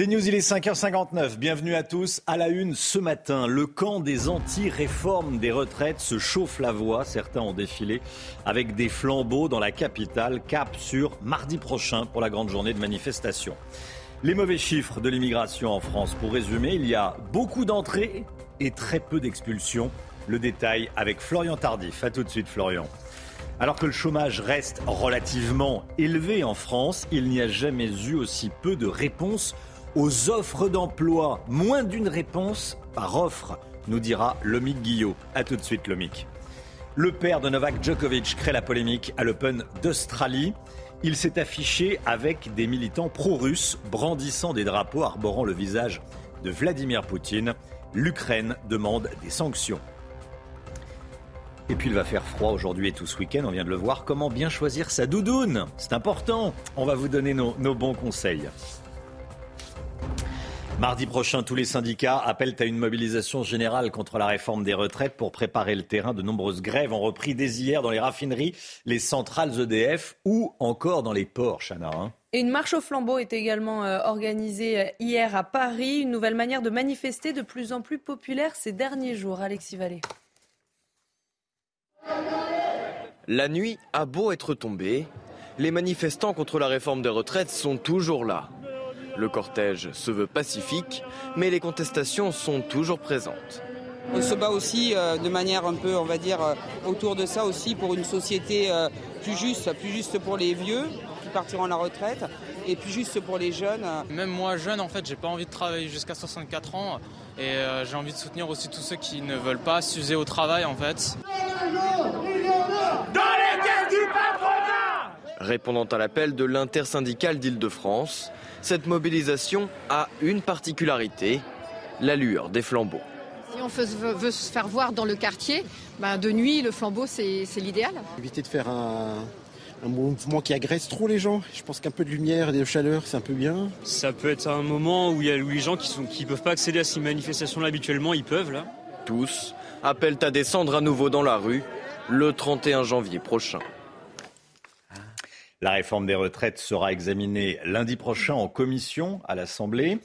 C'est News, il est 5h59. Bienvenue à tous. À la une ce matin, le camp des anti-réformes des retraites se chauffe la voie. Certains ont défilé avec des flambeaux dans la capitale. Cap sur mardi prochain pour la grande journée de manifestation. Les mauvais chiffres de l'immigration en France. Pour résumer, il y a beaucoup d'entrées et très peu d'expulsions. Le détail avec Florian Tardif. A tout de suite, Florian. Alors que le chômage reste relativement élevé en France, il n'y a jamais eu aussi peu de réponses aux offres d'emploi. Moins d'une réponse par offre, nous dira Lomic Guillot. A tout de suite, Lomic. Le père de Novak Djokovic crée la polémique à l'Open d'Australie. Il s'est affiché avec des militants pro-russes brandissant des drapeaux arborant le visage de Vladimir Poutine. L'Ukraine demande des sanctions. Et puis il va faire froid aujourd'hui et tout ce week-end, on vient de le voir. Comment bien choisir sa doudoune? C'est important. On va vous donner nos, nos bons conseils. Mardi prochain, tous les syndicats appellent à une mobilisation générale contre la réforme des retraites pour préparer le terrain. De nombreuses grèves ont repris dès hier dans les raffineries, les centrales EDF ou encore dans les ports, Chana. hein. Et une marche au flambeau est également euh, organisée euh, hier à Paris, une nouvelle manière de manifester de plus en plus populaire ces derniers jours. Alexis Vallée. La nuit a beau être tombée, les manifestants contre la réforme des retraites sont toujours là. Le cortège se veut pacifique, mais les contestations sont toujours présentes. On se bat aussi euh, de manière un peu, on va dire, euh, autour de ça aussi pour une société euh, plus juste, plus juste pour les vieux qui partiront à la retraite et plus juste pour les jeunes. Même moi jeune en fait j'ai pas envie de travailler jusqu'à 64 ans et euh, j'ai envie de soutenir aussi tous ceux qui ne veulent pas s'user au travail en fait. Répondant à l'appel de l'intersyndicale d'Île-de-France, cette mobilisation a une particularité, l'allure des flambeaux. Si on veut, se faire voir dans le quartier, ben de nuit, le flambeau, c'est c'est l'idéal. Éviter de faire un, un mouvement qui agresse trop les gens. Je pense qu'un peu de lumière et de chaleur, c'est un peu bien. Ça peut être un moment où, il y a, où les gens qui ne qui peuvent pas accéder à ces manifestations-là habituellement, ils peuvent là. Tous appellent à descendre à nouveau dans la rue le 31 janvier prochain. La réforme des retraites sera examinée lundi prochain en commission à l'Assemblée.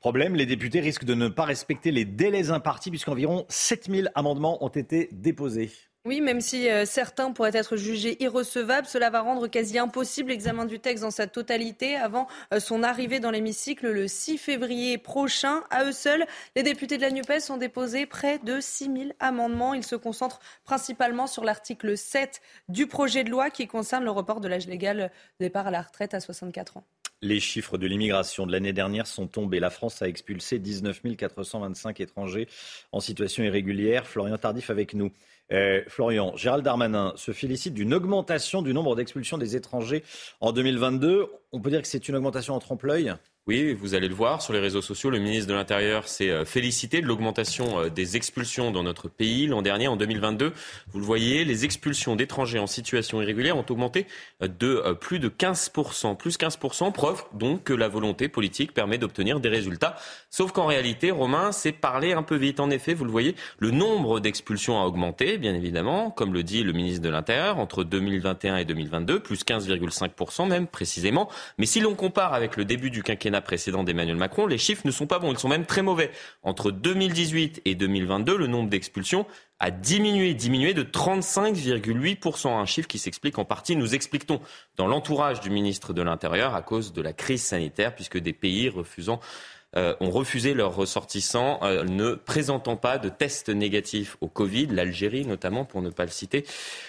Problème, les députés risquent de ne pas respecter les délais impartis puisqu'environ 7000 amendements ont été déposés. Oui, même si euh, certains pourraient être jugés irrecevables, cela va rendre quasi impossible l'examen du texte dans sa totalité avant euh, son arrivée dans l'hémicycle le 6 février prochain. À eux seuls, les députés de la NUPES ont déposé près de 6000 amendements. Ils se concentrent principalement sur l'article 7 du projet de loi qui concerne le report de l'âge légal de départ à la retraite à 64 ans. Les chiffres de l'immigration de l'année dernière sont tombés. La France a expulsé 19 425 étrangers en situation irrégulière. Florian Tardif avec nous. Euh, Florian, Gérald Darmanin se félicite d'une augmentation du nombre d'expulsions des étrangers en 2022. On peut dire que c'est une augmentation en trompe-l'œil? Oui, vous allez le voir sur les réseaux sociaux. Le ministre de l'Intérieur s'est euh, félicité de l'augmentation euh, des expulsions dans notre pays. L'an dernier, en 2022, vous le voyez, les expulsions d'étrangers en situation irrégulière ont augmenté euh, de plus de 15%. Plus 15%, preuve donc que la volonté politique permet d'obtenir des résultats. Sauf qu'en réalité, Romain, c'est parler un peu vite. En effet, vous le voyez, le nombre d'expulsions a augmenté, bien évidemment, comme le dit le ministre de l'Intérieur, entre 2021 et 2022, plus 15,5% même précisément. Mais si l'on compare avec le début du quinquennat précédent d'Emmanuel Macron, les chiffres ne sont pas bons, ils sont même très mauvais. Entre 2018 et 2022, le nombre d'expulsions a diminué, diminué de 35,8%, un chiffre qui s'explique en partie, nous expliquons, dans l'entourage du ministre de l'Intérieur à cause de la crise sanitaire, puisque des pays refusant euh, ont refusé leurs ressortissants euh, ne présentant pas de tests négatifs au Covid, l'Algérie notamment pour ne pas le citer.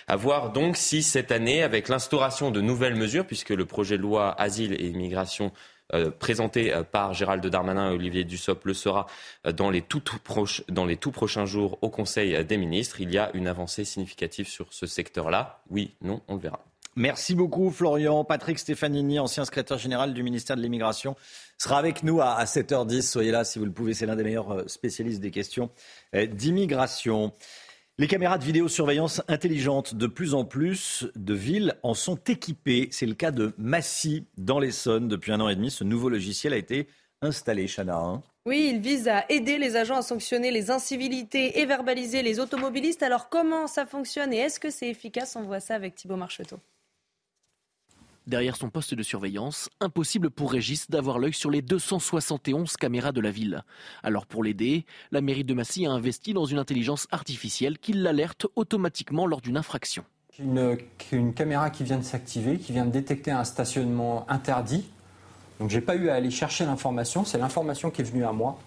À voir donc si cette année, avec l'instauration de nouvelles mesures, puisque le projet de loi Asile et Immigration présenté euh, par Gérald Darmanin et Olivier Dussopt le sera euh, dans les, tout, proches- dans les tout prochains jours au Conseil des ministres. Il y a une avancée significative sur ce secteur-là. Oui, non, on le verra. Merci beaucoup Florian. Patrick Stefanini, ancien secrétaire général du ministère de l'Immigration, sera avec nous à 7h10. Soyez là si vous le pouvez, c'est l'un des meilleurs euh, spécialistes des questions euh, d'immigration. Les caméras de vidéosurveillance intelligentes, de plus en plus de villes en sont équipées. C'est le cas de Massy, dans l'Essonne. Depuis un an et demi, ce nouveau logiciel a été installé, Chana. Hein. oui, il vise à aider les agents à sanctionner les incivilités et verbaliser les automobilistes. Alors comment ça fonctionne et est-ce que c'est efficace? On voit ça avec Thibault Marcheteau. Derrière son poste de surveillance, impossible pour Régis d'avoir l'œil sur les 271 caméras de la ville. Alors pour l'aider, la mairie de Massy a investi dans une intelligence artificielle qui l'alerte automatiquement lors d'une infraction. Une, une caméra qui vient de s'activer, qui vient de détecter un stationnement interdit. Donc j'ai pas eu à aller chercher l'information, c'est l'information qui est venue à moi.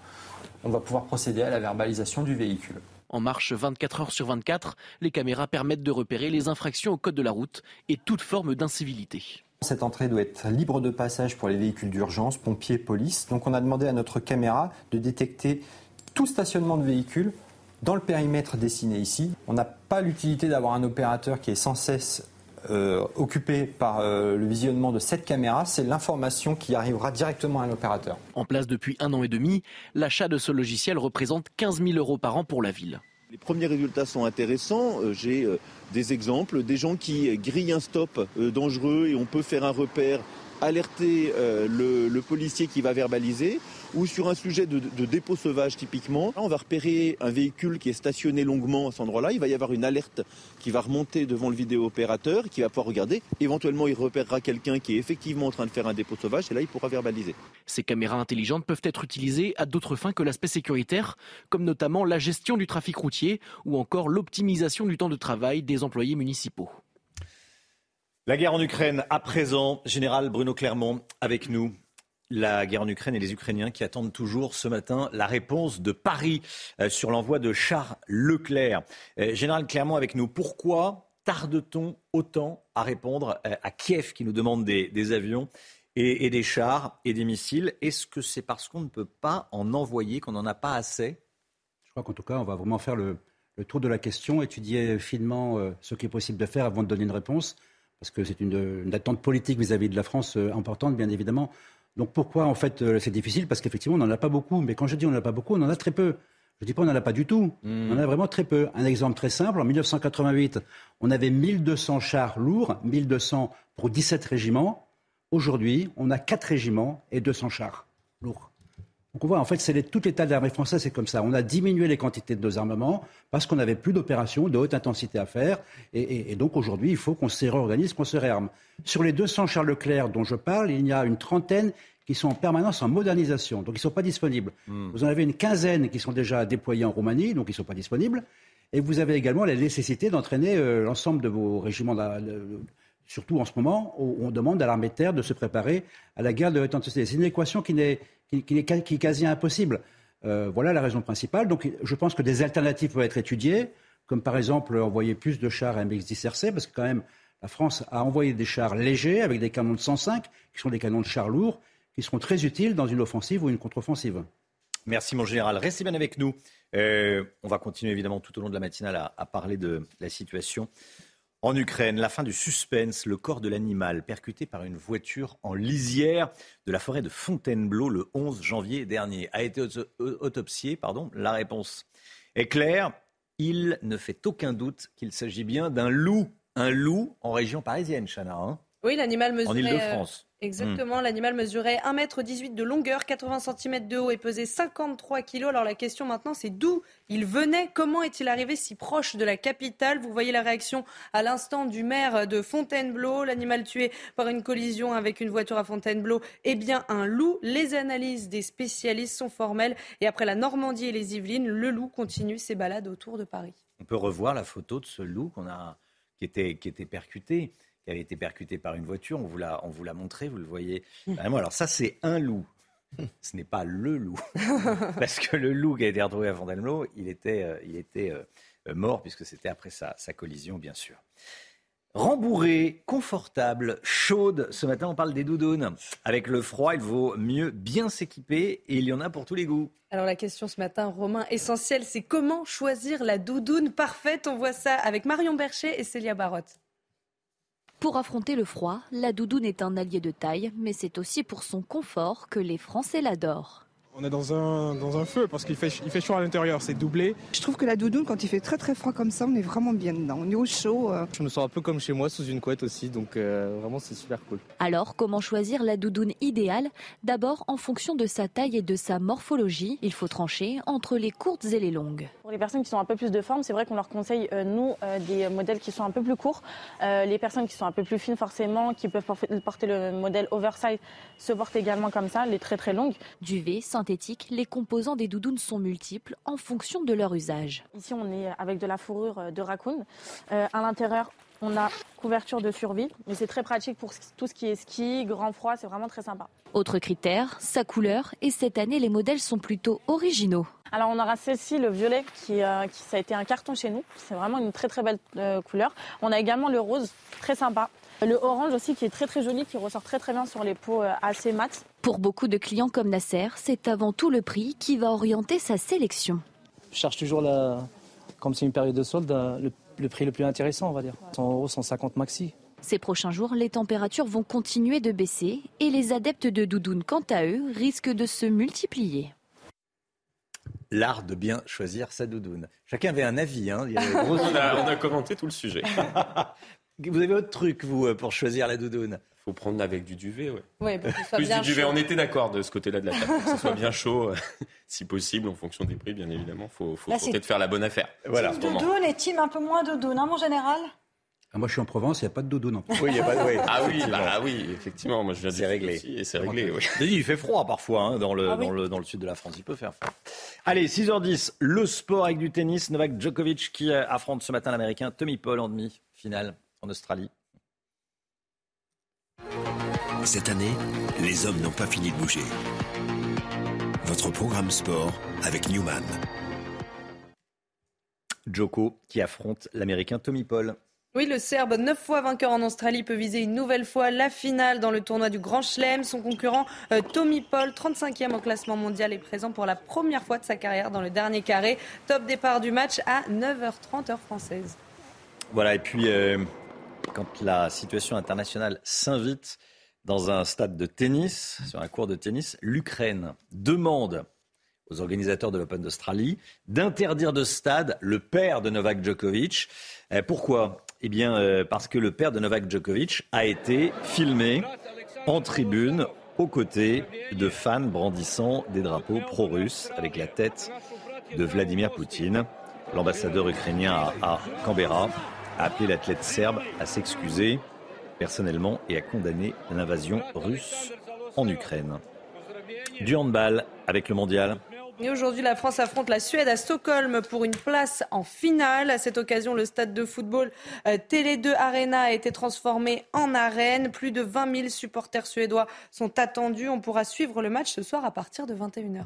On va pouvoir procéder à la verbalisation du véhicule. En marche 24 heures sur 24, les caméras permettent de repérer les infractions au code de la route et toute forme d'incivilité. Cette entrée doit être libre de passage pour les véhicules d'urgence, pompiers, police. Donc on a demandé à notre caméra de détecter tout stationnement de véhicules dans le périmètre dessiné ici. On n'a pas l'utilité d'avoir un opérateur qui est sans cesse euh, occupé par euh, le visionnement de cette caméra, c'est l'information qui arrivera directement à l'opérateur. En place depuis un an et demi, l'achat de ce logiciel représente 15 000 euros par an pour la ville. Les premiers résultats sont intéressants. Euh, j'ai euh, des exemples, des gens qui grillent un stop euh, dangereux et on peut faire un repère, alerter le, policier qui va verbaliser ou sur un sujet de, dépôt sauvage typiquement, on va repérer un véhicule qui est stationné longuement à cet endroit-là, il va y avoir une alerte qui va remonter devant le vidéo-opérateur, qui va pouvoir regarder, éventuellement il repérera quelqu'un qui est effectivement en train de faire un dépôt sauvage et là il pourra verbaliser. Ces caméras intelligentes peuvent être utilisées à d'autres fins que l'aspect sécuritaire, comme notamment la gestion du trafic routier ou encore l'optimisation du temps de travail des employés municipaux. La guerre en Ukraine, à présent, général Bruno Clermont avec nous la guerre en Ukraine et les Ukrainiens qui attendent toujours ce matin la réponse de Paris euh, sur l'envoi de chars Leclerc. Euh, Général Clermont avec nous, pourquoi tarde-t-on autant à répondre euh, à Kiev qui nous demande des, avions et, des chars et des missiles? Est-ce que c'est parce qu'on ne peut pas en envoyer, qu'on n'en a pas assez? Je crois qu'en tout cas, on va vraiment faire le, tour de la question, étudier finement ce qui est possible de faire avant de donner une réponse, parce que c'est une, attente politique vis à -vis de la France importante, bien évidemment. Donc pourquoi en fait euh, c'est difficile? Parce qu'effectivement on n'en a pas beaucoup. Mais quand je dis on n'en a pas beaucoup, on en a très peu. Je ne dis pas on n'en a pas du tout. Hmm. On en a vraiment très peu. Un exemple très simple, en 1988, on avait 1200 chars lourds, 1200 pour 17 régiments. Aujourd'hui, on a 4 régiments et 200 chars lourds. Donc on voit, en fait, c'est tout l'état de l'armée française, c'est comme ça. On a diminué les quantités de nos armements parce qu'on n'avait plus d'opérations de haute intensité à faire. Et, donc aujourd'hui, il faut qu'on se réorganise, qu'on se réarme. Sur les 200 Charles Leclerc dont je parle, il y a une trentaine qui sont en permanence en modernisation, donc ils ne sont pas disponibles. Hmm. Vous en avez une quinzaine qui sont déjà déployés en Roumanie, donc ils ne sont pas disponibles. Et vous avez également la nécessité d'entraîner euh, l'ensemble de vos régiments, surtout en ce moment où on demande à l'armée de terre de se préparer à la guerre de haute intensité. C'est une équation qui n'est qui, est, quasi impossible. Euh, voilà la raison principale. Donc je pense que des alternatives peuvent être étudiées, comme par exemple envoyer plus de chars MX-10 RC, parce que quand même la France a envoyé des chars légers avec des canons de 105, qui sont des canons de chars lourds, qui seront très utiles dans une offensive ou une contre-offensive. Merci mon général. Restez bien avec nous. Euh, on va continuer évidemment tout au long de la matinale à, à parler de la situation en Ukraine, la fin du suspense, le corps de l'animal percuté par une voiture en lisière de la forêt de Fontainebleau le 11 janvier dernier a été autopsié. Pardon. La réponse est claire. Il ne fait aucun doute qu'il s'agit bien d'un loup. Un loup en région parisienne, Chana. Hein. oui, l'animal mesurait... En Ile-de-France. Exactement, hmm. l'animal mesurait 1,18 m de longueur, 80 cm de haut et pesait 53 kg. Alors la question maintenant, c'est d'où il venait? Comment est-il arrivé si proche de la capitale? Vous voyez la réaction à l'instant du maire de Fontainebleau. L'animal tué par une collision avec une voiture à Fontainebleau est bien un loup. Les analyses des spécialistes sont formelles. Et après la Normandie et les Yvelines, le loup continue ses balades autour de Paris. On peut revoir la photo de ce loup qu'on a, qui, était, qui était percuté qui avait été percuté par une voiture. On vous l'a, on vous l'a montré, vous le voyez. Mmh. Alors ça, c'est un loup. Ce n'est pas le loup. Parce que le loup qui a été retrouvé à Fontainebleau, il était, euh, il était euh, euh, mort, puisque c'était après sa, sa collision, bien sûr. Rembourré, confortable, chaude. Ce matin, on parle des doudounes. Avec le froid, il vaut mieux bien s'équiper et il y en a pour tous les goûts. Alors la question ce matin, Romain, essentielle, c'est comment choisir la doudoune parfaite? On voit ça avec Marion Bercher et Célia Barotte. Pour affronter le froid, la doudoune est un allié de taille, mais c'est aussi pour son confort que les Français l'adorent. On est dans un, dans un feu parce qu'il fait, il fait chaud à l'intérieur, c'est doublé. Je trouve que la doudoune, quand il fait très très froid comme ça, on est vraiment bien dedans. On est au chaud. euh. Je me sens un peu comme chez moi sous une couette aussi, donc euh, vraiment c'est super cool. Alors, comment choisir la doudoune idéale? D'abord, en fonction de sa taille et de sa morphologie, il faut trancher entre les courtes et les longues. Pour les personnes qui sont un peu plus de forme, c'est vrai qu'on leur conseille, euh, nous, euh, des modèles qui sont un peu plus courts. Euh, les personnes qui sont un peu plus fines, forcément, qui peuvent por- porter le modèle oversize, se portent également comme ça, les très très longues. Duvet, les composants des doudounes sont multiples en fonction de leur usage. Ici, on est avec de la fourrure euh, de raccoon. Euh, à l'intérieur, on a couverture de survie, mais c'est très pratique pour tout ce qui est ski, grand froid, c'est vraiment très sympa. Autre critère, sa couleur, et cette année les modèles sont plutôt originaux. Alors on aura celle-ci, le violet, qui, euh, qui- ça a été un carton chez nous. C'est vraiment une très très belle euh, couleur. On a également le rose, très sympa. Le orange aussi, qui est très très joli, qui ressort très très bien sur les peaux euh, assez mates. Pour beaucoup de clients comme Nasser, c'est avant tout le prix qui va orienter sa sélection. Je cherche toujours, la, comme c'est une période de solde, le, le prix le plus intéressant, on va dire. 100 euros, 150 maxi. Ces prochains jours, les températures vont continuer de baisser et les adeptes de doudoune, quant à eux, risquent de se multiplier. L'art de bien choisir sa doudoune. Chacun avait un avis. Hein. Il y avait gros- On a, on a commenté tout le sujet. Vous avez votre truc, vous, euh, pour choisir la doudoune faut prendre avec du duvet, ouais. Oui, pour que ce soit Plus bien du duvet, chaud. on était d'accord de ce côté-là de la table, que ce soit bien chaud, euh, si possible, en fonction des prix, bien évidemment. Il faut, faut de faire la bonne affaire. Voilà. en. Doudoune et team un peu moins doudoune, hein, mon général? Ah, moi, je suis en Provence, il n'y a pas de doudou non plus. Oui, il y a pas de. oui, Ah oui, effectivement. bah oui, effectivement. Moi, je viens C'est réglé. aussi, et c'est réglé, oui. Je dis, Il fait froid parfois hein, dans, le, Ah oui. dans, le, dans le sud de la France. Il peut faire froid. Allez, 6h10, le sport avec du tennis. Novak Djokovic qui euh, affronte ce matin l'Américain Tommy Paul en demi-finale en Australie. Cette année, les hommes n'ont pas fini de bouger. Votre programme sport avec Newman. Djoko qui affronte l'Américain Tommy Paul. Oui, le Serbe, neuf fois vainqueur en Australie, peut viser une nouvelle fois la finale dans le tournoi du Grand Chelem. Son concurrent euh, Tommy Paul, 35e au classement mondial, est présent pour la première fois de sa carrière dans le dernier carré. Top départ du match à 9h30 heure française. Voilà, et puis euh, quand la situation internationale s'invite dans un stade de tennis, sur un cours de tennis, l'Ukraine demande aux organisateurs de l'Open d'Australie d'interdire de stade le père de Novak Djokovic. Euh, pourquoi? Eh bien, euh, parce que le père de Novak Djokovic a été filmé en tribune aux côtés de fans brandissant des drapeaux pro-russes avec la tête de Vladimir Poutine. L'ambassadeur ukrainien à Canberra a appelé l'athlète serbe à s'excuser personnellement et à condamner l'invasion russe en Ukraine. Du handball avec le mondial. Et aujourd'hui, la France affronte la Suède à Stockholm pour une place en finale. À cette occasion, le stade de football euh, Télé 2 Arena a été transformé en arène. Plus de 20 000 supporters suédois sont attendus. On pourra suivre le match ce soir à partir de 21h.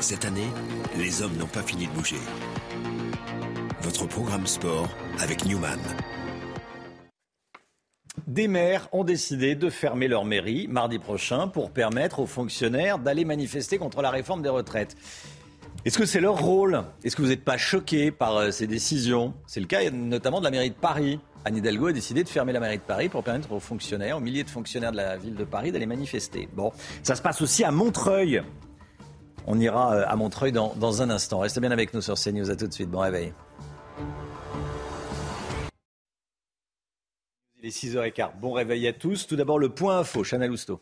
Cette année, les hommes n'ont pas fini de bouger. Votre programme sport avec Newman. Des maires ont décidé de fermer leur mairie mardi prochain pour permettre aux fonctionnaires d'aller manifester contre la réforme des retraites. Est-ce que c'est leur rôle? Est-ce que vous n'êtes pas choqués par euh, ces décisions? C'est le cas notamment de la mairie de Paris. Anne Hidalgo a décidé de fermer la mairie de Paris pour permettre aux fonctionnaires, aux milliers de fonctionnaires de la ville de Paris d'aller manifester. Bon, ça se passe aussi à Montreuil. On ira euh, à Montreuil dans, un instant. Restez bien avec nous sur CNews. À tout de suite. Bon réveil. Il est 6h15. Bon réveil à tous. Tout d'abord, le point info. Chana Lousteau.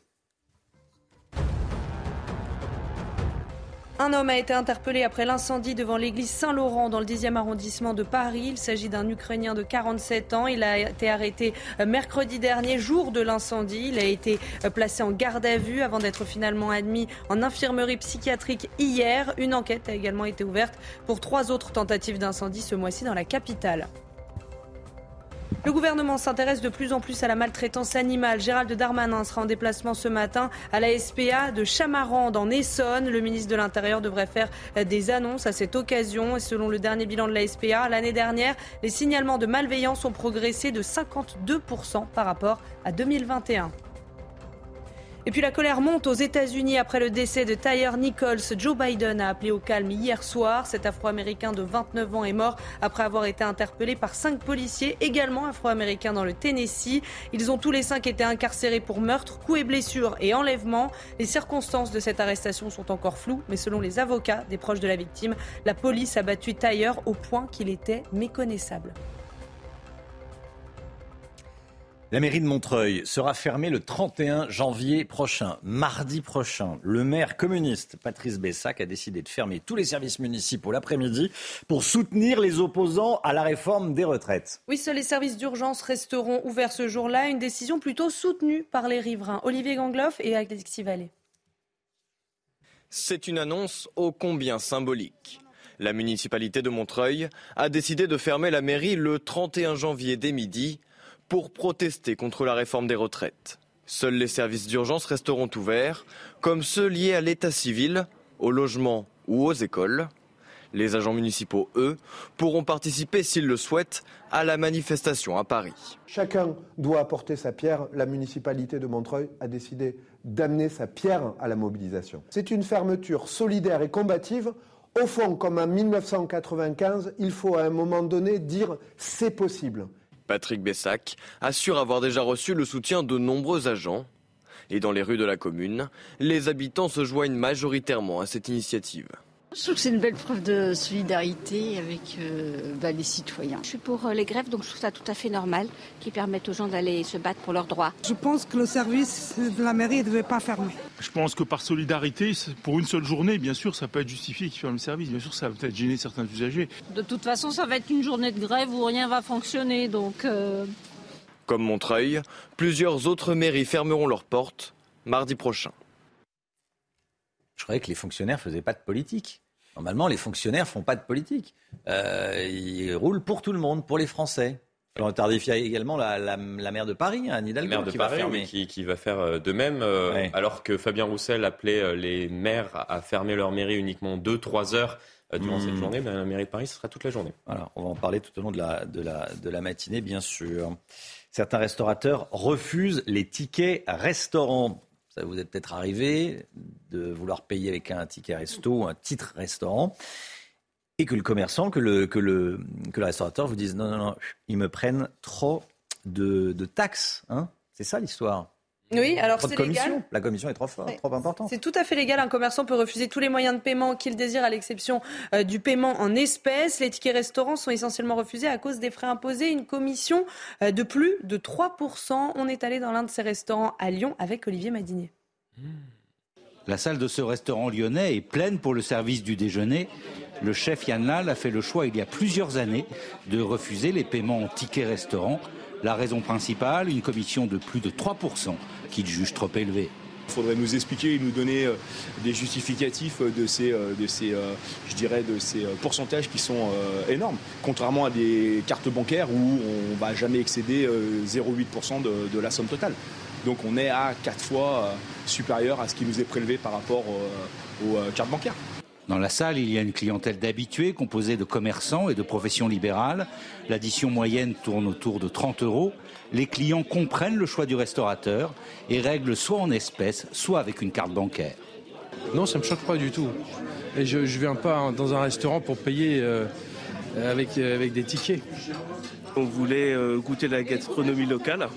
Un homme a été interpellé après l'incendie devant l'église Saint-Laurent dans le 10e arrondissement de Paris. Il s'agit d'un Ukrainien de 47 ans. Il a été arrêté euh, mercredi dernier, jour de l'incendie. Il a été euh, placé en garde à vue avant d'être finalement admis en infirmerie psychiatrique hier. Une enquête a également été ouverte pour trois autres tentatives d'incendie ce mois-ci dans la capitale. Le gouvernement s'intéresse de plus en plus à la maltraitance animale. Gérald Darmanin sera en déplacement ce matin à la SPA de Chamarande en Essonne. Le ministre de l'Intérieur devrait faire des annonces à cette occasion. Et selon le dernier bilan de la SPA, l'année dernière, les signalements de malveillance ont progressé de 52% par rapport à 2021. Et puis la colère monte aux États-Unis après le décès de Tyre Nichols. Joe Biden a appelé au calme hier soir. Cet Afro-Américain de 29 ans est mort après avoir été interpellé par cinq policiers, également afro-américains dans le Tennessee. Ils ont tous les cinq été incarcérés pour meurtre, coups et blessures et enlèvement. Les circonstances de cette arrestation sont encore floues, mais selon les avocats des proches de la victime, la police a battu Tyre au point qu'il était méconnaissable. La mairie de Montreuil sera fermée le 31 janvier prochain, mardi prochain. Le maire communiste Patrice Bessac a décidé de fermer tous les services municipaux l'après-midi pour soutenir les opposants à la réforme des retraites. Oui, seuls les services d'urgence resteront ouverts ce jour-là. Une décision plutôt soutenue par les riverains. Olivier Gangloff et Alexis Vallée. C'est une annonce ô combien symbolique. La municipalité de Montreuil a décidé de fermer la mairie le 31 janvier dès midi pour protester contre la réforme des retraites. Seuls les services d'urgence resteront ouverts, comme ceux liés à l'état civil, au logement ou aux écoles. Les agents municipaux, eux, pourront participer, s'ils le souhaitent, à la manifestation à Paris. Chacun doit apporter sa pierre. La municipalité de Montreuil a décidé d'amener sa pierre à la mobilisation. C'est une fermeture solidaire et combative. Au fond, comme en 1995, il faut à un moment donné dire c'est possible. Patrick Bessac assure avoir déjà reçu le soutien de nombreux agents. Et dans les rues de la commune, les habitants se joignent majoritairement à cette initiative. Je trouve que c'est une belle preuve de solidarité avec euh, bah, les citoyens. Je suis pour euh, les grèves, donc je trouve ça tout à fait normal, qui permettent aux gens d'aller se battre pour leurs droits. Je pense que le service de la mairie ne devait pas fermer. Je pense que par solidarité, pour une seule journée, bien sûr, ça peut être justifié qu'ils ferment le service. Bien sûr, ça va peut-être gêner certains usagers. De toute façon, ça va être une journée de grève où rien va fonctionner, donc... Euh, Comme Montreuil, plusieurs autres mairies fermeront leurs portes mardi prochain. Je croyais que les fonctionnaires faisaient pas de politique. Normalement, les fonctionnaires font pas de politique. Euh, ils roulent pour tout le monde, pour les Français. On tardifie également la, la, la, maire de Paris, Anne Hidalgo, la maire de qui, Paris, va fermer. Oui, qui, qui, va faire euh, de même, euh, ouais. alors que Fabien Roussel appelait les maires à fermer leur mairie uniquement 2-3 heures durant mmh. cette journée. Ben, la mairie de Paris, ce sera toute la journée. Voilà, on va en parler tout au long de la, de la, de la matinée, bien sûr. Certains restaurateurs refusent les tickets restaurants. Vous est peut-être arrivé de vouloir payer avec un ticket resto, un titre restaurant, et que le commerçant, que le, que le, que restaurateur vous dise non, non, non, ils me prennent trop de, de taxes. Hein C'est ça l'histoire. Oui, alors c'est légal. La commission est trop, fort, trop importante. C'est tout à fait légal. Un commerçant peut refuser tous les moyens de paiement qu'il désire, à l'exception euh, du paiement en espèces. Les tickets restaurants sont essentiellement refusés à cause des frais imposés. Une commission euh, de plus de 3%. On est allé dans l'un de ces restaurants à Lyon avec Olivier Madinier. La salle de ce restaurant lyonnais est pleine pour le service du déjeuner. Le chef Yann Lal a fait le choix il y a plusieurs années de refuser les paiements en tickets restaurant. La raison principale, une commission de plus de 3% qu'il juge trop élevée. Il faudrait nous expliquer et nous donner euh, des justificatifs de ces, euh, euh, pourcentages qui sont énormes. Contrairement à des cartes bancaires où on ne va jamais excéder 0,8% de, de la somme totale. Donc on est à 4 fois supérieur à ce qui nous est prélevé par rapport aux cartes bancaires. Dans la salle, il y a une clientèle d'habitués composée de commerçants et de professions libérales. L'addition moyenne tourne autour de 30 euros. Les clients comprennent le choix du restaurateur et règlent soit en espèces, soit avec une carte bancaire. Non, ça ne me choque pas du tout. Et je ne viens pas dans un restaurant pour payer euh, avec, euh, avec des tickets. On voulait euh, goûter la gastronomie locale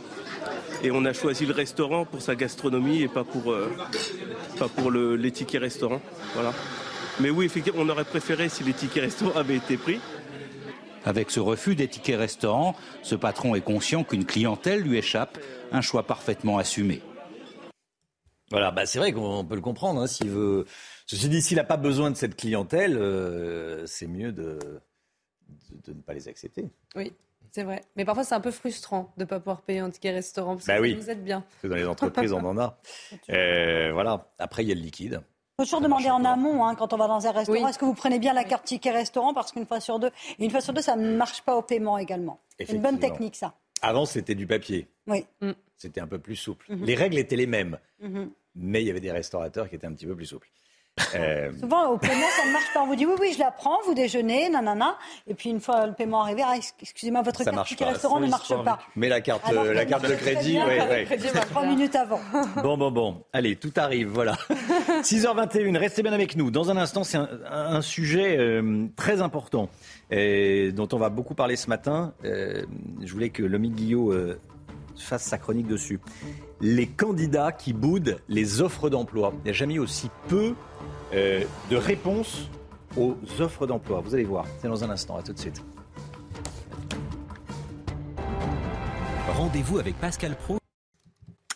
et on a choisi le restaurant pour sa gastronomie et pas pour, euh, pas pour le, les tickets restaurants. Voilà. Mais oui, effectivement, on aurait préféré si les tickets restaurants avaient été pris. Avec ce refus des tickets restaurants, ce patron est conscient qu'une clientèle lui échappe, un choix parfaitement assumé. Voilà, bah c'est vrai qu'on peut le comprendre. Hein, s'il veut, ceci dit, s'il n'a pas besoin de cette clientèle, euh, c'est mieux de, de, de, ne pas les accepter. Oui. C'est vrai. Mais parfois, c'est un peu frustrant de ne pas pouvoir payer un ticket restaurant parce bah que oui. vous êtes bien. Parce que dans les entreprises, on en a. Euh, voilà. Après, il y a le liquide. Il faut toujours demander en amont, hein, quand on va dans un restaurant, oui. est-ce que vous prenez bien la carte ticket restaurant Parce qu'une fois sur deux, et une fois sur deux, ça ne marche pas au paiement également. C'est une bonne technique, ça. Avant, c'était du papier. Oui. Mm. C'était un peu plus souple. Mm -hmm. Les règles étaient les mêmes, mm -hmm. mais il y avait des restaurateurs qui étaient un petit peu plus souples. Euh, Souvent, au paiement, ça ne marche pas. On vous dit oui, oui, je la prends, vous déjeunez, nanana. Et puis, une fois le paiement arrivé, ah, excusez-moi, votre carte ticket restaurant ne marche pas. Mais la carte, euh, la carte de crédit, oui, oui. Trois minutes avant. Bon, bon, bon. Allez, tout arrive, voilà. 6h21, restez bien avec nous. Dans un instant, c'est un, sujet euh, très important et dont on va beaucoup parler ce matin. je voulais que Lomi Guillot fasse sa chronique dessus. Les candidats qui boudent les offres d'emploi. Il n'y a jamais eu aussi peu euh, de réponses aux offres d'emploi. Vous allez voir, c'est dans un instant. À tout de suite. Rendez-vous avec Pascal Pro.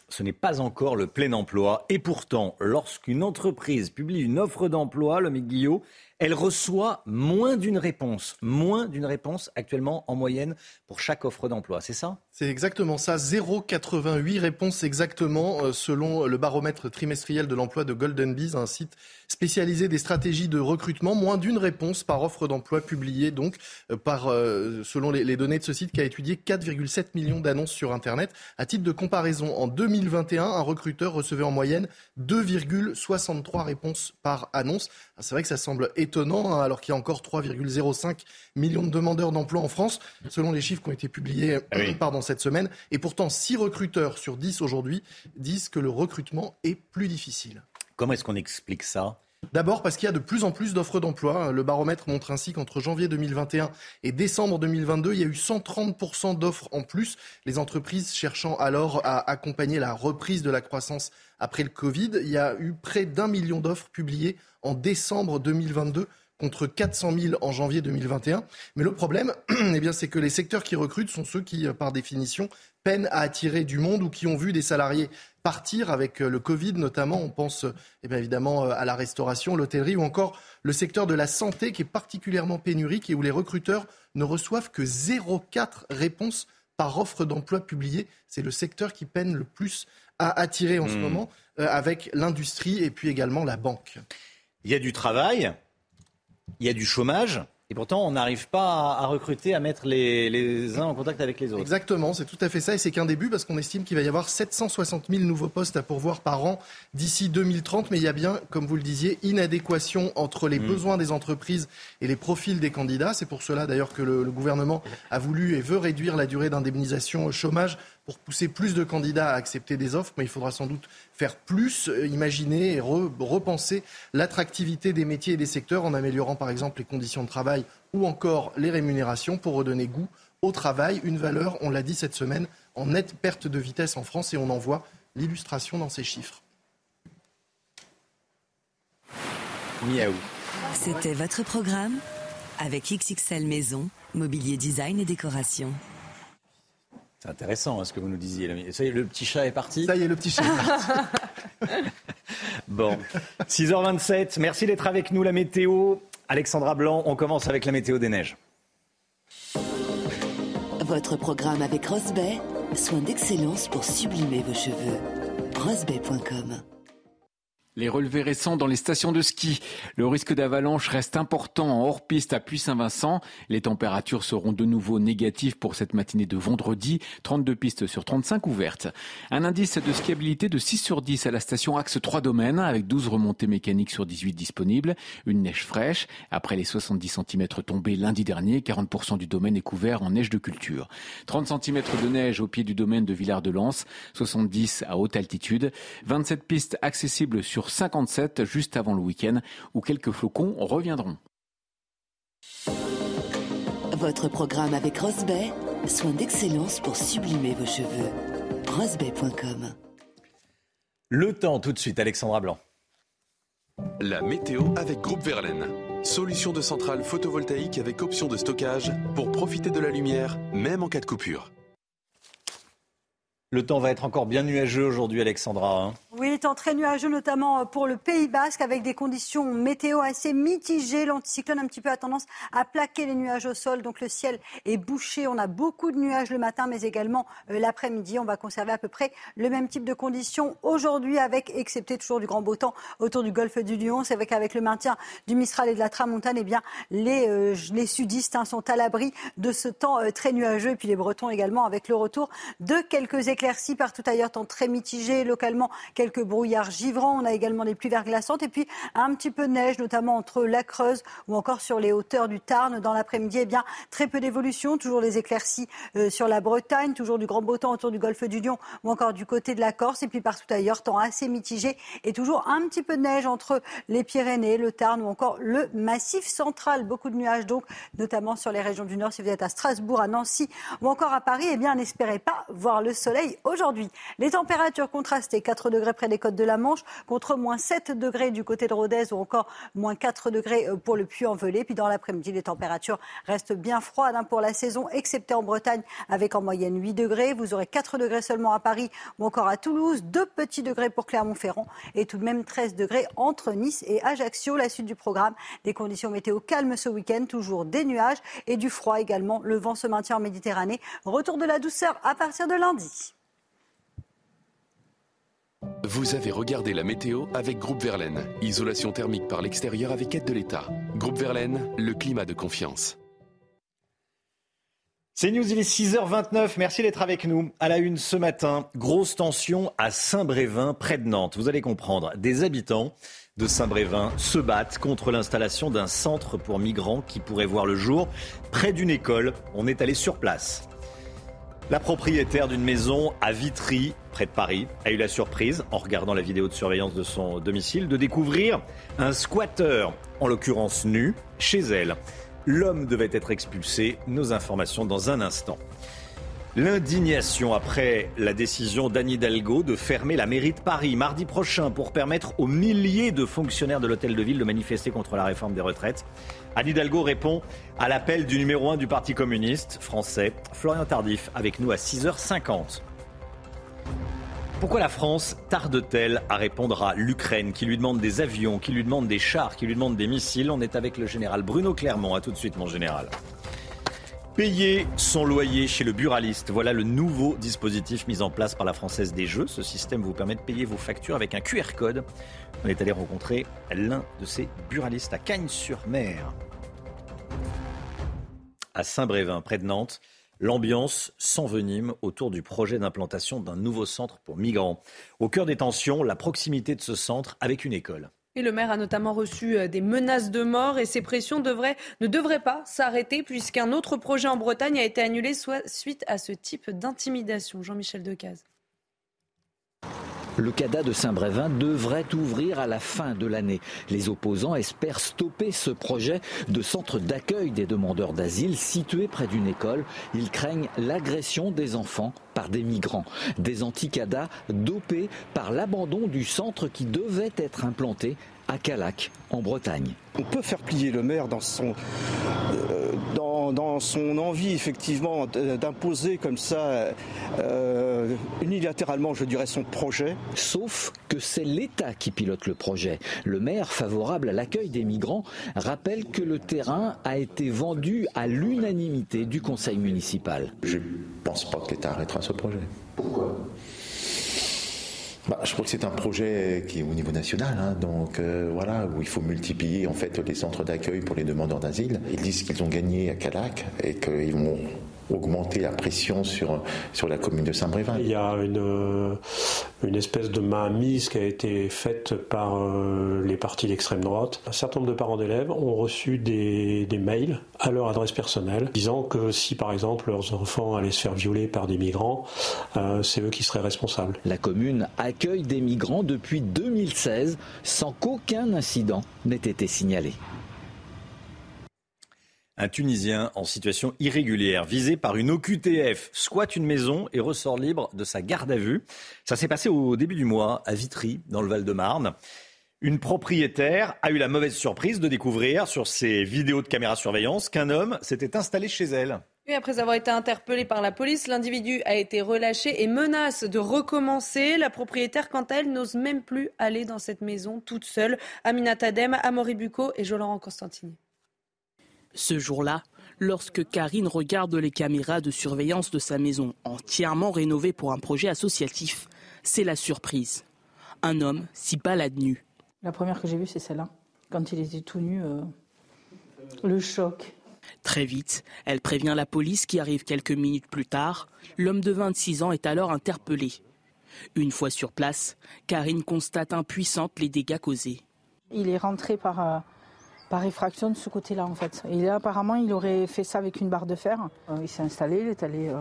Ce n'est pas encore le plein emploi. Et pourtant, lorsqu'une entreprise publie une offre d'emploi, le Guillot, elle reçoit moins d'une réponse. Moins d'une réponse actuellement en moyenne pour chaque offre d'emploi. C'est ça? C'est exactement ça. 0,88 réponses exactement euh, selon le baromètre trimestriel de l'emploi de Golden Bees, un site spécialisé des stratégies de recrutement. Moins d'une réponse par offre d'emploi publiée donc euh, par, euh, selon les, données de ce site qui a étudié 4,7 millions d'annonces sur Internet. À titre de comparaison, en 2021, un recruteur recevait en moyenne 2,63 réponses par annonce. C'est vrai que ça semble étonnant, hein, alors qu'il y a encore 3,05 millions de demandeurs d'emploi en France, selon les chiffres qui ont été publiés ah pardon, cette semaine. Et pourtant, 6 recruteurs sur 10 aujourd'hui disent que le recrutement est plus difficile. Comment est-ce qu'on explique ça? D'abord parce qu'il y a de plus en plus d'offres d'emploi. Le baromètre montre ainsi qu'entre janvier 2021 et décembre 2022, il y a eu 130% d'offres en plus. Les entreprises cherchant alors à accompagner la reprise de la croissance après le Covid, il y a eu près d'un million d'offres publiées en décembre 2022 contre 400 000 en janvier 2021. Mais le problème, eh bien, c'est que les secteurs qui recrutent sont ceux qui, par définition, peinent à attirer du monde ou qui ont vu des salariés partir avec euh, le Covid notamment. On pense eh bien, évidemment euh, à la restauration, l'hôtellerie ou encore le secteur de la santé qui est particulièrement pénurique et où les recruteurs ne reçoivent que 0,4 réponses par offre d'emploi publiée. C'est le secteur qui peine le plus à attirer en ce hmm. moment euh, avec l'industrie et puis également la banque. Il y a du travail, il y a du chômage. Et pourtant, on n'arrive pas à, recruter, à mettre les, uns en contact avec les autres. Exactement, c'est tout à fait ça. Et c'est qu'un début parce qu'on estime qu'il va y avoir 760 000 nouveaux postes à pourvoir par an d'ici 2030. Mais il y a bien, comme vous le disiez, inadéquation entre les hmm. besoins des entreprises et les profils des candidats. C'est pour cela d'ailleurs que le, le gouvernement a voulu et veut réduire la durée d'indemnisation au chômage pour pousser plus de candidats à accepter des offres, mais il faudra sans doute faire plus, euh, imaginer et repenser l'attractivité des métiers et des secteurs en améliorant par exemple les conditions de travail ou encore les rémunérations pour redonner goût au travail, une valeur, on l'a dit cette semaine, en nette perte de vitesse en France et on en voit l'illustration dans ces chiffres. Miaou. C'était votre programme avec XXL Maison, mobilier design et décoration. C'est intéressant hein, ce que vous nous disiez. Ça y est, le petit chat est parti Ça y est, le petit chat est parti. bon, 6h27, merci d'être avec nous. La météo, Alexandra Blanc, on commence avec la météo des neiges. Votre programme avec Rosbay, soin d'excellence pour sublimer vos cheveux. Rosbay.com les relevés récents dans les stations de ski. Le risque d'avalanche reste important en hors-piste à Puy-Saint-Vincent. Les températures seront de nouveau négatives pour cette matinée de vendredi. 32 pistes sur 35 ouvertes. Un indice de skiabilité de 6 sur 10 à la station Axe 3 domaines avec 12 remontées mécaniques sur 18 disponibles. Une neige fraîche. Après les 70 cm tombés lundi dernier, 40% du domaine est couvert en neige de culture. 30 cm de neige au pied du domaine de Villard-de-Lans, 70 à haute altitude. 27 pistes accessibles sur 57 juste avant le week-end où quelques flocons reviendront. Votre programme avec Rosbay, soin d'excellence pour sublimer vos cheveux. Rosbay.com Le temps tout de suite, Alexandra Blanc. La météo avec Groupe Verlaine. Solution de centrale photovoltaïque avec option de stockage pour profiter de la lumière, même en cas de coupure. Le temps va être encore bien nuageux aujourd'hui, Alexandra. Hein. Oui, temps très nuageux, notamment euh, pour le Pays Basque, avec des conditions météo assez mitigées. L'anticyclone un petit peu a tendance à plaquer les nuages au sol, donc le ciel est bouché. On a beaucoup de nuages le matin, mais également euh, l'après-midi. On va conserver à peu près le même type de conditions aujourd'hui, avec, excepté toujours du grand beau temps autour du golfe du Lion. C'est vrai qu'avec le maintien du Mistral et de la Tramontane, eh bien, les, euh, sudistes hein, sont à l'abri de ce temps très nuageux. Et puis les Bretons également, avec le retour de quelques éclairs éclaircies partout ailleurs, temps très mitigé. Localement, quelques brouillards givrants. On a également des pluies verglaçantes et puis un petit peu de neige, notamment entre la Creuse ou encore sur les hauteurs du Tarn. Dans l'après-midi, eh bien, très peu d'évolution. Toujours les éclaircies euh, sur la Bretagne, toujours du grand beau temps autour du golfe du Lion ou encore du côté de la Corse. Et puis partout ailleurs, temps assez mitigé et toujours un petit peu de neige entre les Pyrénées, le Tarn ou encore le Massif central. Beaucoup de nuages donc, notamment sur les régions du Nord. Si vous êtes à Strasbourg, à Nancy ou encore à Paris, eh bien, n'espérez pas voir le soleil aujourd'hui. Les températures contrastées, 4 degrés près des côtes de la Manche, contre moins 7 degrés du côté de Rodez ou encore moins 4 degrés euh, pour le Puy-en-Velay. Puis dans l'après-midi, les températures restent bien froides hein, pour la saison, excepté en Bretagne, avec en moyenne 8 degrés. Vous aurez 4 degrés seulement à Paris ou encore à Toulouse, 2 petits degrés pour Clermont-Ferrand et tout de même 13 degrés entre Nice et Ajaccio. La suite du programme, des conditions météo calmes ce week-end, toujours des nuages et du froid également. Le vent se maintient en Méditerranée. Retour de la douceur à partir de lundi. Vous avez regardé la météo avec Groupe Verlaine. Isolation thermique par l'extérieur avec aide de l'État. Groupe Verlaine, le climat de confiance. C'est News, il est 6h29. Merci d'être avec nous. À la une ce matin, grosse tension à Saint-Brévin, près de Nantes. Vous allez comprendre, des habitants de Saint-Brévin se battent contre l'installation d'un centre pour migrants qui pourrait voir le jour près d'une école. On est allé sur place. La propriétaire d'une maison à Vitry, près de Paris, a eu la surprise, en regardant la vidéo de surveillance de son domicile, de découvrir un squatteur, en l'occurrence nu, chez elle. L'homme devait être expulsé. Nos informations dans un instant. L'indignation après la décision d'Anne Hidalgo de fermer la mairie de Paris mardi prochain pour permettre aux milliers de fonctionnaires de l'hôtel de ville de manifester contre la réforme des retraites. Anne Hidalgo répond à l'appel du numéro 1 du Parti communiste français, Florian Tardif, avec nous à 6h50. Pourquoi la France tarde-t-elle à répondre à l'Ukraine qui lui demande des avions, qui lui demande des chars, qui lui demande des missiles? On est avec le général Bruno Clermont. A tout de suite, mon général. Payer son loyer chez le buraliste, voilà le nouveau dispositif mis en place par la Française des Jeux. Ce système vous permet de payer vos factures avec un QR code. On est allé rencontrer l'un de ces buralistes à Cagnes-sur-Mer, à Saint-Brévin, près de Nantes. L'ambiance s'envenime autour du projet d'implantation d'un nouveau centre pour migrants. Au cœur des tensions, la proximité de ce centre avec une école. Et le maire a notamment reçu euh, des menaces de mort et ces pressions ne devraient pas s'arrêter puisqu'un autre projet en Bretagne a été annulé suite à ce type d'intimidation. Jean-Michel Decaze. Le CADA de Saint-Brévin devrait ouvrir à la fin de l'année. Les opposants espèrent stopper ce projet de centre d'accueil des demandeurs d'asile situé près d'une école. Ils craignent l'agression des enfants par des migrants. Des anti-CADA dopés par l'abandon du centre qui devait être implanté à Calac, en Bretagne. On peut faire plier le maire dans son, euh, dans, son envie, effectivement, d'imposer comme ça, euh, unilatéralement, je dirais, son projet. Sauf que c'est l'État qui pilote le projet. Le maire, favorable à l'accueil des migrants, rappelle que le terrain a été vendu à l'unanimité du conseil municipal. Je ne pense pas que l'État arrêtera ce projet. Pourquoi? Bah, je crois que c'est un projet qui est au niveau national, hein, donc euh, voilà, où il faut multiplier en fait les centres d'accueil pour les demandeurs d'asile. Ils disent qu'ils ont gagné à Calac et qu'ils vont augmenter la pression sur, sur la commune de Saint-Brévin. Il y a une, euh, une espèce de mainmise qui a été faite par euh, les partis d'extrême droite. Un certain nombre de parents d'élèves ont reçu des, des, mails à leur adresse personnelle disant que si par exemple leurs enfants allaient se faire violer par des migrants, euh, c'est eux qui seraient responsables. La commune accueille des migrants depuis 2016 sans qu'aucun incident n'ait été signalé. Un Tunisien en situation irrégulière, visé par une OQTF, squatte une maison et ressort libre de sa garde à vue. Ça s'est passé au début du mois à Vitry, dans le Val-de-Marne. Une propriétaire a eu la mauvaise surprise de découvrir sur ses vidéos de caméra surveillance qu'un homme s'était installé chez elle. Après avoir été interpellé par la police, l'individu a été relâché et menace de recommencer. La propriétaire, quant à elle, n'ose même plus aller dans cette maison toute seule. Amina Tadem, Amaury Bucco et Jolaurent Constantini. Ce jour-là, lorsque Karine regarde les caméras de surveillance de sa maison entièrement rénovée pour un projet associatif, c'est la surprise. Un homme s'y balade nu. La première que j'ai vue, c'est celle-là. Quand il était tout nu, euh, le choc. Très vite, elle prévient la police qui arrive quelques minutes plus tard. L'homme de 26 ans est alors interpellé. Une fois sur place, Karine constate impuissante les dégâts causés. Il est rentré par, euh, par effraction de ce côté-là en fait. Et là, apparemment, il aurait fait ça avec une barre de fer. Euh, il s'est installé, il est allé euh,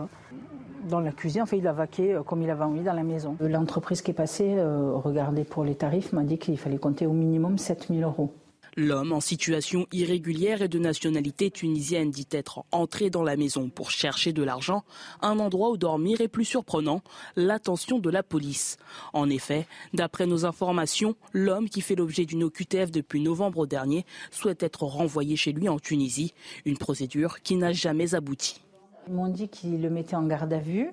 dans la cuisine. Enfin, il a vaqué comme il avait envie dans la maison. L'entreprise qui est passée, regardez pour les tarifs, m'a dit qu'il fallait compter au minimum 7000 euros. L'homme en situation irrégulière et de nationalité tunisienne dit être entré dans la maison pour chercher de l'argent, un endroit où dormir est plus surprenant, l'attention de la police. En effet, d'après nos informations, l'homme qui fait l'objet d'une OQTF depuis novembre dernier souhaite être renvoyé chez lui en Tunisie, une procédure qui n'a jamais abouti. Ils m'ont dit qu'ils le mettaient en garde à vue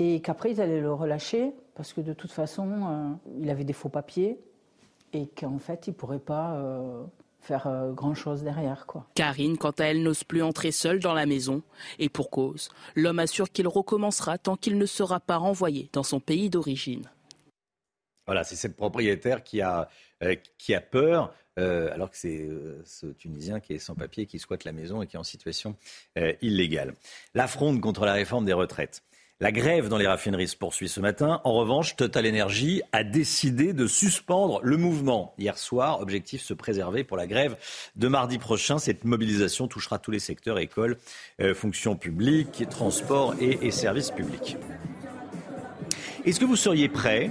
et qu'après ils allaient le relâcher parce que de toute façon, euh, il avait des faux papiers et qu'en fait, il ne pourrait pas euh, faire euh, grand-chose derrière. Quoi. Karine, quant à elle, n'ose plus entrer seule dans la maison. Et pour cause, l'homme assure qu'il recommencera tant qu'il ne sera pas renvoyé dans son pays d'origine. Voilà, c'est cette propriétaire qui a, euh, qui a peur, alors que c'est ce Tunisien qui est sans papier, qui squatte la maison et qui est en situation illégale. La fronde contre la réforme des retraites. La grève dans les raffineries se poursuit ce matin. En revanche, Total Energy a décidé de suspendre le mouvement. Hier soir, objectif se préserver pour la grève de mardi prochain. Cette mobilisation touchera tous les secteurs, écoles, euh, fonctions publiques, transports et, et services publics. Est-ce que vous seriez prêt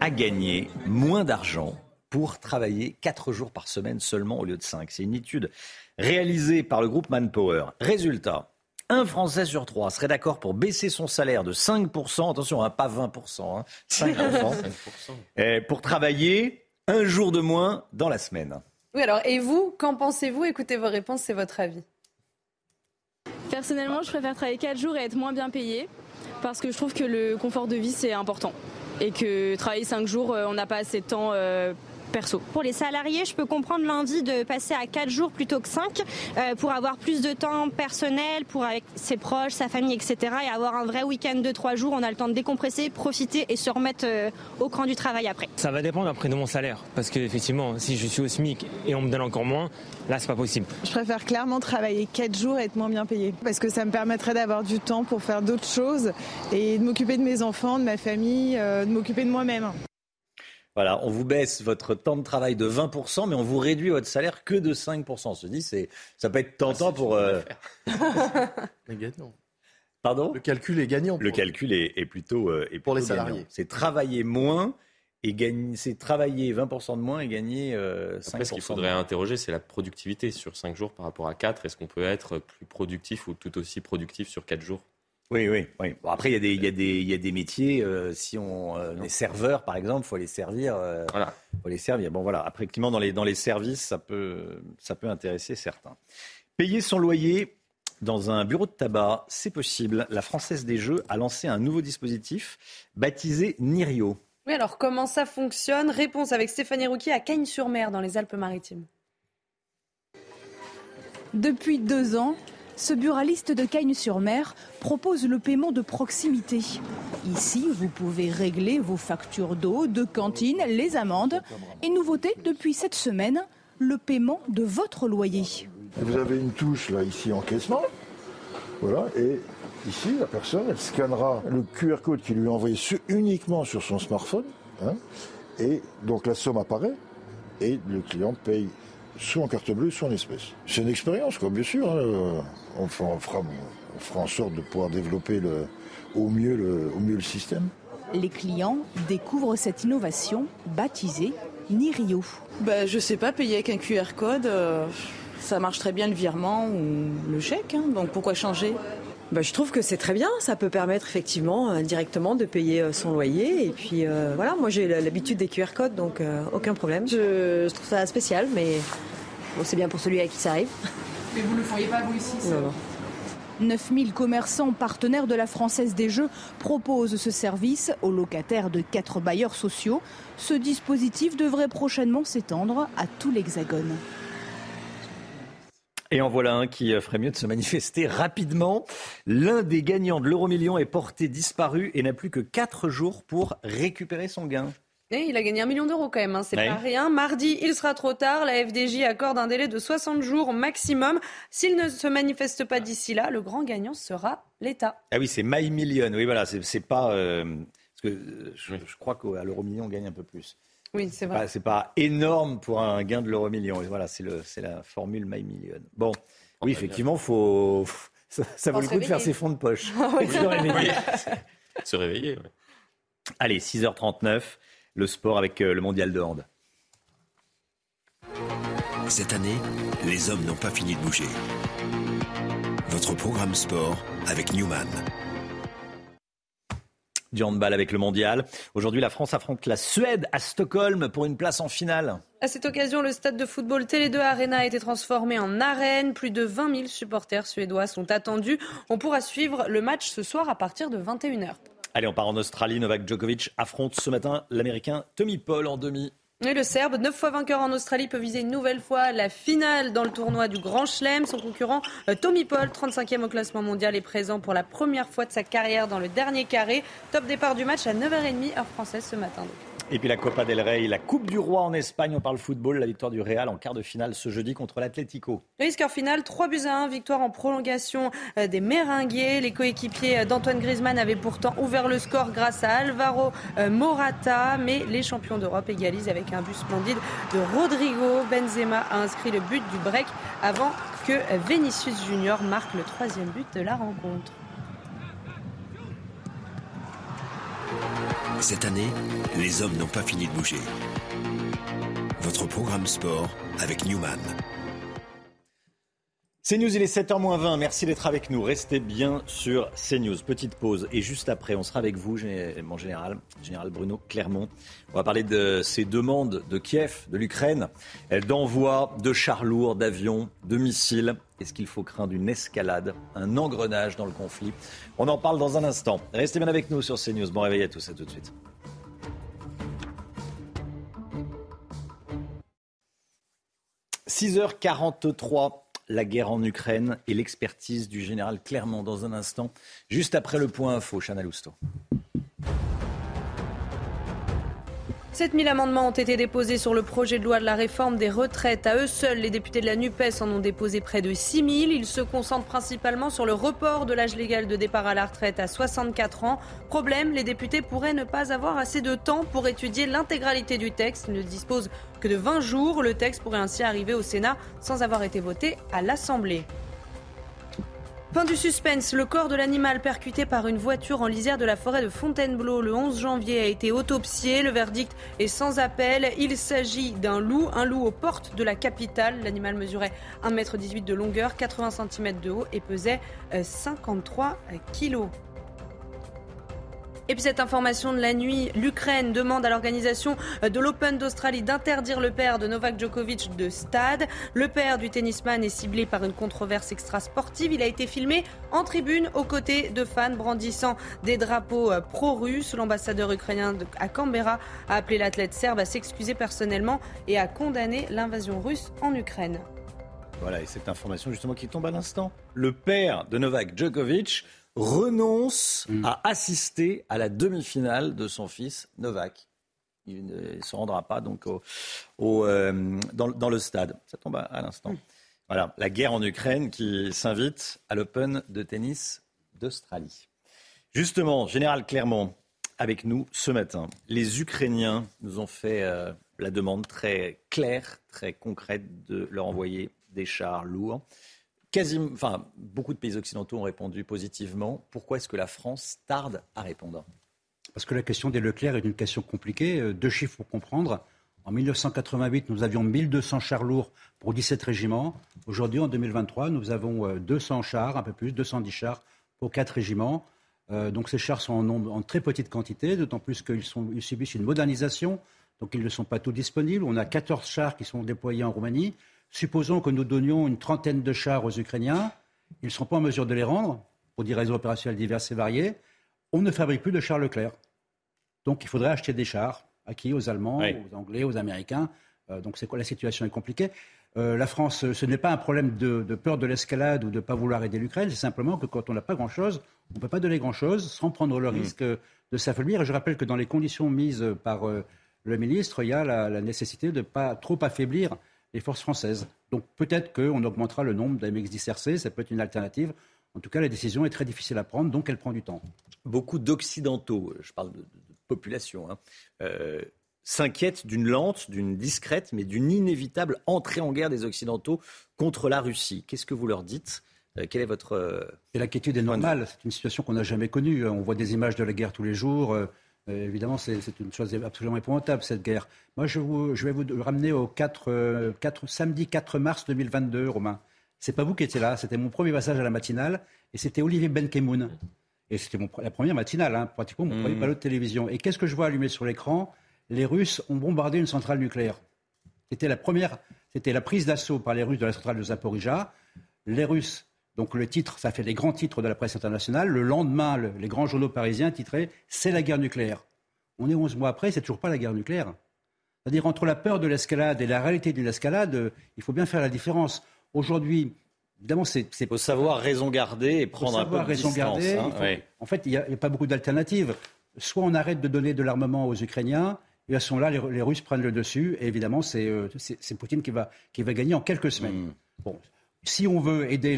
à gagner moins d'argent pour travailler 4 jours par semaine seulement au lieu de 5 C'est une étude réalisée par le groupe Manpower. Résultat, un Français sur trois serait d'accord pour baisser son salaire de 5%, attention, hein, pas 20%, 5%, hein, pour travailler un jour de moins dans la semaine. Oui, alors, et vous, qu'en pensez-vous? Écoutez vos réponses, c'est votre avis. Personnellement, je préfère travailler 4 jours et être moins bien payé parce que je trouve que le confort de vie, c'est important. Et que travailler 5 jours, euh, on n'a pas assez de temps pour les salariés, je peux comprendre l'envie de passer à 4 jours plutôt que 5 euh, pour avoir plus de temps personnel, pour avec ses proches, sa famille, etc. et avoir un vrai week-end de 3 jours. On a le temps de décompresser, profiter et se remettre euh, au cran du travail après. Ça va dépendre après de mon salaire. Parce que effectivement, si je suis au SMIC et on me donne encore moins, là, c'est pas possible. Je préfère clairement travailler 4 jours et être moins bien payé. Parce que ça me permettrait d'avoir du temps pour faire d'autres choses et de m'occuper de mes enfants, de ma famille, euh, de m'occuper de moi-même. Voilà, on vous baisse votre temps de travail de 20%, mais on vous réduit votre salaire que de 5%. On se dit, c'est, ça peut être tentant ah, pour. Euh... gagnant. Pardon? Le calcul est gagnant. Le calcul est, plutôt, euh, pour les salariés. C'est travailler moins et gagner, c'est travailler 20% de moins et gagner euh, 5%. Après, ce qu'il faudrait interroger, c'est la productivité sur 5 jours par rapport à 4. Est-ce qu'on peut être plus productif ou tout aussi productif sur 4 jours? Oui, oui. oui. Bon, après, il y, a des, y, a des, y a des métiers, euh, si on euh, est serveur, par exemple, il faut les servir. Euh, voilà. faut les servir. Bon, voilà. Après, effectivement, dans les, dans les services, ça peut, ça peut intéresser certains. Payer son loyer dans un bureau de tabac, c'est possible. La Française des Jeux a lancé un nouveau dispositif baptisé Nirio. Oui, alors comment ça fonctionne? Réponse avec Stéphanie Rouquier à Cagnes-sur-Mer, dans les Alpes-Maritimes. Depuis deux ans, ce buraliste de Cagnes-sur-Mer propose le paiement de proximité. Ici, vous pouvez régler vos factures d'eau, de cantine, les amendes. Et nouveauté depuis cette semaine, le paiement de votre loyer. Vous avez une touche là ici encaissement. Voilà, et ici la personne elle scannera le QR code qui lui est envoyé uniquement sur son smartphone. Hein, et donc la somme apparaît et le client paye soit en carte bleue, soit en espèces. C'est une expérience, quoi, bien sûr. Hein, on, fera, en sorte de pouvoir développer au, mieux le, système. Les clients découvrent cette innovation baptisée Nirio. Bah, je sais pas, payer avec un QR code, euh, ça marche très bien le virement ou le chèque, hein, donc pourquoi changer? Bah, je trouve que c'est très bien. Ça peut permettre effectivement euh, directement de payer euh, son loyer. Et puis voilà, moi j'ai l'habitude des QR codes, donc aucun problème. Je, trouve ça spécial, mais c'est bien pour celui à qui ça arrive. Mais vous ne le feriez pas vous ici non, 9000 commerçants partenaires de la Française des Jeux proposent ce service aux locataires de quatre bailleurs sociaux. Ce dispositif devrait prochainement s'étendre à tout l'Hexagone. Et en voilà un qui ferait mieux de se manifester rapidement. L'un des gagnants de l'euro million est porté disparu et n'a plus que 4 jours pour récupérer son gain. Et il a gagné un million d'euros quand même, hein, c'est Ouais. pas rien. Mardi, il sera trop tard. La FDJ accorde un délai de 60 jours maximum. S'il ne se manifeste pas d'ici là, le grand gagnant sera l'État. Ah oui, c'est My Million. Oui, voilà, c'est c'est pas. euh, parce que euh, je, je crois qu'à l'euro million, on gagne un peu plus. Oui, c'est Pas- vrai. C'est pas énorme pour un gain de l'euro million. Et voilà, c'est le- c'est la formule My Million. Bon, oui, effectivement, faut. Ça, ça vaut le coup de faire ses fonds de poche. Ah oui. Se réveiller. Se réveiller, ouais. Allez, 6h39, le sport avec euh, le mondial de hand. Cette année, les hommes n'ont pas fini de bouger. Votre programme sport avec Newman. Du handball avec le mondial. Aujourd'hui, la France affronte la Suède à Stockholm pour une place en finale. À cette occasion, le stade de football Télé2 Arena a été transformé en arène. Plus de 20 000 supporters suédois sont attendus. On pourra suivre le match ce soir à partir de 21h. Allez, on part en Australie. Novak Djokovic affronte ce matin l'Américain Tommy Paul en demi. Le Serbe, neuf fois vainqueur en Australie, peut viser une nouvelle fois la finale dans le tournoi du Grand Chelem. Son concurrent, euh, Tommy Paul, 35e au classement mondial, est présent pour la première fois de sa carrière dans le dernier carré. Top départ du match à 9h30 heure française ce matin. Et puis la Copa del Rey, la Coupe du Roi en Espagne. On parle football, la victoire du Real en quart de finale ce jeudi contre l'Atlético. Le score final, 3 buts à 1, victoire en prolongation euh, des Méringués. Les coéquipiers euh, d'Antoine Griezmann avaient pourtant ouvert le score grâce à Alvaro euh, Morata, mais les champions d'Europe égalisent avec un but splendide de Rodrigo. Benzema a inscrit le but du break avant que Vinicius Junior marque le troisième but de la rencontre. Cette année, les hommes n'ont pas fini de bouger. Votre programme sport avec Newman. CNews, il est 7h20. Merci d'être avec nous. Restez bien sur CNews. Petite pause. Et juste après, on sera avec vous, mon général, général Bruno Clermont. On va parler de ces demandes de Kiev, de l'Ukraine, d'envoi de chars lourds, d'avions, de missiles. Est-ce qu'il faut craindre une escalade, un engrenage dans le conflit? On en parle dans un instant. Restez bien avec nous sur CNews. Bon réveil à tous. À tout de suite. 6h43, la guerre en Ukraine et l'expertise du général Clermont dans un instant, juste après le point info, Chana Lousteau. 7000 amendements ont été déposés sur le projet de loi de la réforme des retraites. À eux seuls, les députés de la NUPES en ont déposé près de 6000. Ils se concentrent principalement sur le report de l'âge légal de départ à la retraite à 64 ans. Problème, les députés pourraient ne pas avoir assez de temps pour étudier l'intégralité du texte. Ils ne disposent que de 20 jours. Le texte pourrait ainsi arriver au Sénat sans avoir été voté à l'Assemblée. Fin du suspense, le corps de l'animal percuté par une voiture en lisière de la forêt de Fontainebleau le 11 janvier a été autopsié. Le verdict est sans appel. Il s'agit d'un loup, un loup aux portes de la capitale. L'animal mesurait 1m18 de longueur, 80 cm de haut et pesait euh, 53 kilos. Et puis cette information de la nuit, l'Ukraine demande à l'organisation de l'Open d'Australie d'interdire le père de Novak Djokovic de stade. Le père du tennisman est ciblé par une controverse extra-sportive. Il a été filmé en tribune aux côtés de fans brandissant des drapeaux euh, pro-russes. L'ambassadeur ukrainien à Canberra a appelé l'athlète serbe à s'excuser personnellement et à condamner l'invasion russe en Ukraine. Voilà, et cette information justement qui tombe à l'instant. Le père de Novak Djokovic renonce à assister à la demi-finale de son fils Novak. Il ne se rendra pas donc au, au, euh, dans, dans le stade. Ça tombe à, à l'instant. Voilà, la guerre en Ukraine qui s'invite à l'Open de tennis d'Australie. Justement, Général Clermont, avec nous ce matin. Les Ukrainiens nous ont fait euh, la demande très claire, très concrète de leur envoyer des chars lourds. Quasiment, enfin, beaucoup de pays occidentaux ont répondu positivement. Pourquoi est-ce que la France tarde à répondre? Parce que la question des Leclerc est une question compliquée. Euh, Deux chiffres pour comprendre. En 1988, nous avions 1200 chars lourds pour 17 régiments. Aujourd'hui, en 2023, nous avons euh, 200 chars, un peu plus, 210 chars pour 4 régiments. Euh, donc ces chars sont en, très petite quantité, d'autant plus qu'ils ils subissent une modernisation. Donc ils ne sont pas tous disponibles. On a 14 chars qui sont déployés en Roumanie. Supposons que nous donnions une trentaine de chars aux Ukrainiens. Ils ne seront pas en mesure de les rendre pour des raisons opérationnelles diverses et variées. On ne fabrique plus de chars Leclerc. Donc il faudrait acheter des chars acquis aux Allemands, aux Anglais, aux Américains. Euh, donc c'est quoi la situation est compliquée. Euh, la France, ce n'est pas un problème de, de peur de l'escalade ou de ne pas vouloir aider l'Ukraine, c'est simplement que quand on n'a pas grand-chose, on ne peut pas donner grand-chose sans prendre le risque euh, de s'affaiblir. Et je rappelle que dans les conditions mises par euh, le ministre, il y a la, nécessité de ne pas trop affaiblir les forces françaises. Donc peut-être qu'on augmentera le nombre d'AMX-10RC, ça peut être une alternative. En tout cas, la décision est très difficile à prendre, donc elle prend du temps. Beaucoup d'Occidentaux, je parle de, population, hein, euh, s'inquiètent d'une lente, d'une discrète, mais d'une inévitable entrée en guerre des Occidentaux contre la Russie. Qu'est-ce que vous leur dites? Euh, quel est votre. Euh, l'inquiétude est normale. C'est une situation qu'on n'a jamais connue. On voit des images de la guerre tous les jours. Euh, évidemment, c'est une chose absolument épouvantable, cette guerre. Moi, je, vais vous ramener au 4, samedi 4 mars 2022, Romain. C'est pas vous qui étiez là. C'était mon premier passage à la matinale. Et c'était Olivier Benkemoun. Et c'était la première matinale, hein, pratiquement mon premier mmh. panneau de télévision. Et qu'est-ce que je vois allumer sur l'écran? Les Russes ont bombardé une centrale nucléaire. C'était la première, c'était la prise d'assaut par les Russes de la centrale de Zaporizhia. Les Russes donc le titre, ça fait des grands titres de la presse internationale. Le lendemain, les grands journaux parisiens titraient C'est la guerre nucléaire. On est 11 mois après, c'est toujours pas la guerre nucléaire. C'est-à-dire entre la peur de l'escalade et la réalité d'une escalade, euh, il faut bien faire la différence. Aujourd'hui, évidemment, c'est. Il faut savoir raison garder et prendre un peu de raison distance, garder. Hein, en fait, il n'y a, pas beaucoup d'alternatives. Soit on arrête de donner de l'armement aux Ukrainiens, et à ce moment-là, les, Russes prennent le dessus, et évidemment, c'est euh, Poutine qui va, qui va gagner en quelques semaines. Hmm. Bon, si on veut aider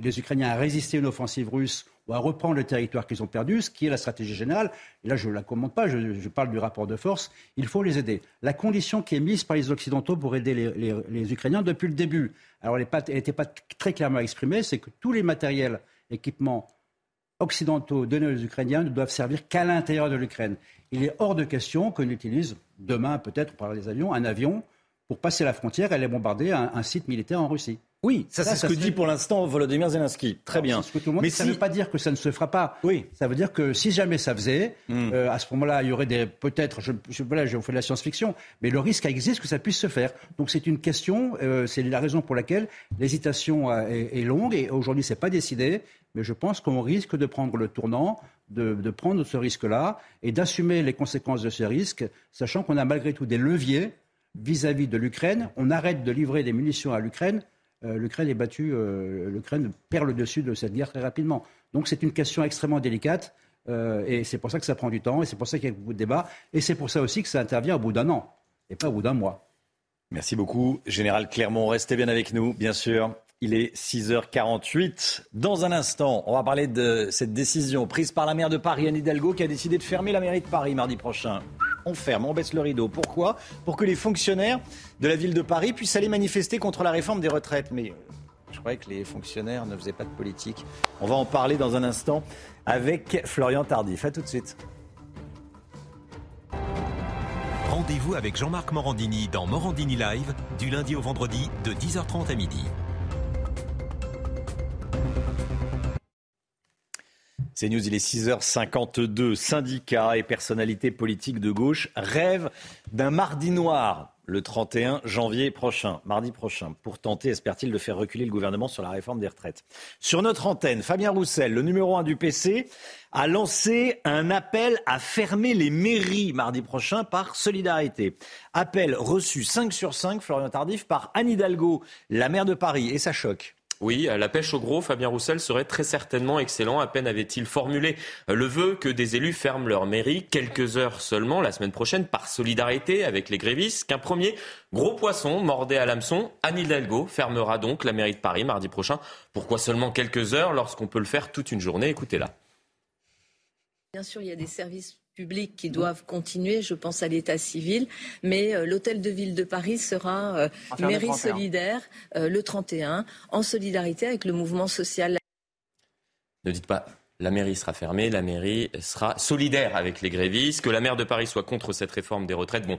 les, Ukrainiens à résister à une offensive russe ou à reprendre le territoire qu'ils ont perdu, ce qui est la stratégie générale, et là je ne la commande pas, je, parle du rapport de force, il faut les aider. La condition qui est mise par les Occidentaux pour aider les, Ukrainiens depuis le début, alors elle n'était pas très clairement exprimée, c'est que tous les matériels, équipements occidentaux donnés aux Ukrainiens ne doivent servir qu'à l'intérieur de l'Ukraine. Il est hors de question qu'on utilise demain, peut-être par les avions, un avion pour passer la frontière et aller bombarder un site militaire en Russie. Oui, ça, c'est ce que dit pour l'instant Volodymyr Zelensky. Très bien. Mais ça ne veut pas dire que ça ne se fera pas. Oui. Ça veut dire que si jamais ça faisait, hmm. euh, à ce moment-là, il y aurait des peut-être, je, je, voilà, je fais de la science-fiction, mais le risque existe que ça puisse se faire. Donc c'est une question, euh, c'est la raison pour laquelle l'hésitation est, longue et aujourd'hui c'est pas décidé, mais je pense qu'on risque de prendre le tournant, de, de prendre ce risque-là et d'assumer les conséquences de ce risque, sachant qu'on a malgré tout des leviers vis-à-vis -vis de l'Ukraine. On arrête de livrer des munitions à l'Ukraine l'Ukraine est battue, euh, l'Ukraine perd le dessus de cette guerre très rapidement. Donc c'est une question extrêmement délicate. Euh, et c'est pour ça que ça prend du temps, et c'est pour ça qu'il y a beaucoup de débats, et c'est pour ça aussi que ça intervient au bout d'un an, et pas au bout d'un mois. Merci beaucoup, Général Clermont. Restez bien avec nous, bien sûr. Il est 6h48. Dans un instant, on va parler de cette décision prise par la maire de Paris, Anne Hidalgo, qui a décidé de fermer la mairie de Paris mardi prochain on ferme, on baisse le rideau. Pourquoi? Pour que les fonctionnaires de la ville de Paris puissent aller manifester contre la réforme des retraites. Mais euh, je croyais que les fonctionnaires ne faisaient pas de politique. On va en parler dans un instant avec Florian Tardif. A tout de suite. Rendez-vous avec Jean-Marc Morandini dans Morandini Live du lundi au vendredi de 10h30 à midi. C'est News, il est 6h52. Syndicats et personnalités politiques de gauche rêvent d'un mardi noir le 31 janvier prochain, mardi prochain, pour tenter, espère-t-il, de faire reculer le gouvernement sur la réforme des retraites. Sur notre antenne, Fabien Roussel, le numéro 1 du PC, a lancé un appel à fermer les mairies mardi prochain par solidarité. Appel reçu 5 sur 5, Florian Tardif, par Anne Hidalgo, la maire de Paris, et ça choque. Oui, la pêche au gros, Fabien Roussel serait très certainement excellent. À peine avait-il formulé le vœu que des élus ferment leur mairie quelques heures seulement la semaine prochaine par solidarité avec les grévistes qu'un premier gros poisson mordait à l'hameçon. Anne Hidalgo fermera donc la mairie de Paris mardi prochain. Pourquoi seulement quelques heures lorsqu'on peut le faire toute une journée? Écoutez-la. Bien sûr, il y a des services publics qui doivent continuer, je pense à l'état civil, mais euh, l'hôtel de ville de Paris sera euh, mairie solidaire euh, le 31 en solidarité avec le mouvement social. Ne dites pas la mairie sera fermée, la mairie sera solidaire avec les grévistes, que la maire de Paris soit contre cette réforme des retraites. Bon,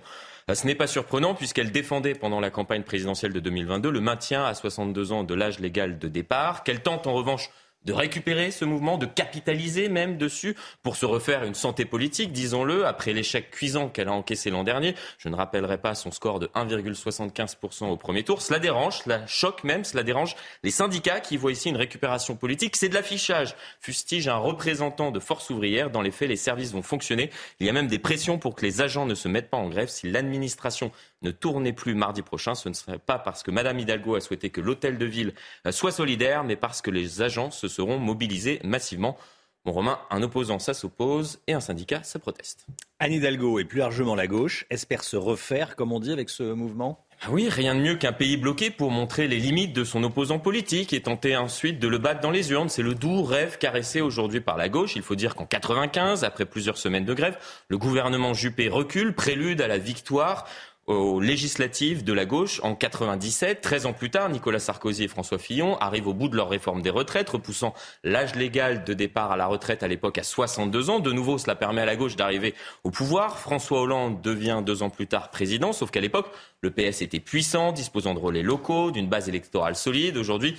ce n'est pas surprenant puisqu'elle défendait pendant la campagne présidentielle de 2022 le maintien à 62 ans de l'âge légal de départ, qu'elle tente en revanche de récupérer ce mouvement, de capitaliser même dessus pour se refaire une santé politique, disons-le, après l'échec cuisant qu'elle a encaissé l'an dernier. Je ne rappellerai pas son score de 1,75% au premier tour. Cela dérange, cela choque même, cela dérange les syndicats qui voient ici une récupération politique. C'est de l'affichage, fustige un représentant de force ouvrière. Dans les faits, les services vont fonctionner. Il y a même des pressions pour que les agents ne se mettent pas en grève. Si l'administration ne tournait plus mardi prochain, ce ne serait pas parce que Mme Hidalgo a souhaité que l'hôtel de ville soit solidaire, mais parce que les agents se seront mobilisés massivement. Bon, Romain, un opposant, ça s'oppose et un syndicat, ça proteste. Anne Hidalgo et plus largement la gauche espèrent se refaire, comme on dit, avec ce mouvement ah oui, rien de mieux qu'un pays bloqué pour montrer les limites de son opposant politique et tenter ensuite de le battre dans les urnes. C'est le doux rêve caressé aujourd'hui par la gauche. Il faut dire qu'en 95, après plusieurs semaines de grève, le gouvernement Juppé recule, prélude à la victoire aux législatives de la gauche en 97. 13 ans plus tard, Nicolas Sarkozy et François Fillon arrivent au bout de leur réforme des retraites, repoussant l'âge légal de départ à la retraite à l'époque à 62 ans. De nouveau, cela permet à la gauche d'arriver au pouvoir. François Hollande devient deux ans plus tard président, sauf qu'à l'époque, le PS était puissant, disposant de relais locaux, d'une base électorale solide. Aujourd'hui,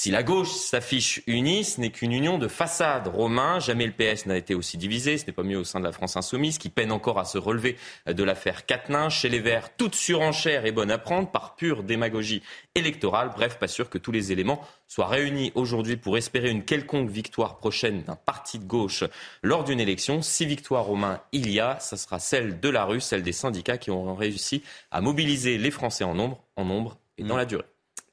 si la gauche s'affiche unie, ce n'est qu'une union de façade. Romain, jamais le PS n'a été aussi divisé. Ce n'est pas mieux au sein de la France insoumise, qui peine encore à se relever de l'affaire Quatennens. Chez les Verts, toute surenchère est bonne à prendre par pure démagogie électorale. Bref, pas sûr que tous les éléments soient réunis aujourd'hui pour espérer une quelconque victoire prochaine d'un parti de gauche lors d'une élection. Si victoire Romain il y a, ce sera celle de la rue, celle des syndicats qui auront réussi à mobiliser les Français en nombre, en nombre et dans la durée.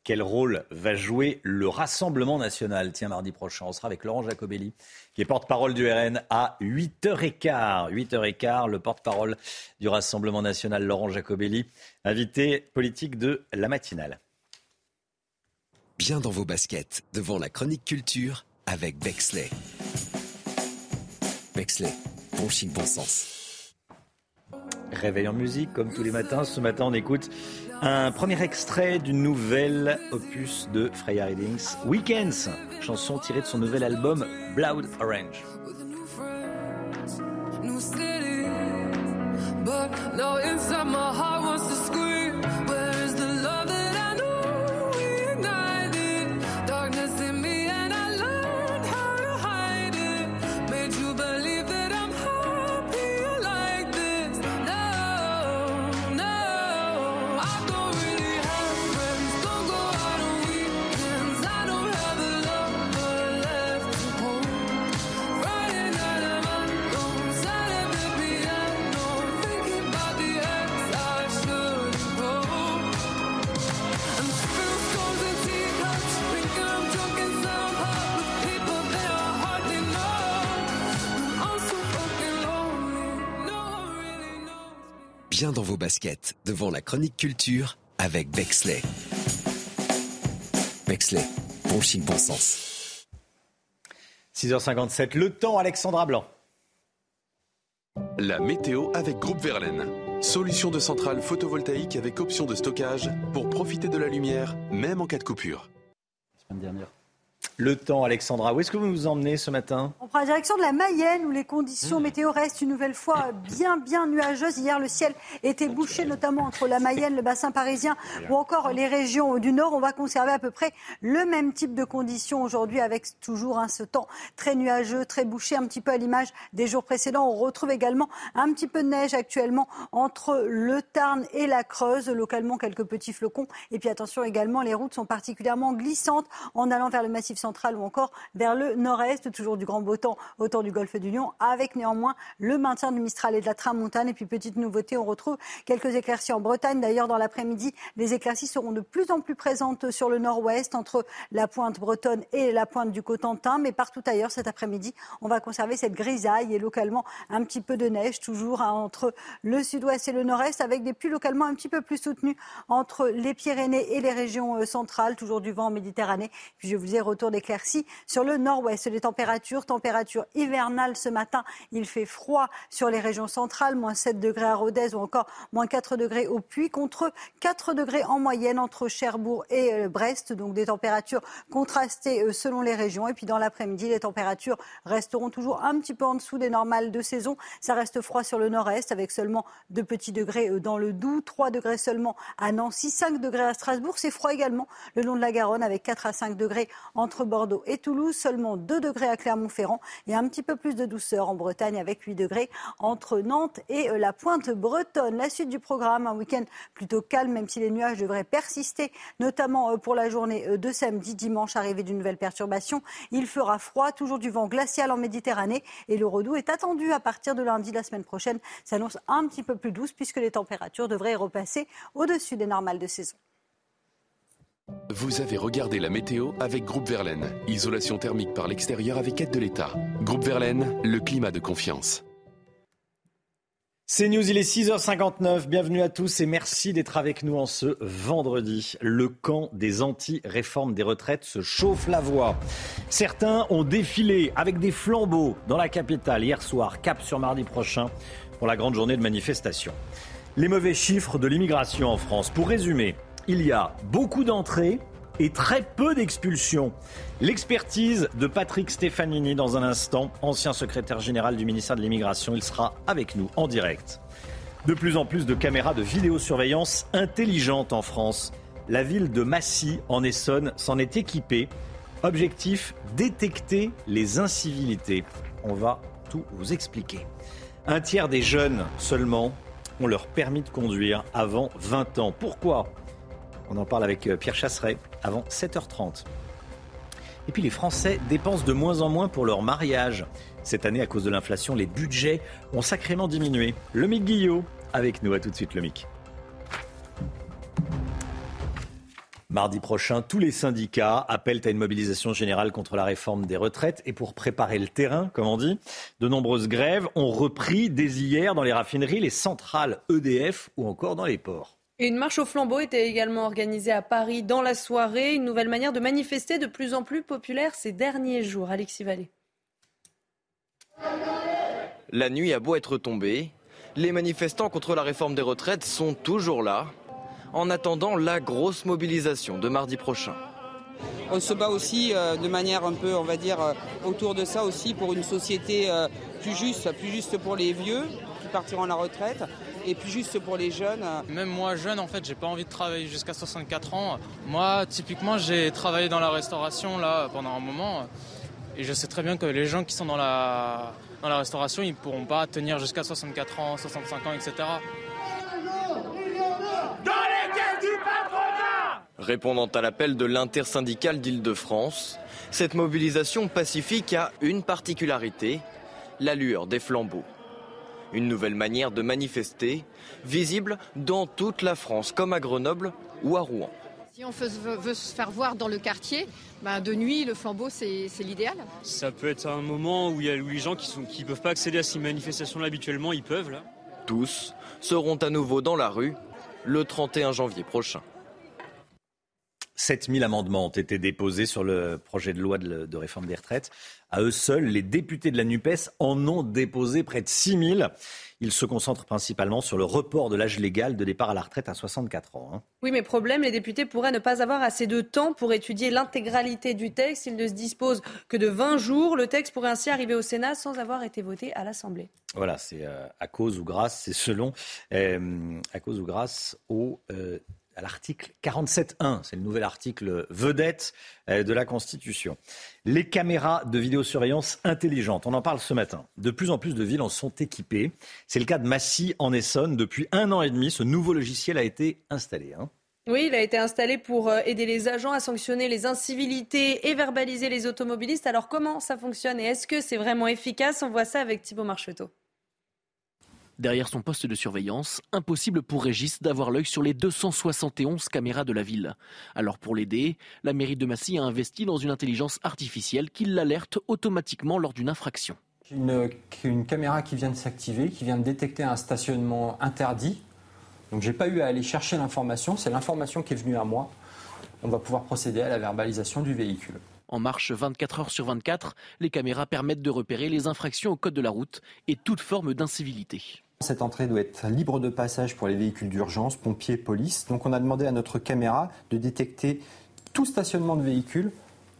Quel rôle va jouer le Rassemblement national? Tiens, mardi prochain, on sera avec Laurent Jacobelli, qui est porte-parole du RN à 8h15. 8h15, le porte-parole du Rassemblement national, Laurent Jacobelli, invité politique de la matinale. Bien dans vos baskets, devant la chronique culture avec Bexley. Bexley, bon chic, bon sens. Réveil en musique, comme tous les matins. Ce matin, on écoute un premier extrait du nouvel opus de Freya Readings, Weekends, chanson tirée de son nouvel album Blood Orange. Bien dans vos baskets devant la chronique culture avec Bexley. Bexley, bon chic, bon sens. 6h57, le temps, Alexandra Blanc. La météo avec Groupe Verlaine. Solution de centrale photovoltaïque avec option de stockage pour profiter de la lumière, même en cas de coupure. semaine dernière. Le temps, Alexandra. Où est-ce que vous nous emmenez ce matin? On prend la direction de la Mayenne où les conditions mmh. météo restent une nouvelle fois bien, bien nuageuses. Hier, le ciel était bouché, notamment entre la Mayenne, le bassin parisien ou encore les régions du Nord. On va conserver à peu près le même type de conditions aujourd'hui avec toujours un ce temps très nuageux, très bouché, un petit peu à l'image des jours précédents. On retrouve également un petit peu de neige actuellement entre le Tarn et la Creuse. Localement, quelques petits flocons. Et puis attention également, les routes sont particulièrement glissantes en allant vers le massif ou encore vers le nord-est, toujours du grand beau temps autour du golfe du Lion, avec néanmoins le maintien du Mistral et de la Tramontane. Et puis petite nouveauté, on retrouve quelques éclaircies en Bretagne. D'ailleurs, dans l'après-midi, les éclaircies seront de plus en plus présentes sur le nord-ouest, entre la pointe bretonne et la pointe du Cotentin. Mais partout ailleurs, cet après-midi, on va conserver cette grisaille et localement un petit peu de neige, toujours hein, entre le sud-ouest et le nord-est, avec des pluies localement un petit peu plus soutenues entre les Pyrénées et les régions euh, centrales, toujours du vent en Méditerranée. Puis je vous disais, retour sur le nord-ouest. Les températures, température hivernale ce matin, il fait froid sur les régions centrales, moins 7 degrés à Rodez ou encore moins 4 degrés au Puy, contre 4 degrés en moyenne entre Cherbourg et euh, Brest. Donc des températures contrastées euh, selon les régions. Et puis dans l'après-midi, les températures resteront toujours un petit peu en dessous des normales de saison. Ça reste froid sur le nord-est avec seulement 2 petits degrés euh, dans le Doubs, 3 degrés seulement à Nancy, 5 degrés à Strasbourg. C'est froid également le long de la Garonne avec 4 à 5 degrés entre Bordeaux et Toulouse, seulement 2 degrés à Clermont-Ferrand et un petit peu plus de douceur en Bretagne avec 8 degrés entre Nantes et euh, la pointe bretonne. La suite du programme, un week-end plutôt calme, même si les nuages devraient persister, notamment euh, pour la journée euh, de samedi, dimanche, arrivée d'une nouvelle perturbation. Il fera froid, toujours du vent glacial en Méditerranée et le redout est attendu à partir de lundi la semaine prochaine. S'annonce un petit peu plus douce puisque les températures devraient repasser au-dessus des normales de saison. Vous avez regardé la météo avec Groupe Verlaine. Isolation thermique par l'extérieur avec aide de l'État. Groupe Verlaine, le climat de confiance. C'est News, il est 6h59. Bienvenue à tous et merci d'être avec nous en ce vendredi. Le camp des anti-réformes des retraites se chauffe la voie. Certains ont défilé avec des flambeaux dans la capitale hier soir, cap sur mardi prochain pour la grande journée de manifestation. Les mauvais chiffres de l'immigration en France. Pour résumer, il y a beaucoup d'entrées et très peu d'expulsions. L'expertise de Patrick Stefanini dans un instant, ancien secrétaire général du ministère de l'Immigration. Il sera avec nous en direct. De plus en plus de caméras de vidéosurveillance intelligentes en France. La ville de Massy, en Essonne, s'en est équipée. Objectif, détecter les incivilités. On va tout vous expliquer. Un tiers des jeunes seulement ont leur permis de conduire avant 20 ans. Pourquoi? On en parle avec euh, Pierre Chasseret avant 7h30. Et puis les Français dépensent de moins en moins pour leur mariage. Cette année, à cause de l'inflation, les budgets ont sacrément diminué. Le Mick Guillot avec nous. À tout de suite, le Mick. Mardi prochain, tous les syndicats appellent à une mobilisation générale contre la réforme des retraites. Et pour préparer le terrain, comme on dit, de nombreuses grèves ont repris dès hier dans les raffineries, les centrales EDF ou encore dans les ports. Une marche au flambeau était également organisée à Paris dans la soirée, une nouvelle manière de manifester de plus en plus populaire ces derniers jours. Alexis Vallée. La nuit a beau être tombée, les manifestants contre la réforme des retraites sont toujours là, en attendant la grosse mobilisation de mardi prochain. On se bat aussi euh, de manière un peu, on va dire, euh, autour de ça aussi pour une société euh, plus juste, plus juste pour les vieux partiront à la retraite et plus juste pour les jeunes. Même moi, jeune, en fait, j'ai pas envie de travailler jusqu'à 64 ans. Moi, typiquement, j'ai travaillé dans la restauration là pendant un moment et je sais très bien que les gens qui sont dans la, dans la restauration, ils pourront pas tenir jusqu'à 64 ans, 65 ans, etc. Répondant à l'appel de l'intersyndicale d'Île-de-France, cette mobilisation pacifique a une particularité, la lueur des flambeaux. Une nouvelle manière de manifester, visible dans toute la France, comme à Grenoble ou à Rouen. Si on veut, se faire voir dans le quartier, ben de nuit, le flambeau, c'est l'idéal. Ça peut être un moment où, il y a, les gens qui ne qui peuvent pas accéder à ces manifestations-là habituellement, ils peuvent. Là. Tous seront à nouveau dans la rue le 31 janvier prochain. 7000 amendements ont été déposés sur le projet de loi de, réforme des retraites. À eux seuls, les députés de la NUPES en ont déposé près de 6000. Ils se concentrent principalement sur le report de l'âge légal de départ à la retraite à 64 ans. Hein. Oui, mais problème, les députés pourraient ne pas avoir assez de temps pour étudier l'intégralité du texte. Ils ne se disposent que de 20 jours. Le texte pourrait ainsi arriver au Sénat sans avoir été voté à l'Assemblée. Voilà, c'est euh, à cause ou grâce, c'est selon, euh, à cause ou grâce au euh, à l'article 47.1. C'est le nouvel article vedette de la Constitution. Les caméras de vidéosurveillance intelligentes, on en parle ce matin. De plus en plus de villes en sont équipées. C'est le cas de Massy en Essonne. Depuis un an et demi, ce nouveau logiciel a été installé. Hein. Oui, il a été installé pour euh, aider les agents à sanctionner les incivilités et verbaliser les automobilistes. Alors comment ça fonctionne et est-ce que c'est vraiment efficace? On voit ça avec Thibault Marcheteau. Derrière son poste de surveillance, impossible pour Régis d'avoir l'œil sur les 271 caméras de la ville. Alors pour l'aider, la mairie de Massy a investi dans une intelligence artificielle qui l'alerte automatiquement lors d'une infraction. Une, une caméra qui vient de s'activer, qui vient de détecter un stationnement interdit. Donc j'ai pas eu à aller chercher l'information, c'est l'information qui est venue à moi. On va pouvoir procéder à la verbalisation du véhicule. En marche 24 heures sur 24, les caméras permettent de repérer les infractions au code de la route et toute forme d'incivilité. Cette entrée doit être libre de passage pour les véhicules d'urgence, pompiers, police. Donc on a demandé à notre caméra de détecter tout stationnement de véhicules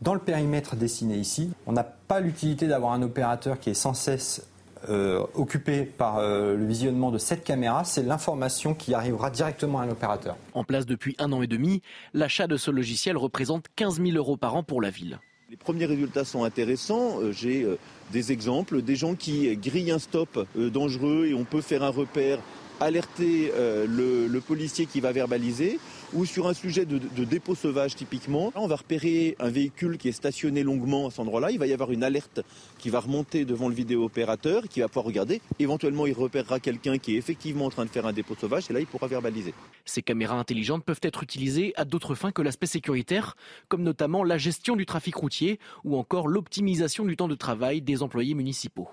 dans le périmètre dessiné ici. On n'a pas l'utilité d'avoir un opérateur qui est sans cesse euh, occupé par euh, le visionnement de cette caméra, c'est l'information qui arrivera directement à l'opérateur. En place depuis un an et demi, l'achat de ce logiciel représente 15 000 euros par an pour la ville. Les premiers résultats sont intéressants. Euh, j'ai des exemples, des gens qui grillent un stop dangereux et on peut faire un repère alerter euh, le, policier qui va verbaliser, ou sur un sujet de, dépôt sauvage typiquement, on va repérer un véhicule qui est stationné longuement à cet endroit-là, il va y avoir une alerte qui va remonter devant le vidéo-opérateur, qui va pouvoir regarder, éventuellement il repérera quelqu'un qui est effectivement en train de faire un dépôt sauvage, et là il pourra verbaliser. Ces caméras intelligentes peuvent être utilisées à d'autres fins que l'aspect sécuritaire, comme notamment la gestion du trafic routier ou encore l'optimisation du temps de travail des employés municipaux.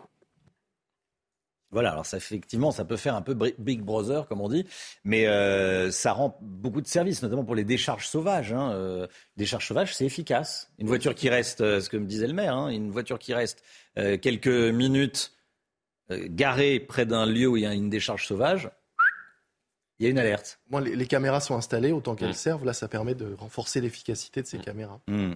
Voilà, alors ça effectivement, ça peut faire un peu Big Brother, comme on dit, mais euh, ça rend beaucoup de services, notamment pour les décharges sauvages. Hein. Euh, décharges sauvages, c'est efficace. Une voiture qui reste, euh, ce que me disait le maire, hein, une voiture qui reste quelques minutes garée près d'un lieu où il y a une décharge sauvage, il y a une alerte. Moi, les, caméras sont installées autant qu'elles mmh. servent. Là, ça permet de renforcer l'efficacité de ces mmh. caméras. Mmh.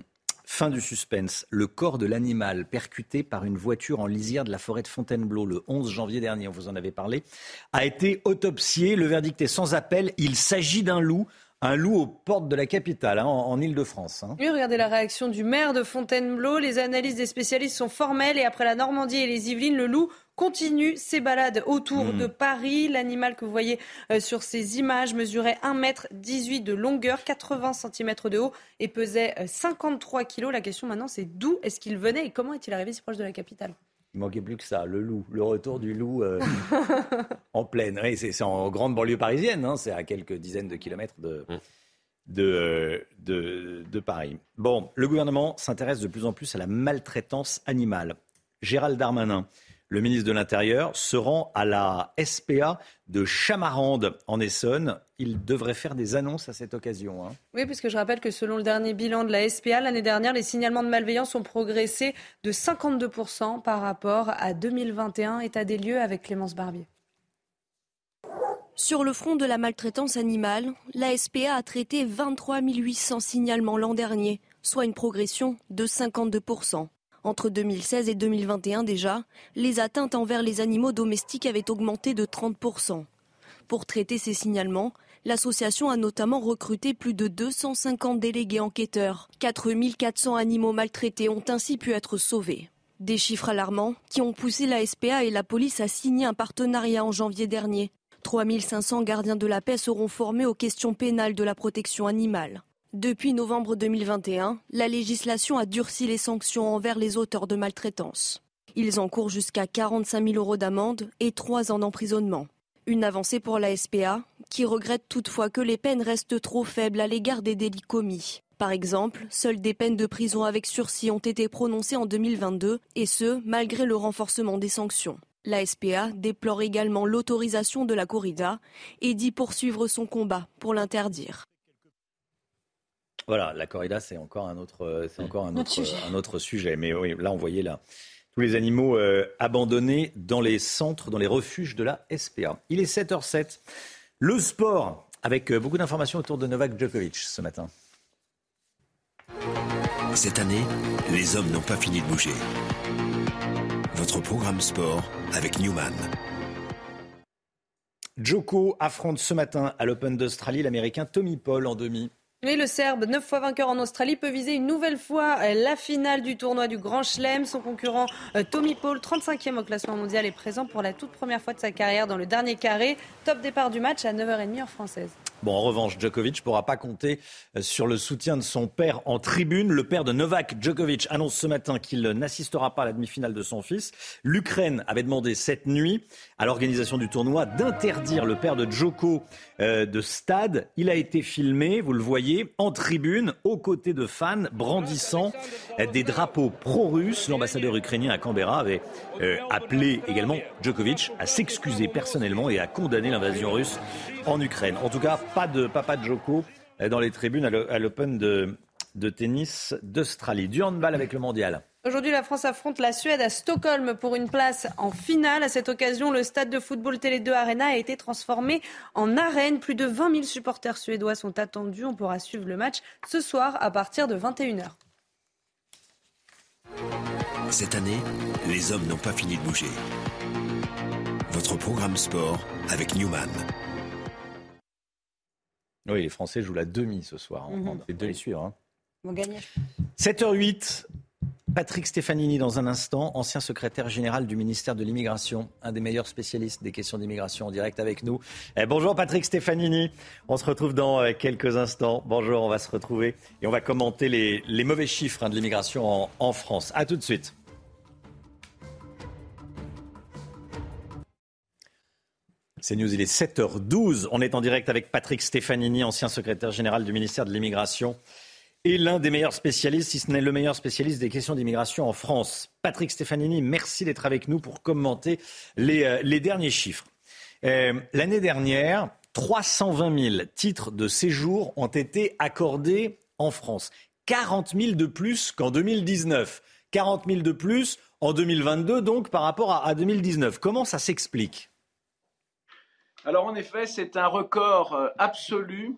Fin du suspense. Le corps de l'animal percuté par une voiture en lisière de la forêt de Fontainebleau le 11 janvier dernier, on vous en avait parlé, a été autopsié. Le verdict est sans appel. Il s'agit d'un loup un loup aux portes de la capitale, hein, en, Ile-de-France. Hein. Oui, regardez la réaction du maire de Fontainebleau. Les analyses des spécialistes sont formelles et après la Normandie et les Yvelines, le loup continue ses balades autour hmm. de Paris. L'animal que vous voyez euh, sur ces images mesurait 1,18 m de longueur, 80 cm de haut et pesait 53 euh, kg. La question maintenant, c'est d'où est-ce qu'il venait et comment est-il arrivé si proche de la capitale? Il manquait plus que ça, le loup, le retour du loup euh, en pleine. Oui, c'est en grande banlieue parisienne, hein, c'est à quelques dizaines de kilomètres de, mm. de, de, de, Paris. Bon, le gouvernement s'intéresse de plus en plus à la maltraitance animale. Gérald Darmanin le ministre de l'Intérieur se rend à la SPA de Chamarande en Essonne. Il devrait faire des annonces à cette occasion. Hein. Oui, puisque je rappelle que selon le dernier bilan de la SPA, l'année dernière, les signalements de malveillance ont progressé de 52% par rapport à 2021. État des lieux avec Clémence Barbier. Sur le front de la maltraitance animale, la SPA a traité 23 800 signalements l'an dernier, soit une progression de 52%. Entre 2016 et 2021 déjà, les atteintes envers les animaux domestiques avaient augmenté de 30%. Pour traiter ces signalements, l'association a notamment recruté plus de 250 délégués enquêteurs. 4400 animaux maltraités ont ainsi pu être sauvés. Des chiffres alarmants qui ont poussé la SPA et la police à signer un partenariat en janvier dernier. 3500 gardiens de la paix seront formés aux questions pénales de la protection animale. Depuis novembre 2021, la législation a durci les sanctions envers les auteurs de maltraitance. Ils encourent jusqu'à 45 000 euros d'amende et 3 ans d'emprisonnement. Une avancée pour la SPA, qui regrette toutefois que les peines restent trop faibles à l'égard des délits commis. Par exemple, seules des peines de prison avec sursis ont été prononcées en 2022, et ce, malgré le renforcement des sanctions. La SPA déplore également l'autorisation de la corrida et dit poursuivre son combat pour l'interdire. Voilà, la corrida, c'est encore un autre, c'est encore un autre, sujet. un autre sujet. Mais oui, là, on voyait là tous les animaux euh, abandonnés dans les centres, dans les refuges de la SPA. Il est 7h07. Le sport, avec euh, beaucoup d'informations autour de Novak Djokovic ce matin. Cette année, les hommes n'ont pas fini de bouger. Votre programme sport avec Newman. Djoko affronte ce matin à l'Open d'Australie l'Américain Tommy Paul en demi. Le Serbe, neuf fois vainqueur en Australie, peut viser une nouvelle fois euh, la finale du tournoi du Grand Chelem. Son concurrent euh, Tommy Paul, 35e au classement mondial, est présent pour la toute première fois de sa carrière dans le dernier carré. Top départ du match à 9h30 en française. Bon, en revanche, Djokovic ne pourra pas compter euh, sur le soutien de son père en tribune. Le père de Novak Djokovic annonce ce matin qu'il n'assistera pas à la demi-finale de son fils. L'Ukraine avait demandé cette nuit à l'organisation du tournoi d'interdire le père de Djoko euh, de stade. Il a été filmé, vous le voyez, en tribune, aux côtés de fans, brandissant des drapeaux pro-russes. L'ambassadeur ukrainien à Canberra avait euh, appelé également Djokovic à s'excuser personnellement et à condamner l'invasion russe en Ukraine. En tout cas, pas de papa de Joko euh, dans les tribunes à l'Open de, de, tennis d'Australie. Du handball avec le mondial. Aujourd'hui, la France affronte la Suède à Stockholm pour une place en finale. À cette occasion, le stade de football Télé 2 Arena a été transformé en arène. Plus de 20 000 supporters suédois sont attendus. On pourra suivre le match ce soir à partir de 21h. Cette année, les hommes n'ont pas fini de bouger. Votre programme sport avec Newman. Oui, les Français jouent la demi ce soir. On mm -hmm. Hein. Gagner. 7h08. Patrick Stefanini, dans un instant, ancien secrétaire général du ministère de l'Immigration, un des meilleurs spécialistes des questions d'immigration en direct avec nous. Eh, bonjour Patrick Stefanini, on se retrouve dans euh, quelques instants. Bonjour, on va se retrouver et on va commenter les, mauvais chiffres hein, de l'immigration en, en France. A tout de suite. C'est News, il est 7h12. On est en direct avec Patrick Stefanini, ancien secrétaire général du ministère de l'Immigration et l'un des meilleurs spécialistes, si ce n'est le meilleur spécialiste des questions d'immigration en France. Patrick Stefanini, merci d'être avec nous pour commenter les, euh, derniers chiffres. Euh, l'année dernière, 320 000 titres de séjour ont été accordés en France. 40 000 de plus qu'en 2019. 40 000 de plus en 2022, donc par rapport à, à 2019. Comment ça s'explique? Alors en effet, c'est un record euh, absolu,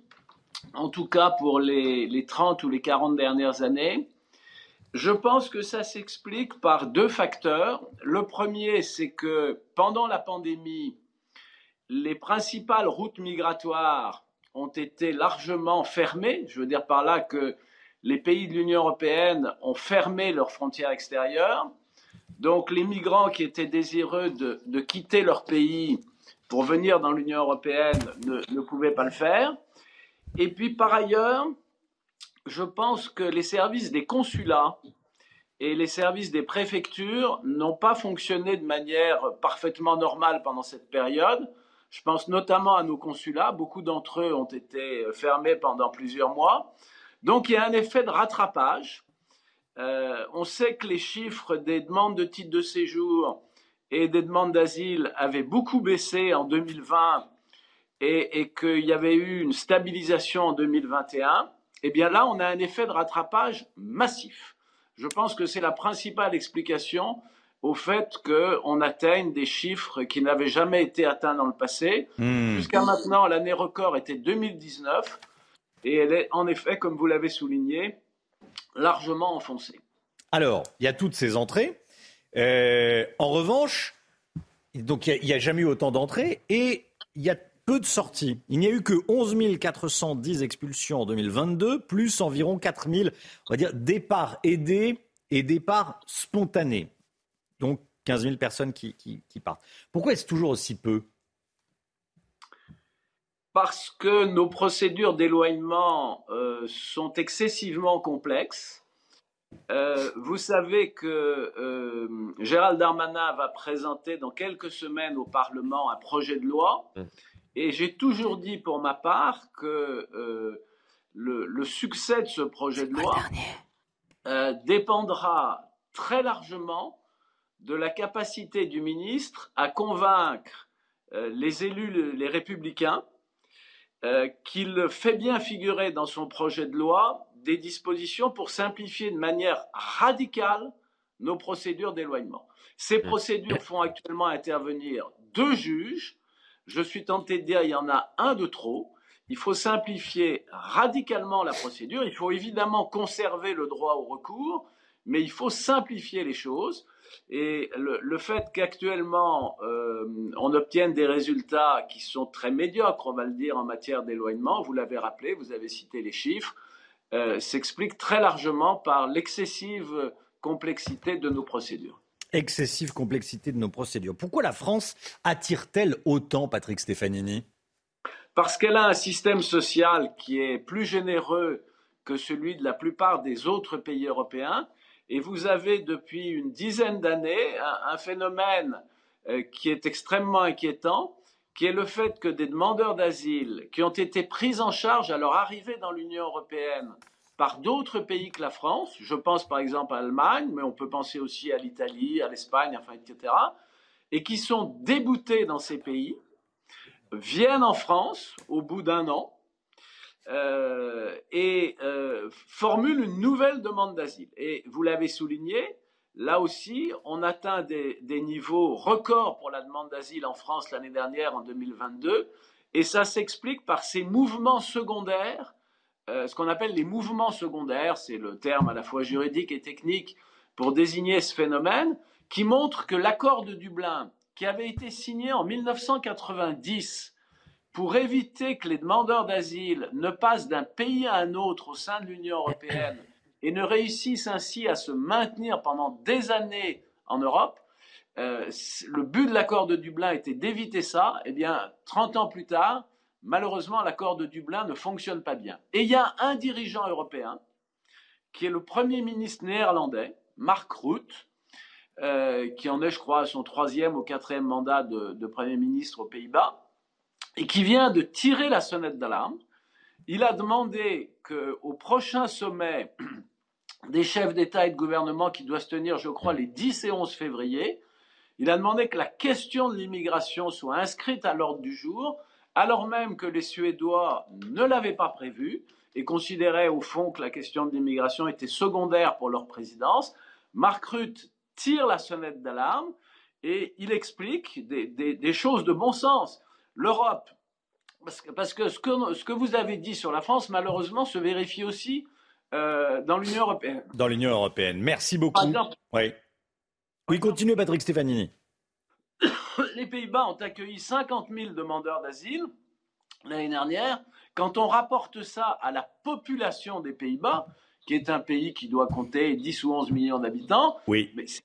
en tout cas pour les, 30 ou les 40 dernières années. Je pense que ça s'explique par deux facteurs. Le premier, c'est que pendant la pandémie, les principales routes migratoires ont été largement fermées. Je veux dire par là que les pays de l'Union européenne ont fermé leurs frontières extérieures. Donc les migrants qui étaient désireux de quitter leur pays pour venir dans l'Union européenne ne, ne pouvaient pas le faire. Et puis par ailleurs, je pense que les services des consulats et les services des préfectures n'ont pas fonctionné de manière parfaitement normale pendant cette période. Je pense notamment à nos consulats. Beaucoup d'entre eux ont été fermés pendant plusieurs mois. Donc il y a un effet de rattrapage. Euh, on sait que les chiffres des demandes de titres de séjour et des demandes d'asile avaient beaucoup baissé en 2020 et, et qu'il y avait eu une stabilisation en 2021, eh bien là, on a un effet de rattrapage massif. Je pense que c'est la principale explication au fait qu'on atteigne des chiffres qui n'avaient jamais été atteints dans le passé. Hmm. Jusqu'à maintenant, l'année record était 2019 et elle est en effet, comme vous l'avez souligné, largement enfoncée. Alors, il y a toutes ces entrées, euh, en revanche, il n'y a, jamais eu autant d'entrées et il y a peu de sorties. Il n'y a eu que 11 410 expulsions en 2022, plus environ 4 000, on va dire, départs aidés et départs spontanés. Donc 15 000 personnes qui, partent. Pourquoi est-ce toujours aussi peu? Parce que nos procédures d'éloignement euh, sont excessivement complexes euh, vous savez que euh, Gérald Darmanin va présenter dans quelques semaines au Parlement un projet de loi. Mmh. Et j'ai toujours dit pour ma part que euh, le, succès de ce projet de loi dépendra très largement de la capacité du ministre à convaincre les élus, les républicains, qu'il fait bien figurer dans son projet de loi des dispositions pour simplifier de manière radicale nos procédures d'éloignement. Ces procédures font actuellement intervenir deux juges. Je suis tenté de dire il y en a un de trop. Il faut simplifier radicalement la procédure. Il faut évidemment conserver le droit au recours, mais il faut simplifier les choses. Et le, fait qu'actuellement euh, on obtienne des résultats qui sont très médiocres, on va le dire, en matière d'éloignement, vous l'avez rappelé, vous avez cité les chiffres, euh, s'explique très largement par l'excessive complexité de nos procédures. Excessive complexité de nos procédures. Pourquoi la France attire-t-elle autant, Patrick Stefanini? Parce qu'elle a un système social qui est plus généreux que celui de la plupart des autres pays européens. Et vous avez depuis une dizaine d'années un, phénomène euh, qui est extrêmement inquiétant, qui est le fait que des demandeurs d'asile qui ont été pris en charge à leur arrivée dans l'Union européenne par d'autres pays que la France, je pense par exemple à l'Allemagne, mais on peut penser aussi à l'Italie, à l'Espagne, enfin, etc., et qui sont déboutés dans ces pays, viennent en France au bout d'un an euh, et euh, formulent une nouvelle demande d'asile. Et vous l'avez souligné, Là aussi, on atteint des, niveaux records pour la demande d'asile en France l'année dernière, en 2022, et ça s'explique par ces mouvements secondaires, euh, ce qu'on appelle les mouvements secondaires, c'est le terme à la fois juridique et technique pour désigner ce phénomène, qui montre que l'accord de Dublin, qui avait été signé en 1990 pour éviter que les demandeurs d'asile ne passent d'un pays à un autre au sein de l'Union européenne, et ne réussissent ainsi à se maintenir pendant des années en Europe, euh, le but de l'accord de Dublin était d'éviter ça, eh bien, 30 ans plus tard, malheureusement, l'accord de Dublin ne fonctionne pas bien. Et il y a un dirigeant européen, qui est le Premier ministre néerlandais, Mark Rutte, euh, qui en est, je crois, son troisième ou quatrième mandat de Premier ministre aux Pays-Bas, et qui vient de tirer la sonnette d'alarme. Il a demandé qu'au prochain sommet des chefs d'État et de gouvernement qui doit se tenir, je crois, les 10 et 11 février, il a demandé que la question de l'immigration soit inscrite à l'ordre du jour, alors même que les Suédois ne l'avaient pas prévu et considéraient au fond que la question de l'immigration était secondaire pour leur présidence. Mark Rutte tire la sonnette d'alarme et il explique des, choses de bon sens. L'Europe, parce que, ce que, vous avez dit sur la France, malheureusement, se vérifie aussi euh, dans l'Union européenne. Dans l'Union européenne. Merci beaucoup. oui. Oui, continuez, Patrick Stefanini. Les Pays-Bas ont accueilli 50 000 demandeurs d'asile l'année dernière. Quand on rapporte ça à la population des Pays-Bas, qui est un pays qui doit compter 10 ou 11 millions d'habitants, oui. c'est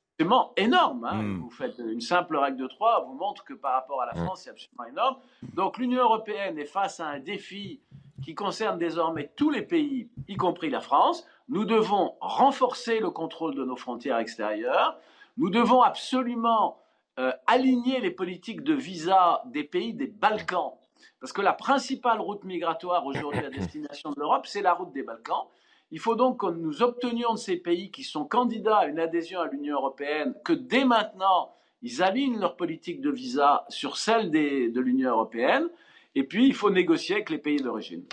énorme. Hein. Hmm. Vous faites une simple règle de 3, vous montre que par rapport à la. France, c'est absolument énorme. Donc l'Union européenne est face à un défi qui concerne désormais tous les pays, y compris la France. Nous devons renforcer le contrôle de nos frontières extérieures. Nous devons absolument euh, aligner les politiques de visa des pays des Balkans. Parce que la principale route migratoire aujourd'hui à destination de l'Europe, c'est la route des Balkans. Il faut donc que nous obtenions de ces pays qui sont candidats à une adhésion à l'Union européenne que dès maintenant, ils alignent leur politique de visa sur celle de l'Union européenne. Et puis, il faut négocier avec les pays d'origine.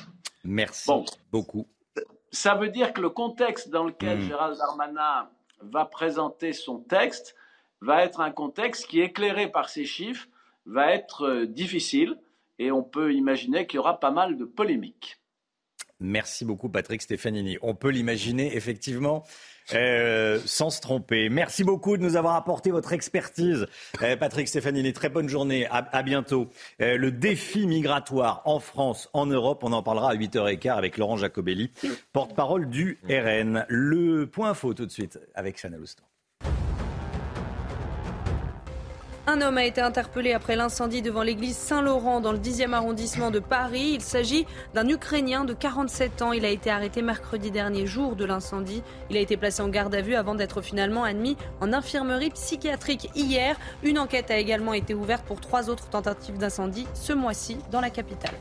Merci beaucoup. Ça veut dire que le contexte dans lequel hmm. Gérald Darmanin va présenter son texte va être un contexte qui, éclairé par ces chiffres, va être euh, difficile et on peut imaginer qu'il y aura pas mal de polémiques. Merci beaucoup Patrick Stefanini. On peut l'imaginer effectivement euh, sans se tromper. Merci beaucoup de nous avoir apporté votre expertise. Euh, Patrick Stefanini, très bonne journée. À, bientôt. le défi migratoire en France, en Europe, on en parlera à 8h15 avec Laurent Jacobelli, porte-parole du RN. Le point info tout de suite avec Chanel Houston. Un homme a été interpellé après l'incendie devant l'église Saint-Laurent dans le 10e arrondissement de Paris. Il s'agit d'un Ukrainien de 47 ans. Il a été arrêté mercredi dernier, jour de l'incendie. Il a été placé en garde à vue avant d'être finalement admis en infirmerie psychiatrique hier. Une enquête a également été ouverte pour trois autres tentatives d'incendie ce mois-ci dans la capitale.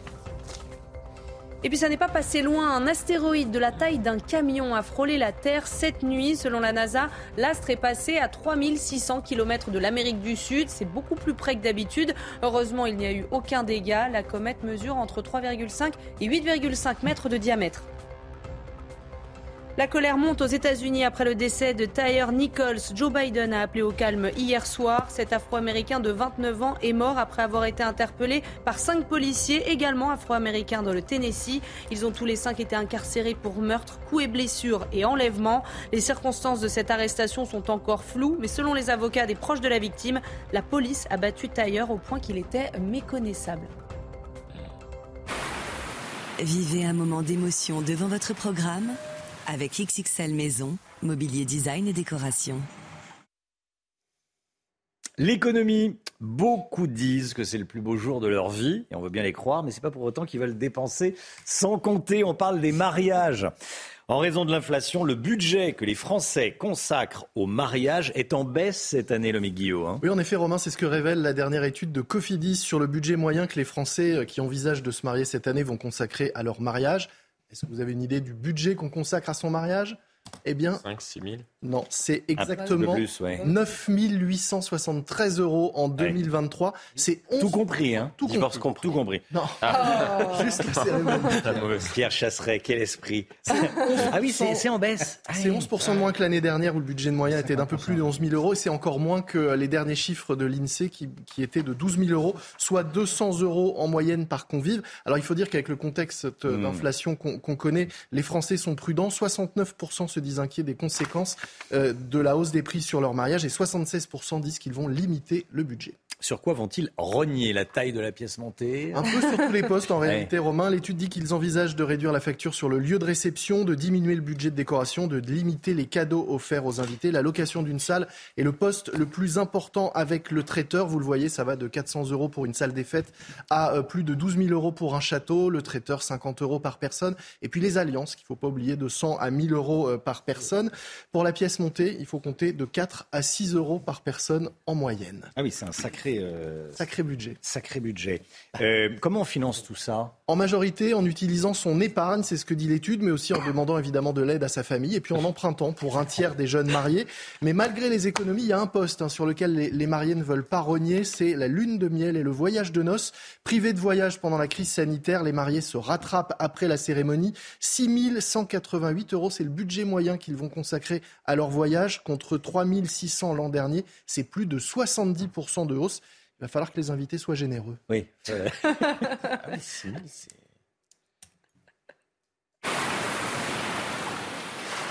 Et puis ça n'est pas passé loin, un astéroïde de la taille d'un camion a frôlé la Terre cette nuit. Selon la NASA, l'astre est passé à 3600 km de l'Amérique du Sud. C'est beaucoup plus près que d'habitude. Heureusement, il n'y a eu aucun dégât. La comète mesure entre 3,5 et 8,5 mètres de diamètre. La colère monte aux États-Unis après le décès de Tyre Nichols. Joe Biden a appelé au calme hier soir. Cet Afro-Américain de 29 ans est mort après avoir été interpellé par cinq policiers, également afro-américains dans le Tennessee. Ils ont tous les cinq été incarcérés pour meurtre, coups et blessures et enlèvement. Les circonstances de cette arrestation sont encore floues, mais selon les avocats des proches de la victime, la police a battu Tyre au point qu'il était méconnaissable. Vivez un moment d'émotion devant votre programme avec XXL Maison, mobilier design et décoration. L'économie, beaucoup disent que c'est le plus beau jour de leur vie, et on veut bien les croire, mais ce n'est pas pour autant qu'ils veulent dépenser sans compter. On parle des mariages. En raison de l'inflation, le budget que les Français consacrent au mariage est en baisse cette année, le Guillaume. Hein. Oui, en effet, Romain, c'est ce que révèle la dernière étude de Cofidis sur le budget moyen que les Français euh, qui envisagent de se marier cette année vont consacrer à leur mariage. Est-ce que vous avez une idée du budget qu'on consacre à son mariage? Eh bien, 5 6 000 Non, c'est exactement 9 873 euros en 2023. C'est tout compris, hein Tout compris. compris. Tout compris. Non, ah. juste la cérémonie. Pierre Chasseret, quel esprit. ah oui, c'est en baisse. C'est 11 de moins que l'année dernière où le budget moyen était d'un peu plus de 11 000 euros et c'est encore moins que les derniers chiffres de l'INSEE qui, qui étaient de 12 000 euros, soit 200 euros en moyenne par convive. Alors il faut dire qu'avec le contexte hmm. d'inflation qu'on connaît, les Français sont prudents. 69 se disent inquiets des conséquences euh, de la hausse des prix sur leur mariage et 76% disent qu'ils vont limiter le budget. Sur quoi vont-ils rogner La taille de la pièce montée Un peu sur tous les postes en réalité, Romain. L'étude dit qu'ils envisagent de réduire la facture sur le lieu de réception, de diminuer le budget de décoration, de limiter les cadeaux offerts aux invités, la location d'une salle et le poste le plus important avec le traiteur. Vous le voyez, ça va de 400 euros pour une salle des fêtes à euh, plus de 12 000 euros pour un château. Le traiteur, 50 euros par personne. Et puis les alliances, qu'il ne faut pas oublier, de 100 à 1000 euros euh, par personne. Pour la pièce montée, il faut compter de 4 à 6 euros par personne en moyenne. Ah oui, c'est un sacré euh, sacré, budget. Sacré budget. Euh, comment on finance tout ça? En majorité, en utilisant son épargne, c'est ce que dit l'étude, mais aussi en demandant évidemment de l'aide à sa famille, et puis en empruntant pour un tiers des jeunes mariés. Mais malgré les économies, il y a un poste hein, sur lequel les, mariés ne veulent pas rogner, c'est la lune de miel et le voyage de noces. Privés de voyage pendant la crise sanitaire, les mariés se rattrapent après la cérémonie. 6 188 euros, c'est le budget moyen qu'ils vont consacrer à leur voyage, contre 3 600 l'an dernier. C'est plus de 70% de hausse. Il va falloir que les invités soient généreux. Oui. Ah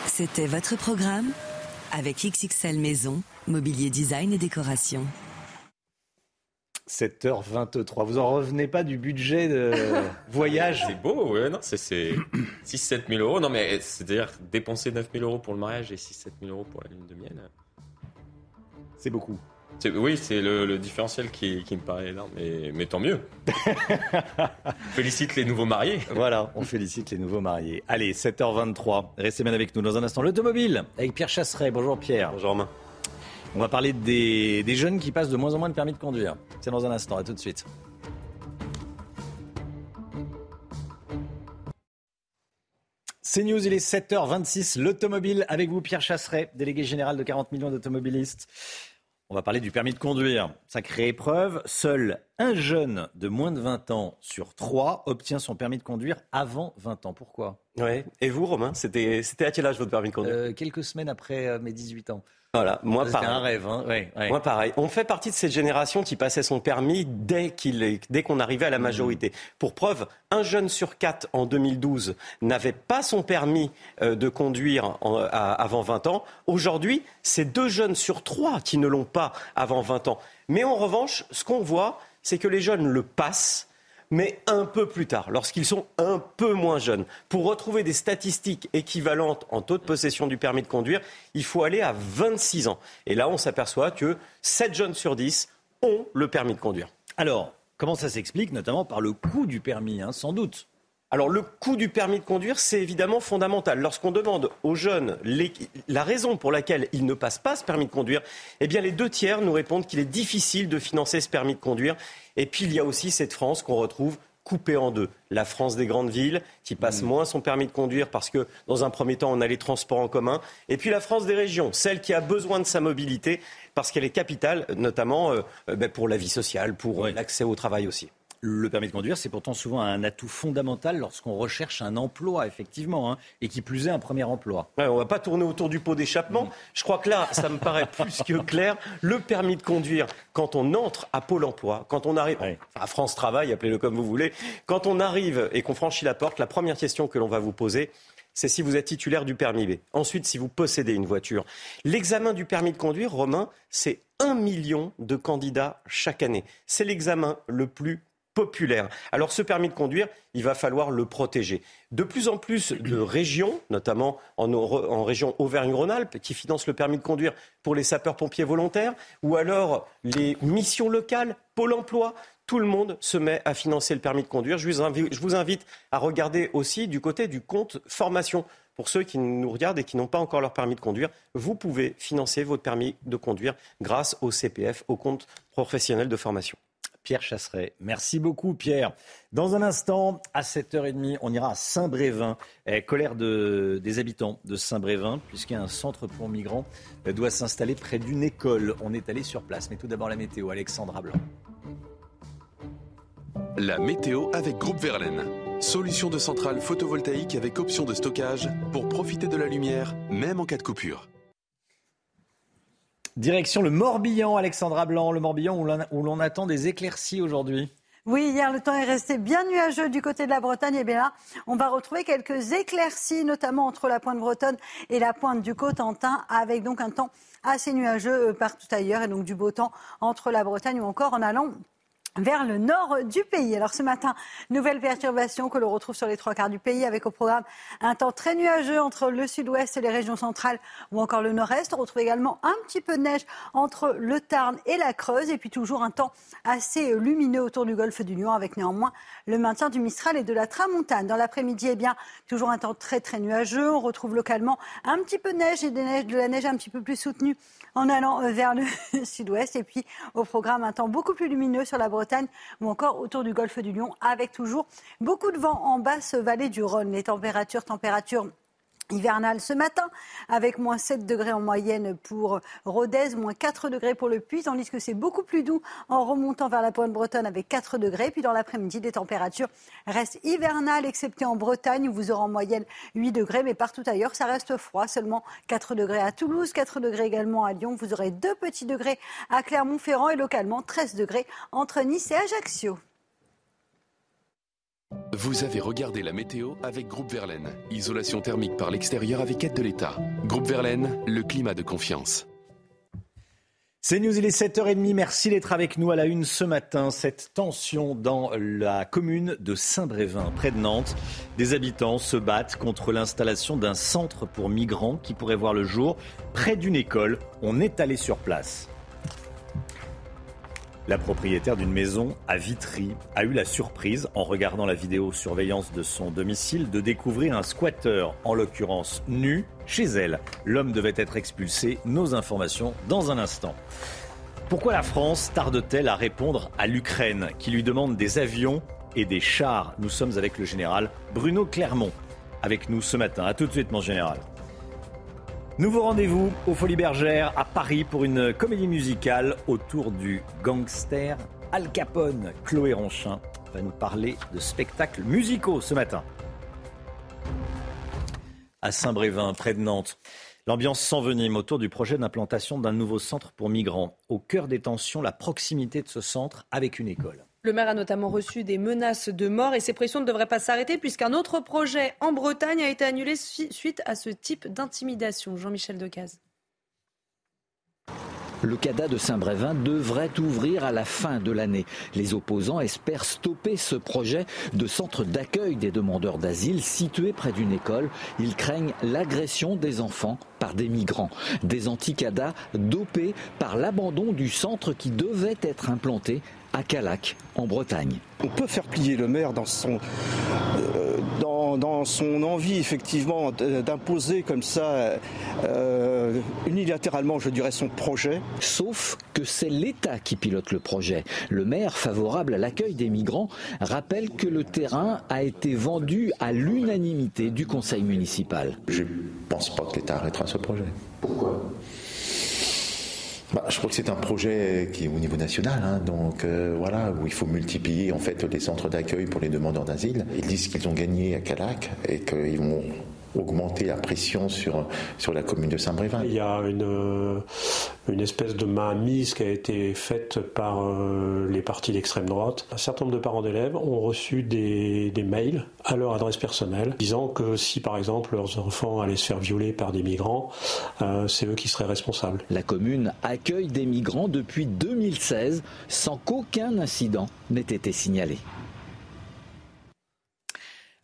C'était votre programme avec XXL Maison, Mobilier Design et Décoration. 7h23. Vous en revenez pas du budget de voyage C'est beau, ouais, non, c'est 6-7 000 euros. Non, mais c'est-à-dire dépenser 9 000 euros pour le mariage et 6-7 000 euros pour la lune de miel. C'est beaucoup. Oui, c'est le, différentiel qui, me paraît énorme, mais, mais tant mieux. félicite les nouveaux mariés. Voilà, on félicite les nouveaux mariés. Allez, 7h23, restez bien avec nous dans un instant. L'automobile avec Pierre Chasseret. Bonjour Pierre. Bonjour Romain. On va parler des, des jeunes qui passent de moins en moins de permis de conduire. C'est dans un instant, à tout de suite. C'est News, il est 7h26. L'automobile avec vous, Pierre Chasseret, délégué général de 40 millions d'automobilistes. On va parler du permis de conduire. Sacrée épreuve. Seul un jeune de moins de 20 ans sur trois obtient son permis de conduire avant 20 ans. Pourquoi? Ouais. Et vous, Romain, c'était à quel âge votre permis de conduire? Euh, Quelques semaines après euh, mes 18 ans. Voilà, moi pareil. un rêve, hein. Moi pareil. On fait partie de cette génération qui passait son permis dès qu'il dès qu'on arrivait à la majorité. Pour preuve, un jeune sur quatre en 2012 n'avait pas son permis euh, de conduire avant 20 ans. Aujourd'hui, c'est deux jeunes sur trois qui ne l'ont pas avant 20 ans. Mais en revanche, ce qu'on voit, c'est que les jeunes le passent mais un peu plus tard, lorsqu'ils sont un peu moins jeunes. Pour retrouver des statistiques équivalentes en taux de possession du permis de conduire, il faut aller à 26 ans. Et là, on s'aperçoit que 7 jeunes sur 10 ont le permis de conduire. Alors, comment ça s'explique Notamment par le coût du permis, hein, sans doute. Alors le coût du permis de conduire, c'est évidemment fondamental. Lorsqu'on demande aux jeunes la raison pour laquelle ils ne passent pas ce permis de conduire, eh bien les deux tiers nous répondent qu'il est difficile de financer ce permis de conduire. Et puis il y a aussi cette France qu'on retrouve coupée en deux. La France des grandes villes, qui passe mmh. moins son permis de conduire parce que, dans un premier temps, on a les transports en commun. Et puis la France des régions, celle qui a besoin de sa mobilité parce qu'elle est capitale, notamment euh, ben, pour la vie sociale, pour l'accès au travail aussi. Le permis de conduire, c'est pourtant souvent un atout fondamental lorsqu'on recherche un emploi, effectivement, hein, et qui plus est un premier emploi. on ne va pas tourner autour du pot d'échappement. Je crois que là, ça me paraît plus que clair. Le permis de conduire, quand on entre à Pôle emploi, quand on arrive à France Travail, appelez-le comme vous voulez, quand on arrive et qu'on franchit la porte, la première question que l'on va vous poser, c'est si vous êtes titulaire du permis B. Ensuite, si vous possédez une voiture. L'examen du permis de conduire, Romain, c'est un million de candidats chaque année. C'est l'examen le plus populaire. Alors ce permis de conduire, il va falloir le protéger. De plus en plus de régions, notamment en, région Auvergne-Rhône-Alpes, qui financent le permis de conduire pour les sapeurs-pompiers volontaires, ou alors les missions locales, Pôle Emploi, tout le monde se met à financer le permis de conduire. Je vous, invite, je vous invite à regarder aussi du côté du compte formation. Pour ceux qui nous regardent et qui n'ont pas encore leur permis de conduire, vous pouvez financer votre permis de conduire grâce au CPF, au compte professionnel de formation. Pierre Chasseret. Merci beaucoup, Pierre. Dans un instant, à 7h30, on ira à Saint-Brévin. Eh, colère des habitants de Saint-Brévin, puisqu'un centre pour migrants eh, doit s'installer près d'une école. On est allé sur place. Mais tout d'abord, la météo. Alexandra Blanc. La météo avec Groupe Verlaine. Solution de centrale photovoltaïque avec option de stockage pour profiter de la lumière, même en cas de coupure. Direction le Morbihan, Alexandra Blanc, le Morbihan où l'on attend des éclaircies aujourd'hui. Oui, hier, le temps est resté bien nuageux du côté de la Bretagne. Et bien là, on va retrouver quelques éclaircies, notamment entre la pointe bretonne et la pointe du Cotentin, avec donc un temps assez nuageux euh, partout ailleurs et donc du beau temps entre la Bretagne ou encore en allant vers le nord du pays. Alors ce matin, nouvelle perturbation que l'on retrouve sur les trois quarts du pays avec au programme un temps très nuageux entre le sud-ouest et les régions centrales ou encore le nord-est. On retrouve également un petit peu de neige entre le Tarn et la Creuse et puis toujours un temps assez lumineux autour du golfe du Lion avec néanmoins le maintien du Mistral et de la Tramontane. Dans l'après-midi, eh bien, toujours un temps très très nuageux. On retrouve localement un petit peu de neige et de la neige un petit peu plus soutenue en allant euh, vers le sud-ouest. Et puis au programme, un temps beaucoup plus lumineux sur la Bretagne ou encore autour du golfe du Lion, avec toujours beaucoup de vent en basse vallée du Rhône. Les températures, températures hivernale ce matin, avec moins 7 degrés en moyenne pour Rodez, moins 4 degrés pour le Puy, tandis que c'est beaucoup plus doux en remontant vers la pointe bretonne avec 4 degrés. Puis dans l'après-midi, les températures restent hivernales, excepté en Bretagne, où vous aurez en moyenne 8 degrés, mais partout ailleurs, ça reste froid, seulement 4 degrés à Toulouse, 4 degrés également à Lyon. Vous aurez 2 petits degrés à Clermont-Ferrand et localement 13 degrés entre Nice et Ajaccio. Vous avez regardé la météo avec Groupe Verlaine. Isolation thermique par l'extérieur avec aide de l'État. Groupe Verlaine, le climat de confiance. C'est News, il est 7h30. Merci d'être avec nous à la une ce matin. Cette tension dans la commune de Saint-Brévin, près de Nantes. Des habitants se battent contre l'installation d'un centre pour migrants qui pourrait voir le jour près d'une école. On est allé sur place. La propriétaire d'une maison à Vitry a eu la surprise, en regardant la vidéosurveillance de son domicile, de découvrir un squatter, en l'occurrence nu, chez elle. L'homme devait être expulsé. Nos informations dans un instant. Pourquoi la France tarde-t-elle à répondre à l'Ukraine, qui lui demande des avions et des chars? Nous sommes avec le général Bruno Clermont, avec nous ce matin. A tout de suite, mon général. Nouveau rendez-vous aux Folies Bergères à Paris pour une comédie musicale autour du gangster Al Capone. Chloé Ronchin va nous parler de spectacles musicaux ce matin. À Saint-Brévin, près de Nantes. L'ambiance s'envenime autour du projet d'implantation d'un nouveau centre pour migrants. Au cœur des tensions, la proximité de ce centre avec une école. Le maire a notamment reçu des menaces de mort et ces pressions ne devraient pas s'arrêter puisqu'un autre projet en Bretagne a été annulé suite à ce type d'intimidation. Jean-Michel Decaze. Le CADA de Saint-Brévin devrait ouvrir à la fin de l'année. Les opposants espèrent stopper ce projet de centre d'accueil des demandeurs d'asile situé près d'une école. Ils craignent l'agression des enfants par des migrants. Des anti-CADA dopés par l'abandon du centre qui devait être implanté à Calac, en Bretagne. On peut faire plier le maire dans son, euh, dans, son envie, effectivement, d'imposer comme ça, euh, unilatéralement, je dirais, son projet. Sauf que c'est l'État qui pilote le projet. Le maire, favorable à l'accueil des migrants, rappelle que le terrain a été vendu à l'unanimité du conseil municipal. Je ne pense pas que l'État arrêtera ce projet. Pourquoi? Bah, je crois que c'est un projet qui est au niveau national, hein, donc euh, voilà, où il faut multiplier en fait les centres d'accueil pour les demandeurs d'asile. Ils disent qu'ils ont gagné à Calac et qu'ils vont augmenter la pression sur, sur la commune de Saint-Brévin. Il y a une, euh, une espèce de mainmise qui a été faite par euh, les partis d'extrême droite. Un certain nombre de parents d'élèves ont reçu des, des, mails à leur adresse personnelle disant que si par exemple leurs enfants allaient se faire violer par des migrants, euh, c'est eux qui seraient responsables. La commune accueille des migrants depuis 2016 sans qu'aucun incident n'ait été signalé.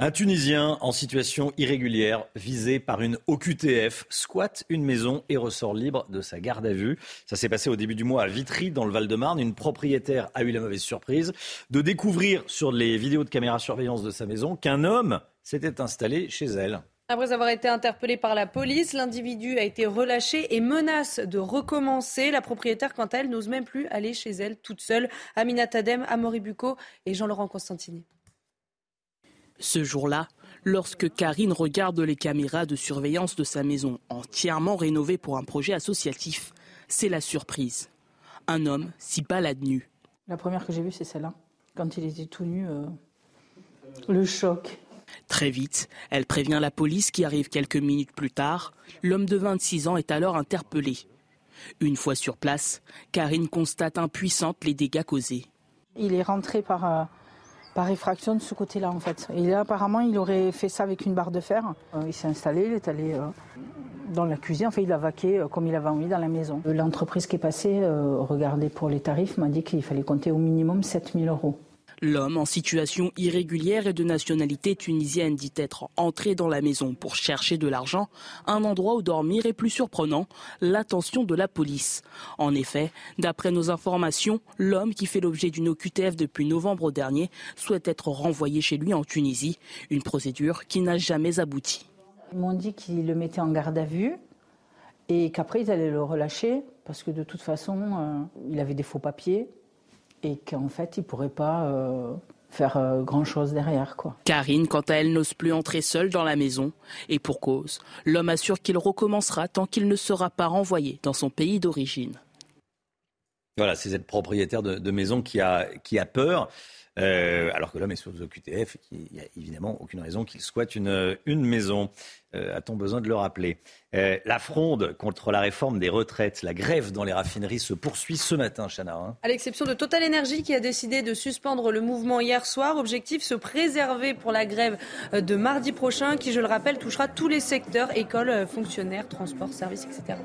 Un Tunisien en situation irrégulière, visé par une OQTF, squatte une maison et ressort libre de sa garde à vue. Ça s'est passé au début du mois à Vitry, dans le Val-de-Marne. Une propriétaire a eu la mauvaise surprise de découvrir sur les vidéos de caméra surveillance de sa maison qu'un homme s'était installé chez elle. Après avoir été interpellé par la police, l'individu a été relâché et menace de recommencer. La propriétaire, quant à elle, n'ose même plus aller chez elle toute seule. Amina Tadem, Amaury Bucco et Jean-Laurent Constantini. Ce jour-là, lorsque Karine regarde les caméras de surveillance de sa maison entièrement rénovée pour un projet associatif, c'est la surprise. Un homme s'y balade nu. La première que j'ai vue, c'est celle-là. Quand il était tout nu, euh, le choc. Très vite, elle prévient la police qui arrive quelques minutes plus tard. L'homme de 26 ans est alors interpellé. Une fois sur place, Karine constate impuissante les dégâts causés. Il est rentré par, euh, par effraction de ce côté-là en fait. Et là apparemment il aurait fait ça avec une barre de fer. Euh, il s'est installé, il est allé euh, dans la cuisine, enfin il a vaqué euh, comme il avait envie dans la maison. L'entreprise qui est passée, regardez pour les tarifs, m'a dit qu'il fallait compter au minimum 7000 euros. L'homme en situation irrégulière et de nationalité tunisienne dit être entré dans la maison pour chercher de l'argent, un endroit où dormir et plus surprenant, l'attention de la police. En effet, d'après nos informations, l'homme qui fait l'objet d'une OQTF depuis novembre dernier souhaite être renvoyé chez lui en Tunisie, une procédure qui n'a jamais abouti. Ils m'ont dit qu'ils le mettaient en garde à vue et qu'après ils allaient le relâcher parce que de toute façon euh, il avait des faux papiers et qu'en fait il ne pourrait pas euh, faire euh, grand chose derrière quoi. Karine, quant à elle, n'ose plus entrer seule dans la maison. Et pour cause, l'homme assure qu'il recommencera tant qu'il ne sera pas renvoyé dans son pays d'origine. Voilà, c'est cette propriétaire de, de maison qui a, qui a peur. Euh, alors que l'homme est sous OQTF et qu'il n'y a évidemment aucune raison qu'il squatte une, une maison. Euh, A-t-on besoin de le rappeler? Euh, La fronde contre la réforme des retraites, la grève dans les raffineries se poursuit ce matin, Chana. hein. À l'exception de Total Energy qui a décidé de suspendre le mouvement hier soir. Objectif se préserver pour la grève euh, de mardi prochain qui, je le rappelle, touchera tous les secteurs, écoles, euh, fonctionnaires, transports, services, etc.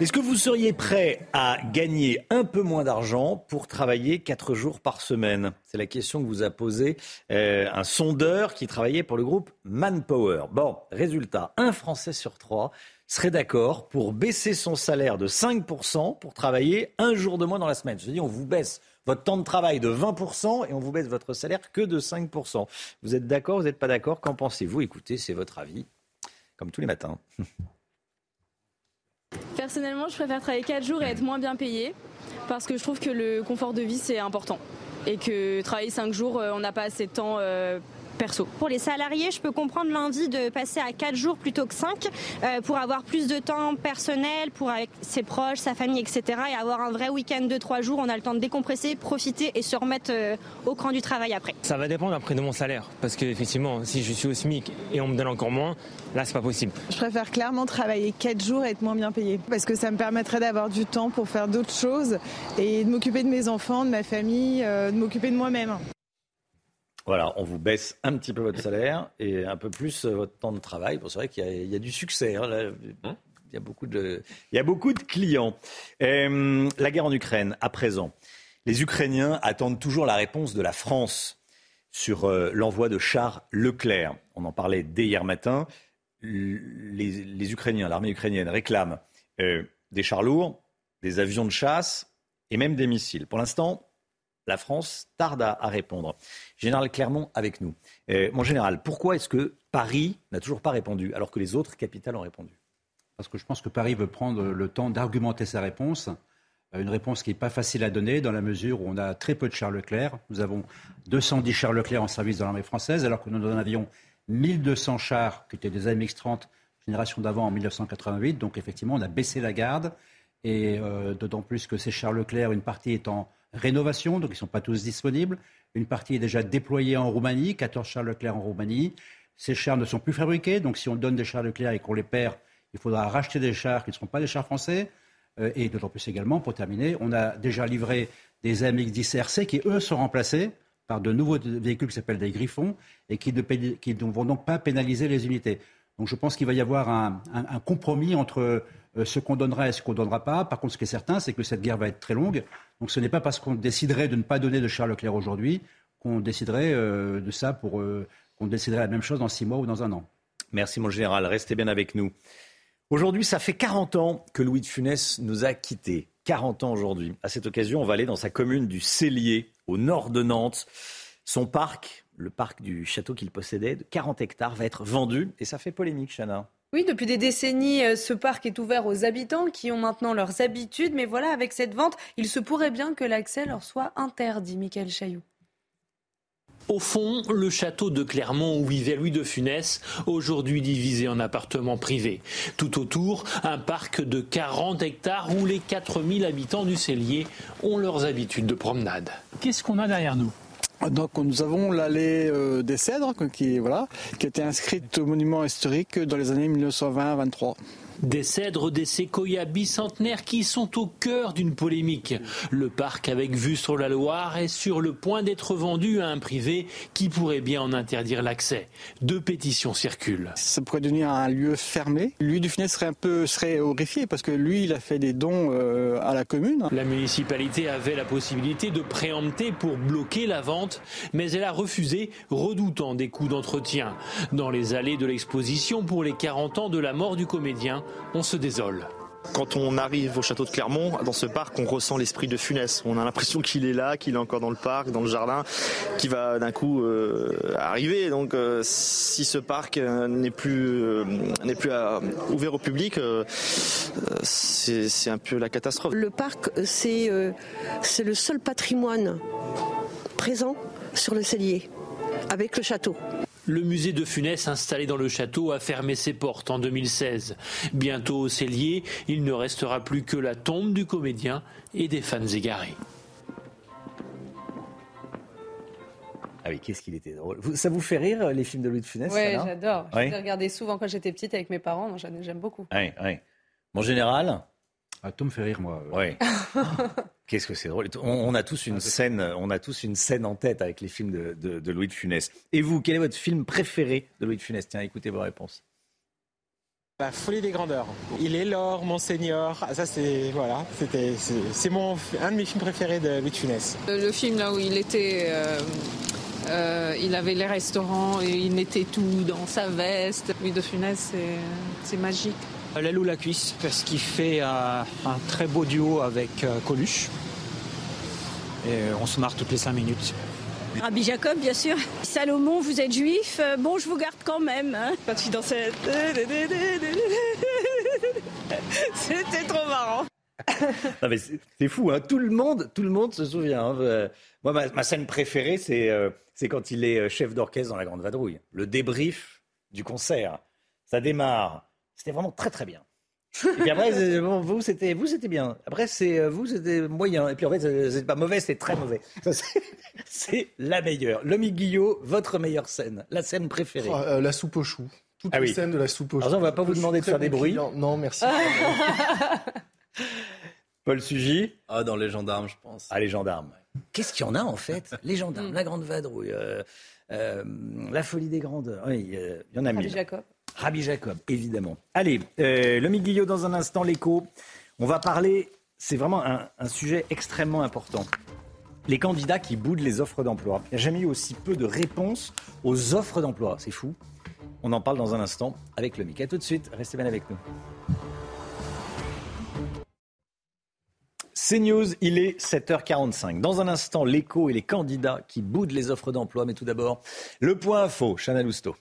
Est-ce que vous seriez prêt à gagner un peu moins d'argent pour travailler 4 jours par semaine? C'est la question que vous a posée euh, un sondeur qui travaillait pour le groupe Manpower. Bon, résultat, un Français sur trois serait d'accord pour baisser son salaire de 5% pour travailler un jour de moins dans la semaine. Je dis, on vous baisse votre temps de travail de 20% et on vous baisse votre salaire que de 5%. Vous êtes d'accord, vous n'êtes pas d'accord? Qu'en pensez-vous? Écoutez, c'est votre avis, comme tous les matins. Personnellement, je préfère travailler 4 jours et être moins bien payé parce que je trouve que le confort de vie c'est important. Et que travailler 5 jours, euh, on n'a pas assez de temps euh, perso. Pour les salariés, je peux comprendre l'envie de passer à 4 jours plutôt que 5 euh, pour avoir plus de temps personnel, pour avec ses proches, sa famille, etc. et avoir un vrai week-end de 3 jours. On a le temps de décompresser, profiter et se remettre euh, au cran du travail après. Ça va dépendre après de mon salaire. Parce que effectivement, si je suis au SMIC et on me donne encore moins, là c'est pas possible. Je préfère clairement travailler 4 jours et être moins bien payée. Parce que ça me permettrait d'avoir du temps pour faire d'autres choses et de m'occuper de mes enfants, de ma famille, euh, de m'occuper de moi-même. Voilà, on vous baisse un petit peu votre salaire et un peu plus euh, votre temps de travail. Bon, c'est vrai qu'il y, a- il y a du succès. hein, là. il, y a beaucoup de, il y a beaucoup de clients. Euh, la guerre en Ukraine, à présent. Les Ukrainiens attendent toujours la réponse de la France sur euh, l'envoi de chars Leclerc. On en parlait dès hier matin. Les, les Ukrainiens, l'armée ukrainienne réclame euh, des chars lourds, des avions de chasse et même des missiles. Pour l'instant, la France tarde à, répondre. Général Clermont avec nous. Euh, mon général, pourquoi est-ce que Paris n'a toujours pas répondu alors que les autres capitales ont répondu? Parce que je pense que Paris veut prendre le temps d'argumenter sa réponse. Euh, Une réponse qui n'est pas facile à donner dans la mesure où on a très peu de chars Leclerc. Nous avons 210 chars Leclerc en service dans l'armée française, alors que nous en avions 1200 chars qui étaient des AMX-30 génération d'avant en 1988. Donc effectivement, on a baissé la garde. Et euh, d'autant plus que ces chars Leclerc, une partie en rénovation, donc ils ne sont pas tous disponibles. Une partie est déjà déployée en Roumanie, 14 chars Leclerc en Roumanie. Ces chars ne sont plus fabriqués, donc si on donne des chars Leclerc et qu'on les perd, il faudra racheter des chars qui ne seront pas des chars français. Euh, et d'autant plus également, pour terminer, on a déjà livré des AMX-10 RC qui, eux, sont remplacés par de nouveaux véhicules qui s'appellent des Griffons et qui ne, qui ne vont donc pas pénaliser les unités. Donc je pense qu'il va y avoir un, compromis entre euh, ce qu'on donnera et ce qu'on ne donnera pas. Par contre, ce qui est certain, c'est que cette guerre va être très longue. Donc ce n'est pas parce qu'on déciderait de ne pas donner de Charles Leclerc aujourd'hui qu'on déciderait euh, de ça pour euh, qu'on déciderait la même chose dans six mois ou dans un an. Merci mon général, restez bien avec nous. Aujourd'hui, ça fait 40 ans que Louis de Funès nous a quittés. 40 ans aujourd'hui. À cette occasion, on va aller dans sa commune du Cellier, au nord de Nantes. Son parc, le parc du château qu'il possédait, de 40 hectares, va être vendu et ça fait polémique, Chana. Oui, depuis des décennies, euh, ce parc est ouvert aux habitants qui ont maintenant leurs habitudes. Mais voilà, avec cette vente, il se pourrait bien que l'accès leur soit interdit, Michael Chailloux. Au fond, le château de Clermont où vivait Louis de Funès, aujourd'hui divisé en appartements privés. Tout autour, un parc de 40 hectares où les 4000 habitants du Cellier ont leurs habitudes de promenade. Qu'est-ce qu'on a derrière nous? Donc nous avons l'allée euh, des Cèdres qui, voilà, qui a été inscrite au monument historique dans les années 1920-23. Des cèdres, des séquoias bicentenaires qui sont au cœur d'une polémique. Le parc avec vue sur la Loire est sur le point d'être vendu à un privé qui pourrait bien en interdire l'accès. Deux pétitions circulent. Ça pourrait devenir un lieu fermé. Lui du Funès serait un peu serait horrifié parce que lui il a fait des dons euh, à la commune. La municipalité avait la possibilité de préempter pour bloquer la vente, mais elle a refusé, redoutant des coûts d'entretien. Dans les allées de l'exposition pour les 40 ans de la mort du comédien, on se désole. Quand on arrive au château de Clermont, dans ce parc, on ressent l'esprit de Funès. On a l'impression qu'il est là, qu'il est encore dans le parc, dans le jardin, qui va d'un coup euh, arriver. Donc, euh, si ce parc euh, n'est plus n'est plus ouvert au public, c'est un peu la catastrophe. Le parc, c'est c'est le seul patrimoine présent sur le cellier, avec le château. Le musée de Funès installé dans le château a fermé ses portes en 2016. Bientôt au cellier, il ne restera plus que la tombe du comédien et des fans égarés. Ah oui, qu'est-ce qu'il était drôle. Ça vous fait rire les films de Louis de Funès Oui, j'adore. Je les regardais souvent quand j'étais petite avec mes parents. J'aime beaucoup. Oui, oui. En général, ah, tout me fait rire, moi. Oui. Qu'est-ce que c'est drôle. On, a tous une scène, on a tous une scène en tête avec les films de, Louis de Funès. Et vous, quel est votre film préféré de Louis de Funès? Tiens, écoutez vos réponses. La folie des grandeurs. Il est l'or, Monseigneur. Ah, ça, c'est voilà, c'était c'est mon un de mes films préférés de Louis de Funès. Le film là où il était. Euh, euh, il avait les restaurants et il mettait tout dans sa veste. Louis de Funès, c'est magique. L'aile ou la cuisse, parce qu'il fait euh, un très beau duo avec euh, Coluche. Et on se marre toutes les cinq minutes. Rabbi Jacob, bien sûr. Salomon, vous êtes juif, euh, bon, je vous garde quand même. Hein. Quand dansait. C'était trop marrant. c'est fou, hein. tout, le monde, tout le monde se souvient. Hein. Moi, ma, scène préférée, c'est quand il est chef d'orchestre dans La Grande Vadrouille. Le débrief du concert. Ça démarre c'était vraiment très très bien. Et puis après, vous, c'était vous, c'était bien. Après, c'est euh, vous, c'était moyen. Et puis en fait, c'est pas mauvais, c'est très mauvais. C'est la meilleure. Lomi Guillot, votre meilleure scène, la scène préférée. Oh, euh, la soupe aux choux. Toute ah la scène de la soupe aux choux. Alors, on va pas vous demander de faire des bruits. Non, merci. Paul Sugy. Ah, dans les gendarmes, je pense. Ah, les gendarmes. Qu'est-ce qu'il y en a en fait? Les gendarmes, la grande vadrouille, euh, la folie des grandeurs. Oui, il y en a mille. Jacob. Rabbi Jacob, évidemment. Allez, euh, le Guillot dans un instant, l'écho. On va parler, c'est vraiment un, sujet extrêmement important. Les candidats qui boudent les offres d'emploi. Il n'y a jamais eu aussi peu de réponses aux offres d'emploi. C'est fou. On en parle dans un instant avec le A tout de suite. Restez bien avec nous. C'est News, il est 7h45. Dans un instant, l'écho et les candidats qui boudent les offres d'emploi. Mais tout d'abord, le point info, Chana Lousteau.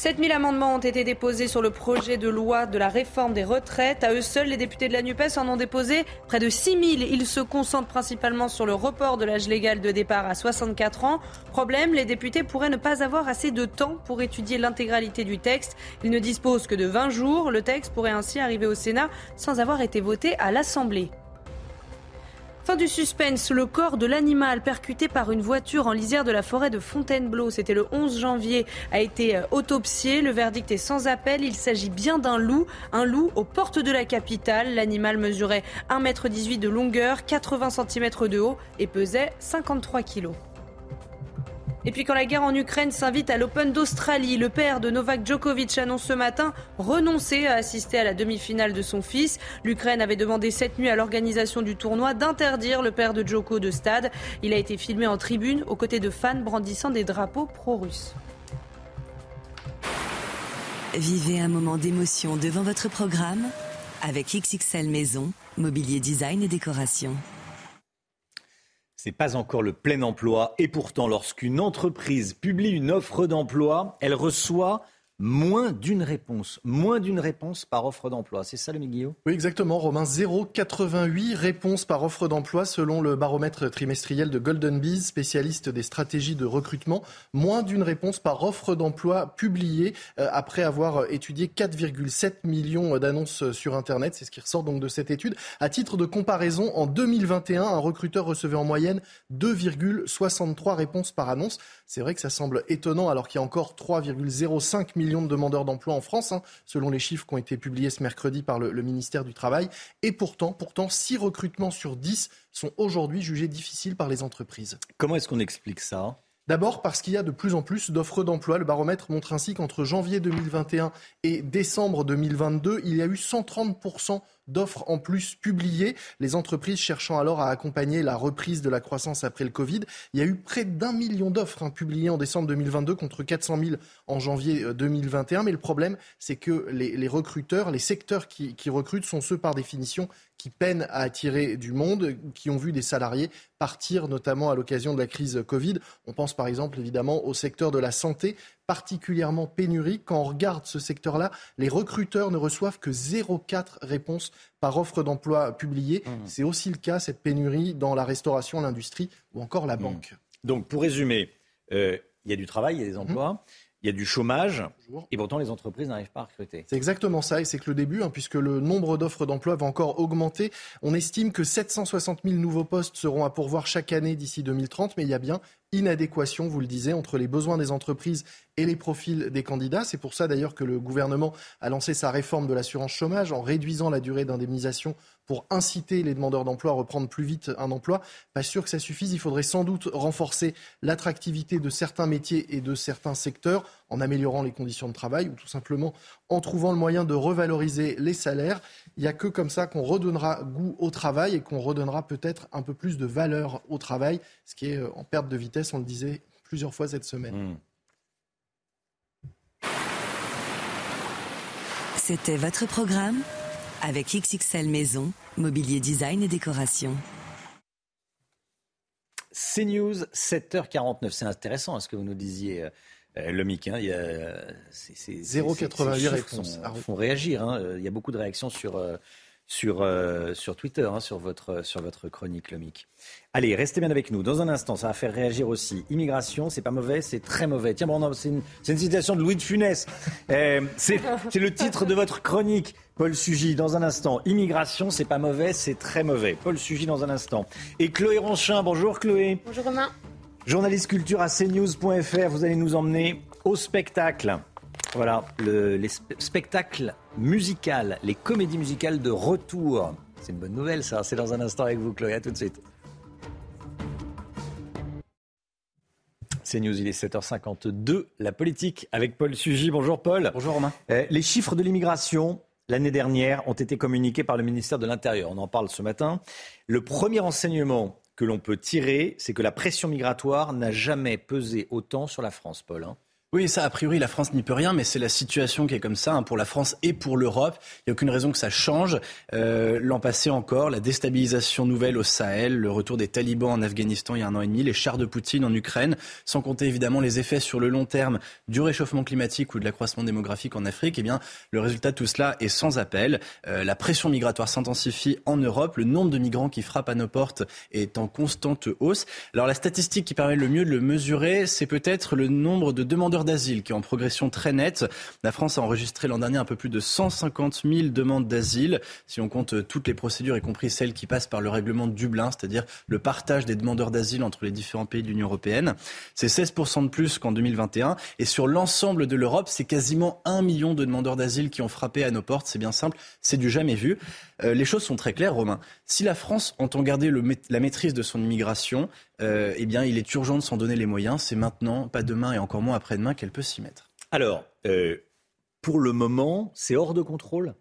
7000 amendements ont été déposés sur le projet de loi de la réforme des retraites. À eux seuls, les députés de la NUPES en ont déposé près de 6000. Ils se concentrent principalement sur le report de l'âge légal de départ à 64 ans. Problème, les députés pourraient ne pas avoir assez de temps pour étudier l'intégralité du texte. Ils ne disposent que de 20 jours. Le texte pourrait ainsi arriver au Sénat sans avoir été voté à l'Assemblée. Fin du suspense, le corps de l'animal percuté par une voiture en lisière de la forêt de Fontainebleau, c'était le 11 janvier, a été euh, autopsié. Le verdict est sans appel. Il s'agit bien d'un loup, un loup aux portes de la capitale. L'animal mesurait 1,18 m de longueur, 80 cm de haut et pesait 53 kg. Et puis quand la guerre en Ukraine s'invite à l'Open d'Australie, le père de Novak Djokovic annonce ce matin renoncer à assister à la demi-finale de son fils. L'Ukraine avait demandé cette nuit à l'organisation du tournoi d'interdire le père de Djoko de stade. Il a été filmé en tribune aux côtés de fans brandissant des drapeaux pro-russes. Vivez un moment d'émotion devant votre programme avec XXL Maison, mobilier design et décoration n'est pas encore le plein emploi. Et pourtant, lorsqu'une entreprise publie une offre d'emploi, elle reçoit moins d'une réponse. Moins d'une réponse par offre d'emploi. C'est ça le Guillaume? Oui, exactement, Romain. 0,88 réponses par offre d'emploi selon le baromètre trimestriel de Golden Bees, spécialiste des stratégies de recrutement. Moins d'une réponse par offre d'emploi publiée euh, après avoir étudié 4,7 millions d'annonces sur Internet. C'est ce qui ressort donc de cette étude. À titre de comparaison, en 2021, un recruteur recevait en moyenne 2,63 réponses par annonce. C'est vrai que ça semble étonnant alors qu'il y a encore 3,05 millions de demandeurs d'emploi en France, hein, selon les chiffres qui ont été publiés ce mercredi par le, le ministère du Travail. Et pourtant, pourtant, 6 recrutements sur 10 sont aujourd'hui jugés difficiles par les entreprises. Comment est-ce qu'on explique ça? D'abord parce qu'il y a de plus en plus d'offres d'emploi. Le baromètre montre ainsi qu'entre janvier 2021 et décembre 2022, il y a eu 130% d'offres en plus publiées. Les entreprises cherchant alors à accompagner la reprise de la croissance après le Covid. Il y a eu près d'un million d'offres hein, publiées en décembre 2022 contre 400 000 en janvier 2021. Euh, Mais le problème, c'est que les, recruteurs, les secteurs qui, qui recrutent sont ceux par définition qui peinent à attirer du monde, qui ont vu des salariés partir, notamment à l'occasion de la crise Covid. On pense par exemple évidemment au secteur de la santé, particulièrement pénurique. Quand on regarde ce secteur-là, les recruteurs ne reçoivent que 0,4 réponses par offre d'emploi publiée. Mmh. C'est aussi le cas, cette pénurie, dans la restauration, l'industrie ou encore la banque. Mmh. Donc pour résumer, euh, il y a du travail, il y a des emplois. Mmh il y a du chômage et pourtant les entreprises n'arrivent pas à recruter. C'est exactement ça et c'est que le début, hein, puisque le nombre d'offres d'emploi va encore augmenter. On estime que 760 000 nouveaux postes seront à pourvoir chaque année d'ici 2030, mais il y a bien inadéquation, vous le disiez, entre les besoins des entreprises et les profils des candidats. C'est pour ça d'ailleurs que le gouvernement a lancé sa réforme de l'assurance chômage en réduisant la durée d'indemnisation pour inciter les demandeurs d'emploi à reprendre plus vite un emploi. Pas sûr que ça suffise. Il faudrait sans doute renforcer l'attractivité de certains métiers et de certains secteurs en améliorant les conditions de travail ou tout simplement en trouvant le moyen de revaloriser les salaires. Il n'y a que comme ça qu'on redonnera goût au travail et qu'on redonnera peut-être un peu plus de valeur au travail, ce qui est euh, en perte de vitesse, on le disait plusieurs fois cette semaine. Mmh. C'était votre programme avec XXL Maison, mobilier design et décoration. CNews, 7h49. C'est intéressant hein, ce que vous nous disiez. Euh, le MIC, hein, il y a, 0,88 réponses. Font, font réagir. Hein. Il y a beaucoup de réactions sur, euh, sur, euh, sur Twitter, hein, sur, votre, sur votre chronique, Lomic. Allez, restez bien avec nous. Dans un instant, ça va faire réagir aussi. Immigration, c'est pas mauvais, c'est très mauvais. Tiens, bon, c'est une, une, citation de Louis de Funès. Euh, c'est le titre de votre chronique, Paul Sugy. Dans un instant, immigration, c'est pas mauvais, c'est très mauvais. Paul Sugy, dans un instant. Et Chloé Ronchin, bonjour Chloé. Bonjour Romain. Journaliste culture à cnews.fr, vous allez nous emmener au spectacle. Voilà, le, les spectacles musicaux, les comédies musicales de retour. C'est une bonne nouvelle, ça. C'est dans un instant avec vous, Chloé. À tout de suite. C'est News, il est 7h52. La politique avec Paul Sugy. Bonjour Paul. Bonjour Romain. Euh, les chiffres de l'immigration l'année dernière ont été communiqués par le ministère de l'Intérieur. On en parle ce matin. Le premier enseignement que l'on peut tirer, c'est que la pression migratoire n'a jamais pesé autant sur la France, Paul. Hein. Oui, ça, a priori, la France n'y peut rien, mais c'est la situation qui est comme ça hein, pour la France et pour l'Europe. Il n'y a aucune raison que ça change. Euh, L'an passé encore, la déstabilisation nouvelle au Sahel, le retour des talibans en Afghanistan il y a un an et demi, les chars de Poutine en Ukraine, sans compter évidemment les effets sur le long terme du réchauffement climatique ou de l'accroissement démographique en Afrique. Eh bien, le résultat de tout cela est sans appel. Euh, la pression migratoire s'intensifie en Europe. Le nombre de migrants qui frappent à nos portes est en constante hausse. Alors, la statistique qui permet le mieux de le mesurer, c'est peut-être le nombre de demandeurs d'asile qui est en progression très nette. La France a enregistré l'an dernier un peu plus de 150 000 demandes d'asile, si on compte toutes les procédures, y compris celles qui passent par le règlement de Dublin, c'est-à-dire le partage des demandeurs d'asile entre les différents pays de l'Union européenne. C'est 16% de plus qu'en 2021. Et sur l'ensemble de l'Europe, c'est quasiment un million de demandeurs d'asile qui ont frappé à nos portes. C'est bien simple, c'est du jamais vu. Euh, les choses sont très claires, Romain. Si la France entend garder la maîtrise de son immigration, euh, eh bien, il est urgent de s'en donner les moyens. C'est maintenant, pas demain et encore moins après-demain qu'elle peut s'y mettre. Alors, euh, pour le moment, c'est hors de contrôle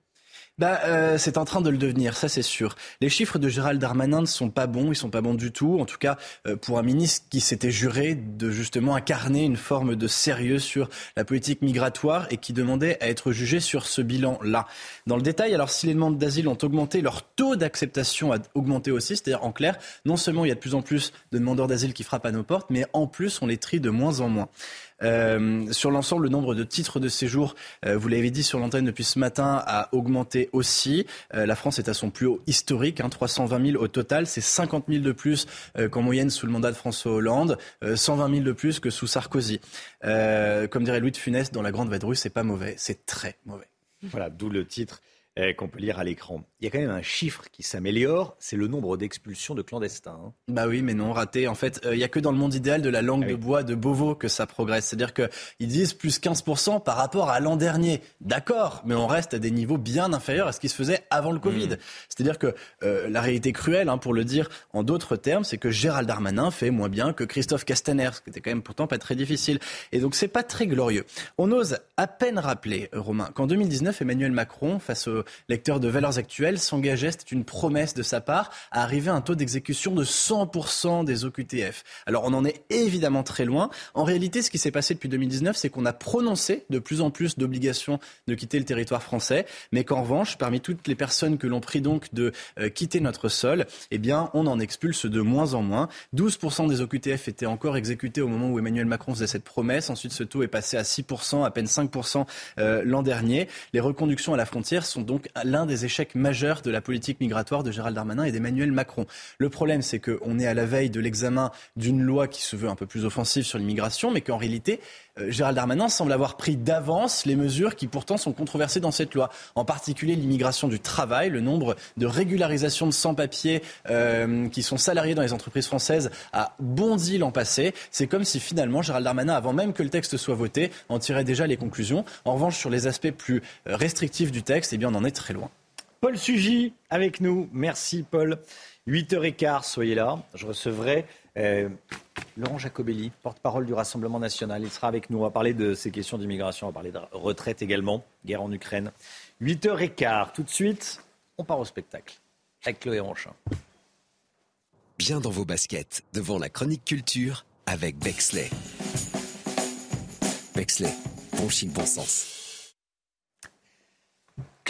bah, euh, c'est en train de le devenir, ça c'est sûr. Les chiffres de Gérald Darmanin ne sont pas bons, ils sont pas bons du tout. En tout cas, euh, pour un ministre qui s'était juré de justement incarner une forme de sérieux sur la politique migratoire et qui demandait à être jugé sur ce bilan-là. Dans le détail, alors si les demandes d'asile ont augmenté, leur taux d'acceptation a augmenté aussi. C'est-à-dire, en clair, non seulement il y a de plus en plus de demandeurs d'asile qui frappent à nos portes, mais en plus on les trie de moins en moins. Euh, sur l'ensemble, le nombre de titres de séjour, euh, vous l'avez dit sur l'antenne depuis ce matin, a augmenté aussi. Euh, la France est à son plus haut historique, hein, 320 000 au total. C'est 50 000 de plus qu'en moyenne sous le mandat de François Hollande, 120 euh, 000 de plus que sous Sarkozy. comme dirait Louis de Funès, dans la Grande Vadrouille, c'est pas mauvais, c'est très mauvais. Voilà, d'où le titre qu'on peut lire à l'écran. Il y a quand même un chiffre qui s'améliore, c'est le nombre d'expulsions de clandestins. Hein. Bah oui, mais non, raté. En fait, euh, il n'y a que dans le monde idéal de la langue ah de bois de Beauvau que ça progresse. C'est-à-dire qu'ils disent plus 15% par rapport à l'an dernier. D'accord, mais on reste à des niveaux bien inférieurs à ce qui se faisait avant le Covid. Hmm. C'est-à-dire que euh, la réalité cruelle, hein, pour le dire en d'autres termes, c'est que Gérald Darmanin fait moins bien que Christophe Castaner, ce qui était quand même pourtant pas très difficile. Et donc c'est pas très glorieux. On ose à peine rappeler, Romain, qu'en 2019, Emmanuel Macron, face aux lecteurs de Valeurs Actuelles, s'engageait, c'était une promesse de sa part, à arriver à un taux d'exécution de 100% des OQTF. Alors on en est évidemment très loin. En réalité, ce qui s'est passé depuis 2019, c'est qu'on a prononcé de plus en plus d'obligations de quitter le territoire français, mais qu'en revanche, parmi toutes les personnes que l'on prie donc de euh, quitter notre sol, eh bien, on en expulse de moins en moins. 12% des OQTF étaient encore exécutés au moment où Emmanuel Macron faisait cette promesse. Ensuite, ce taux est passé à 6%, à peine 5% euh, l'an dernier. Les reconductions à la frontière sont donc l'un des échecs majeurs de la politique migratoire de Gérald Darmanin et d'Emmanuel Macron. Le problème, c'est qu'on est à la veille de l'examen d'une loi qui se veut un peu plus offensive sur l'immigration, mais qu'en réalité, euh, Gérald Darmanin semble avoir pris d'avance les mesures qui pourtant sont controversées dans cette loi, en particulier l'immigration du travail, le nombre de régularisations de sans-papiers euh, qui sont salariés dans les entreprises françaises a bondi l'an passé. C'est comme si finalement Gérald Darmanin, avant même que le texte soit voté, en tirait déjà les conclusions. En revanche, sur les aspects plus euh, restrictifs du texte, eh bien, on en est très loin. Paul Sugy avec nous. Merci Paul. 8h15, soyez là. Je recevrai euh, Laurent Jacobelli, porte-parole du Rassemblement national. Il sera avec nous. On va parler de ces questions d'immigration, on va parler de retraite également, guerre en Ukraine. 8h15, tout de suite, on part au spectacle avec Chloé Ronchin. Bien dans vos baskets, devant la chronique culture avec Bexley. Bexley, bon chic, bon sens.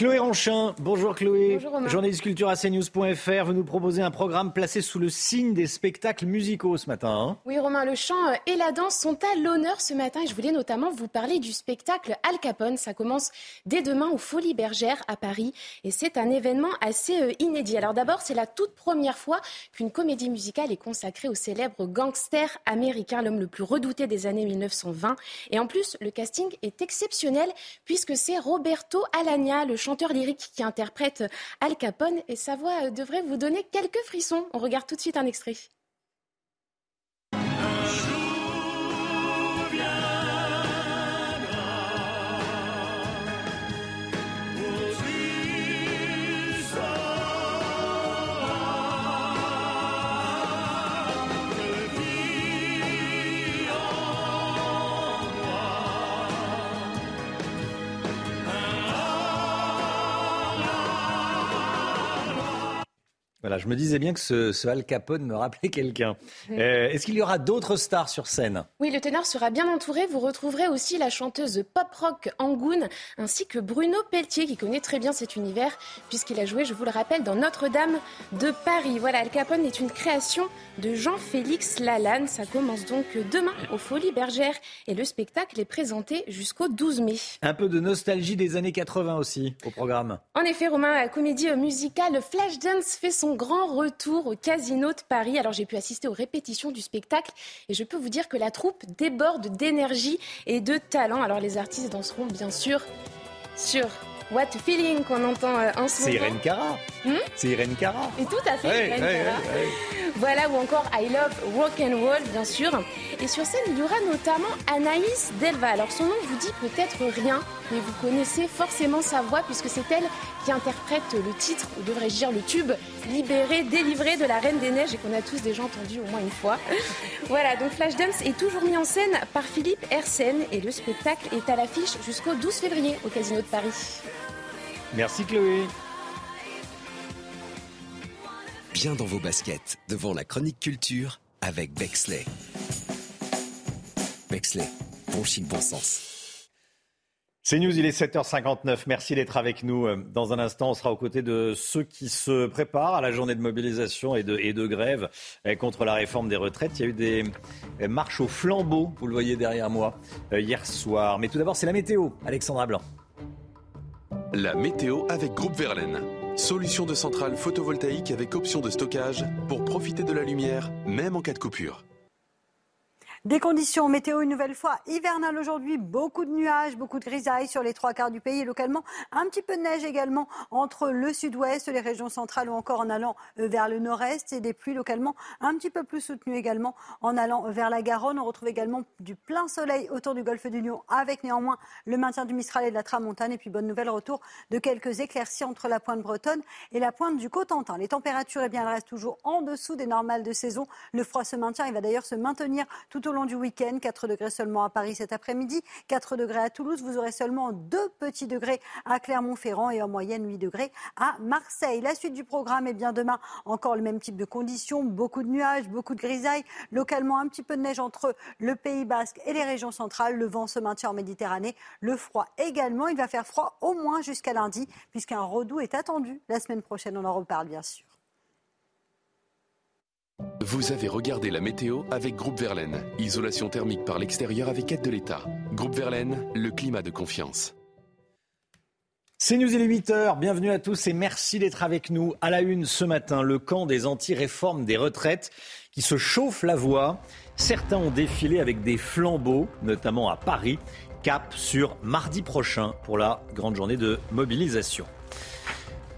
Chloé Ronchin, bonjour Chloé. Bonjour Journaliste culture à cnews.fr. Vous nous proposez un programme placé sous le signe des spectacles musicaux ce matin. Hein. oui Romain, le chant euh, et la danse sont à l'honneur ce matin et je voulais notamment vous parler du spectacle Al Capone. Ça commence dès demain aux Folies Bergères à Paris et c'est un événement assez euh, inédit. Alors d'abord, c'est la toute première fois qu'une comédie musicale est consacrée au célèbre gangster américain, l'homme le plus redouté des années 1920. Et en plus, le casting est exceptionnel puisque c'est Roberto Alagna, le chanteur chanteur lyrique qui interprète Al Capone et sa voix devrait vous donner quelques frissons. On regarde tout de suite un extrait. Voilà, je me disais bien que ce, Al Capone me rappelait quelqu'un. Euh, est-ce qu'il y aura d'autres stars sur scène? Oui, le ténor sera bien entouré. Vous retrouverez aussi la chanteuse pop-rock Angoun, ainsi que Bruno Pelletier, qui connaît très bien cet univers, puisqu'il a joué, je vous le rappelle, dans Notre-Dame de Paris. Voilà, Al Capone est une création de Jean-Félix Lalanne. Ça commence donc demain aux Folies Bergères et le spectacle est présenté jusqu'au 12 mai. Un peu de nostalgie des années 80 aussi au programme. En effet, Romain, la comédie musicale Flashdance fait son grand retour au Casino de Paris. Alors j'ai pu assister aux répétitions du spectacle et je peux vous dire que la troupe déborde d'énergie et de talent. Alors les artistes danseront bien sûr sur What Feeling qu'on entend euh, en ce moment. C'est Irène Cara. Hmm c'est Irène Cara. Et tout à fait Irène Cara. voilà, ou encore I Love Rock and Roll, bien sûr. Et sur scène, il y aura notamment Anaïs Delva. Alors son nom vous dit peut-être rien, mais vous connaissez forcément sa voix puisque c'est elle qui interprète le titre, ou devrais-je dire le tube, libéré, délivré de la Reine des Neiges et qu'on a tous déjà entendu au moins une fois. voilà, donc Flashdance est toujours mis en scène par Philippe Hersen et le spectacle est à l'affiche jusqu'au 12 février au Casino de Paris. Merci Chloé. Bien dans vos baskets, devant la chronique culture avec Bexley. Bexley, bon chic, bon sens. C'est News, il est 7h59. Merci d'être avec nous. Dans un instant, on sera aux côtés de ceux qui se préparent à la journée de mobilisation et de, grève eh, contre la réforme des retraites. Il y a eu des eh, marches au flambeau, vous le voyez derrière moi, euh, hier soir. Mais tout d'abord, c'est la météo. Alexandra Blanc. La météo avec Groupe Verlaine. Solution de centrale photovoltaïque avec option de stockage pour profiter de la lumière, même en cas de coupure. Des conditions météo une nouvelle fois hivernales aujourd'hui, beaucoup de nuages, beaucoup de grisailles sur les trois quarts du pays et localement un petit peu de neige également entre le sud-ouest, les régions centrales ou encore en allant euh, vers le nord-est et des pluies localement un petit peu plus soutenues également en allant vers la Garonne. On retrouve également du plein soleil autour du golfe du Lion avec néanmoins le maintien du Mistral et de la Tramontane et puis bonne nouvelle retour de quelques éclaircies entre la pointe bretonne et la pointe du Cotentin. Les températures, eh bien, elles restent toujours en dessous des normales de saison. Le froid se maintient, il va d'ailleurs se maintenir tout au long du week-end. 4 degrés seulement à Paris cet après-midi, 4 degrés à Toulouse. Vous aurez seulement 2 petits degrés à Clermont-Ferrand et en moyenne 8 degrés à Marseille. La suite du programme est bien demain encore le même type de conditions, beaucoup de nuages, beaucoup de grisailles, localement un petit peu de neige entre le Pays Basque et les régions centrales. Le vent se maintient en Méditerranée, le froid également. Il va faire froid au moins jusqu'à lundi puisqu'un redout est attendu la semaine prochaine. On en reparle bien sûr. Vous avez regardé la météo avec Groupe Verlaine. Isolation thermique par l'extérieur avec aide de l'État. Groupe Verlaine, le climat de confiance. C'est News, il est 8h. Bienvenue à tous et merci d'être avec nous. À la une ce matin, le camp des anti-réformes des retraites qui se chauffe la voie. Certains ont défilé avec des flambeaux, notamment à Paris. Cap sur mardi prochain pour la grande journée de mobilisation.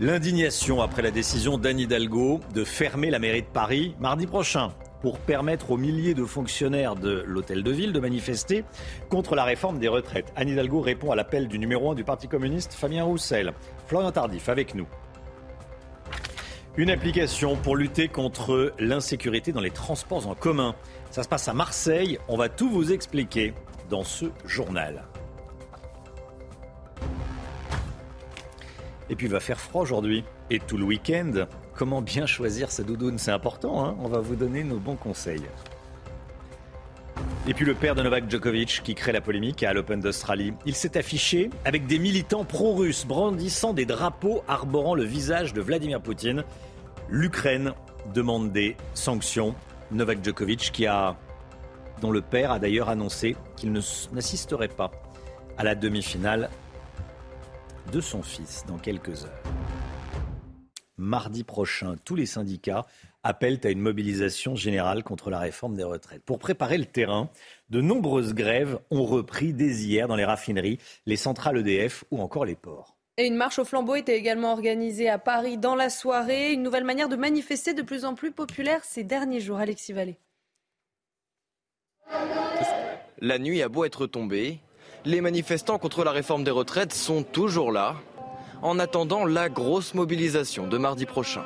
L'indignation après la décision d'Anne Hidalgo de fermer la mairie de Paris mardi prochain pour permettre aux milliers de fonctionnaires de l'hôtel de ville de manifester contre la réforme des retraites. Anne Hidalgo répond à l'appel du numéro 1 du Parti communiste, Fabien Roussel. Florian Tardif avec nous. Une application pour lutter contre l'insécurité dans les transports en commun. Ça se passe à Marseille. On va tout vous expliquer dans ce journal. Et puis il va faire froid aujourd'hui. Et tout le week-end, comment bien choisir sa doudoune? C'est important, hein On va vous donner nos bons conseils. Et puis le père de Novak Djokovic qui crée la polémique à l'Open d'Australie. Il s'est affiché avec des militants pro-russes brandissant des drapeaux arborant le visage de Vladimir Poutine. L'Ukraine demande des sanctions. Novak Djokovic qui a dont le père a d'ailleurs annoncé qu'il n'assisterait pas à la demi-finale de son fils dans quelques heures. Mardi prochain, tous les syndicats appellent à une mobilisation générale contre la réforme des retraites. Pour préparer le terrain, de nombreuses grèves ont repris dès hier dans les raffineries, les centrales EDF ou encore les ports. Et une marche au flambeau était également organisée à Paris dans la soirée. Une nouvelle manière de manifester de plus en plus populaire ces derniers jours. Alexis Vallée. La nuit a beau être tombée, les manifestants contre la réforme des retraites sont toujours là, en attendant la grosse mobilisation de mardi prochain.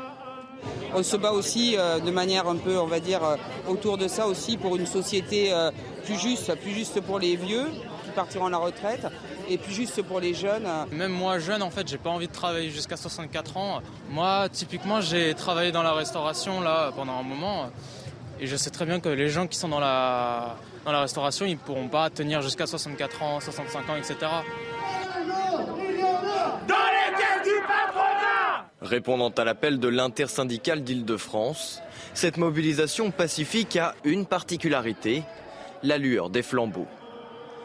On se bat aussi euh, de manière un peu, on va dire, euh, autour de ça aussi pour une société euh, plus juste, plus juste pour les vieux qui partiront à la retraite et plus juste pour les jeunes. Même moi jeune en fait j'ai pas envie de travailler jusqu'à 64 ans. Moi typiquement j'ai travaillé dans la restauration là pendant un moment et je sais très bien que les gens qui sont dans la, dans la restauration, ils ne pourront pas tenir jusqu'à 64 ans, 65 ans, etc. Répondant à l'appel de l'intersyndicale d'Île-de-France, cette mobilisation pacifique a une particularité, la lueur des flambeaux.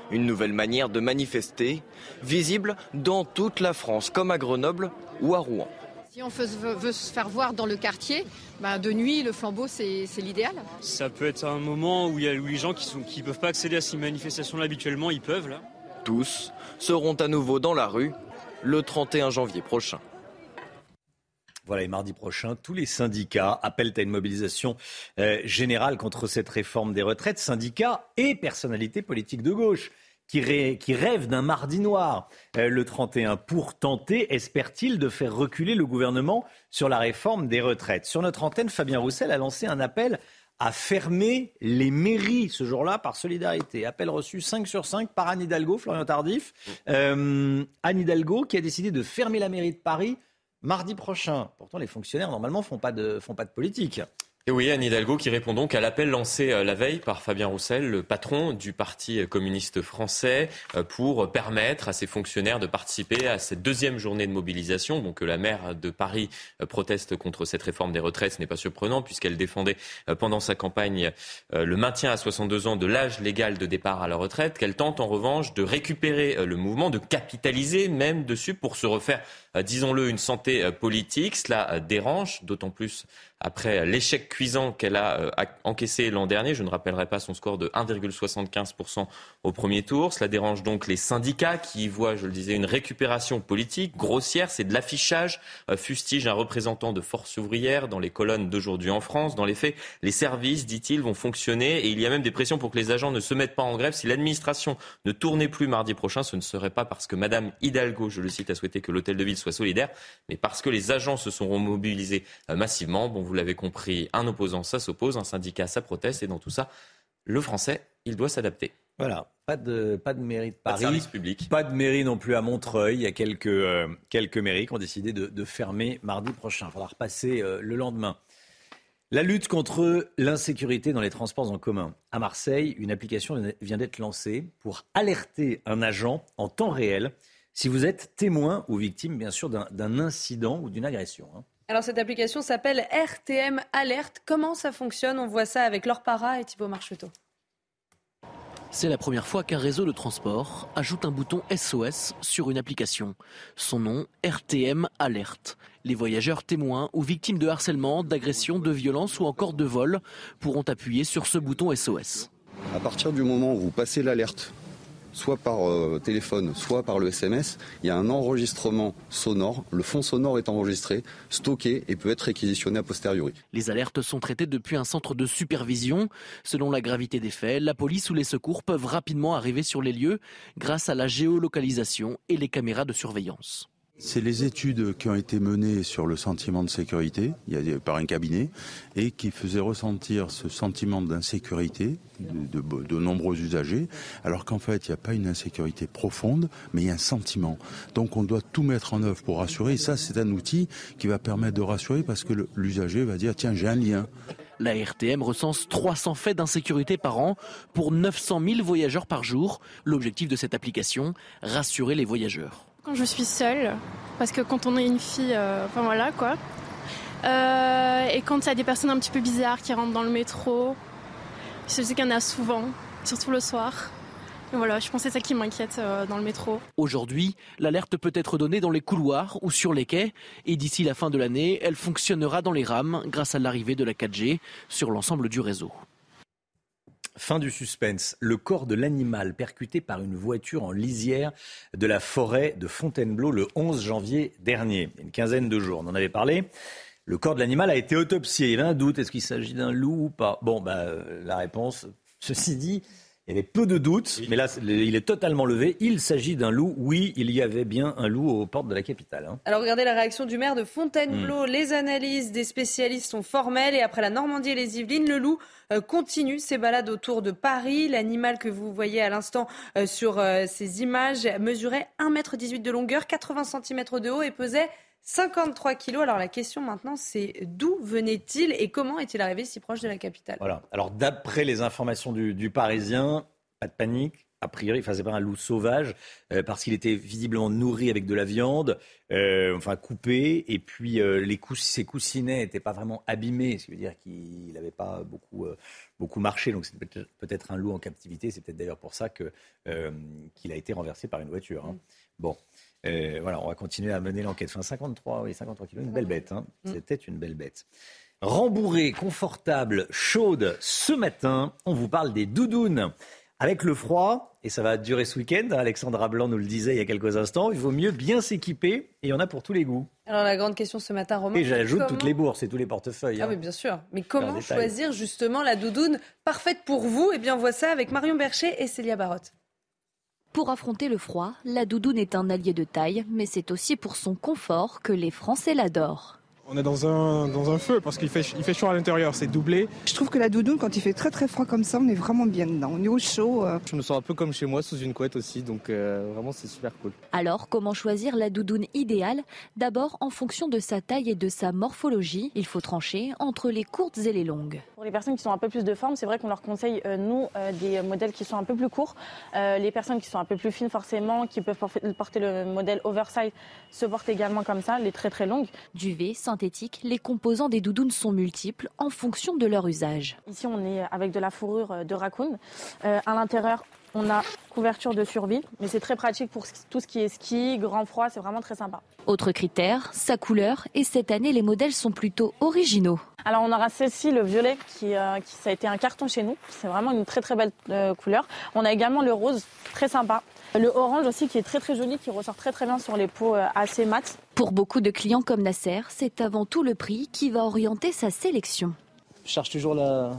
Une nouvelle manière de manifester, visible dans toute la France, comme à Grenoble ou à Rouen. Si on veut, se faire voir dans le quartier, bah, de nuit, le flambeau, c'est l'idéal. Ça peut être un moment où, il y a, les gens qui ne peuvent pas accéder à ces manifestations-là habituellement, ils peuvent là. Tous seront à nouveau dans la rue le 31 janvier prochain. Voilà, et mardi prochain, tous les syndicats appellent à une mobilisation euh, générale contre cette réforme des retraites, syndicats et personnalités politiques de gauche qui, rêve d'un mardi noir euh, le 31 pour tenter, espère-t-il, de faire reculer le gouvernement sur la réforme des retraites. Sur notre antenne, Fabien Roussel a lancé un appel à fermer les mairies ce jour-là par solidarité. Appel reçu 5 sur 5 par Anne Hidalgo, Florian Tardif. Euh, Anne Hidalgo qui a décidé de fermer la mairie de Paris mardi prochain. Pourtant, les fonctionnaires, normalement, font font pas de politique. Et oui, Anne Hidalgo qui répond donc à l'appel lancé euh, la veille par Fabien Roussel, le patron du Parti communiste français, euh, pour permettre à ses fonctionnaires de participer à cette deuxième journée de mobilisation. Donc la maire de Paris euh, proteste contre cette réforme des retraites, ce n'est pas surprenant puisqu'elle défendait pendant sa campagne le maintien à 62 ans de l'âge légal de départ à la retraite, qu'elle tente en revanche de récupérer le mouvement, de capitaliser même dessus pour se refaire, disons-le, une santé politique. Cela dérange, d'autant plus après l'échec cuisant qu'elle a euh, encaissé l'an dernier. Je ne rappellerai pas son score de 1,75% au premier tour. Cela dérange donc les syndicats qui voient, je le disais, une récupération politique grossière. C'est de l'affichage, euh, fustige un représentant de force ouvrière dans les colonnes d'aujourd'hui en France. Dans les faits, les services, dit-il, vont fonctionner et il y a même des pressions pour que les agents ne se mettent pas en grève. Si l'administration ne tournait plus mardi prochain, ce ne serait pas parce que Madame Hidalgo, je le cite, a souhaité que l'hôtel de ville soit solidaire, mais parce que les agents se sont mobilisés euh, massivement. Vous l'avez compris, un opposant, ça s'oppose, un syndicat, ça proteste, et dans tout ça, le français, il doit s'adapter. Voilà, pas de, pas de mairie de Paris. Pas de service public. Pas de mairie non plus à Montreuil. Il y a quelques, euh, quelques mairies qui ont décidé de, fermer mardi prochain. Il faudra repasser euh, le lendemain. La lutte contre l'insécurité dans les transports en commun. À Marseille, une application vient d'être lancée pour alerter un agent en temps réel si vous êtes témoin ou victime, bien sûr, d'un incident ou d'une agression. Hein. Alors cette application s'appelle RTM Alerte. Comment ça fonctionne? On voit ça avec Laure Para et Thibault Marcheteau. C'est la première fois qu'un réseau de transport ajoute un bouton SOS sur une application. Son nom, RTM Alerte. Les voyageurs témoins ou victimes de harcèlement, d'agression, de violence ou encore de vol pourront appuyer sur ce bouton SOS. À partir du moment où vous passez l'alerte soit par euh, téléphone, soit par le SMS, il y a un enregistrement sonore. Le fond sonore est enregistré, stocké et peut être réquisitionné a posteriori. Les alertes sont traitées depuis un centre de supervision. Selon la gravité des faits, la police ou les secours peuvent rapidement arriver sur les lieux grâce à la géolocalisation et les caméras de surveillance. C'est les études qui ont été menées sur le sentiment de sécurité par un cabinet et qui faisaient ressentir ce sentiment d'insécurité de, nombreux usagers, alors qu'en fait, il n'y a pas une insécurité profonde, mais il y a un sentiment. Donc on doit tout mettre en œuvre pour rassurer. Ça, c'est un outil qui va permettre de rassurer parce que l'usager va dire, tiens, j'ai un lien. La RTM recense 300 faits d'insécurité par an pour 900 000 voyageurs par jour. L'objectif de cette application, rassurer les voyageurs. Quand je suis seule, parce que quand on est une fille, euh, enfin voilà quoi. Euh, et quand il y a des personnes un petit peu bizarres qui rentrent dans le métro, je sais qu'il y en a souvent, surtout le soir. Et voilà, je pense que c'est ça qui m'inquiète euh, dans le métro. Aujourd'hui, l'alerte peut être donnée dans les couloirs ou sur les quais. Et d'ici la fin de l'année, elle fonctionnera dans les rames grâce à l'arrivée de la 4G sur l'ensemble du réseau. Fin du suspense. Le corps de l'animal percuté par une voiture en lisière de la forêt de Fontainebleau le 11 janvier dernier. Une quinzaine de jours. On en avait parlé. Le corps de l'animal a été autopsié. Il y avait un doute. Est-ce qu'il s'agit d'un loup ou pas? Bon, bah, euh, la réponse, ceci dit, il y avait peu de doutes, mais là, il est totalement levé. Il s'agit d'un loup. Oui, il y avait bien un loup aux portes de la capitale. Hein. Alors, regardez la réaction du maire de Fontainebleau. Hmm. Les analyses des spécialistes sont formelles et après la Normandie et les Yvelines, le loup euh, continue ses balades autour de Paris. L'animal que vous voyez à l'instant euh, sur euh, ces images mesurait 1,18 m de longueur, 80 cm de haut et pesait 53 kilos. Alors la question maintenant, c'est d'où venait-il et comment est-il arrivé si proche de la capitale? Voilà. Alors d'après les informations du, Parisien, pas de panique. A priori, il faisait pas un loup sauvage euh, parce qu'il était visiblement nourri avec de la viande, euh, enfin coupé, et puis euh, les ses coussinets n'étaient pas vraiment abîmés, ce qui veut dire qu'il n'avait pas beaucoup, beaucoup marché. Donc c'est peut-être un loup en captivité. C'est peut-être d'ailleurs pour ça que qu'il a été renversé par une voiture. Hein. Mm. Bon. Euh, voilà, on va continuer à mener l'enquête. Enfin, 53, oui, 53 kilos, une belle bête. Hein. Mm. C'était une belle bête. Rembourrée, confortable, chaude, ce matin, on vous parle des doudounes. Avec le froid, et ça va durer ce week-end, Alexandra Blanc nous le disait il y a quelques instants, il vaut mieux bien s'équiper et il y en a pour tous les goûts. Alors la grande question ce matin, Romain. Et j'ajoute toutes les bourses et tous les portefeuilles. Ah hein. oui, bien sûr. Mais comment choisir justement la doudoune parfaite pour vous? Eh bien, on voit ça avec Marion Bercher et Célia Barotte. Pour affronter le froid, la doudoune est un allié de taille, mais c'est aussi pour son confort que les Français l'adorent. On est dans un, dans un feu parce qu'il fait, il fait chaud à l'intérieur, c'est doublé. Je trouve que la doudoune, quand il fait très très froid comme ça, on est vraiment bien dedans. On est au chaud. Euh. Je me sens un peu comme chez moi, sous une couette aussi, donc euh, vraiment c'est super cool. Alors, comment choisir la doudoune idéale? D'abord, en fonction de sa taille et de sa morphologie, il faut trancher entre les courtes et les longues. Pour les personnes qui sont un peu plus de forme, c'est vrai qu'on leur conseille, euh, nous, des modèles qui sont un peu plus courts. les personnes qui sont un peu plus fines, forcément, qui peuvent porter le modèle oversize, se portent également comme ça, les très très longues. Duvet, les composants des doudounes sont multiples en fonction de leur usage. Ici, on est avec de la fourrure de raccoon. Euh, à l'intérieur, on a couverture de survie, mais c'est très pratique pour tout ce qui est ski, grand froid, c'est vraiment très sympa. Autre critère, sa couleur, et cette année les modèles sont plutôt originaux. Alors on aura celle-ci, le violet, qui, euh, qui, ça a été un carton chez nous. C'est vraiment une très très belle euh, couleur. On a également le rose, très sympa. Le orange aussi qui est très très joli, qui ressort très très bien sur les peaux euh, assez mat. Pour beaucoup de clients comme Nasser, c'est avant tout le prix qui va orienter sa sélection. Je cherche toujours, la,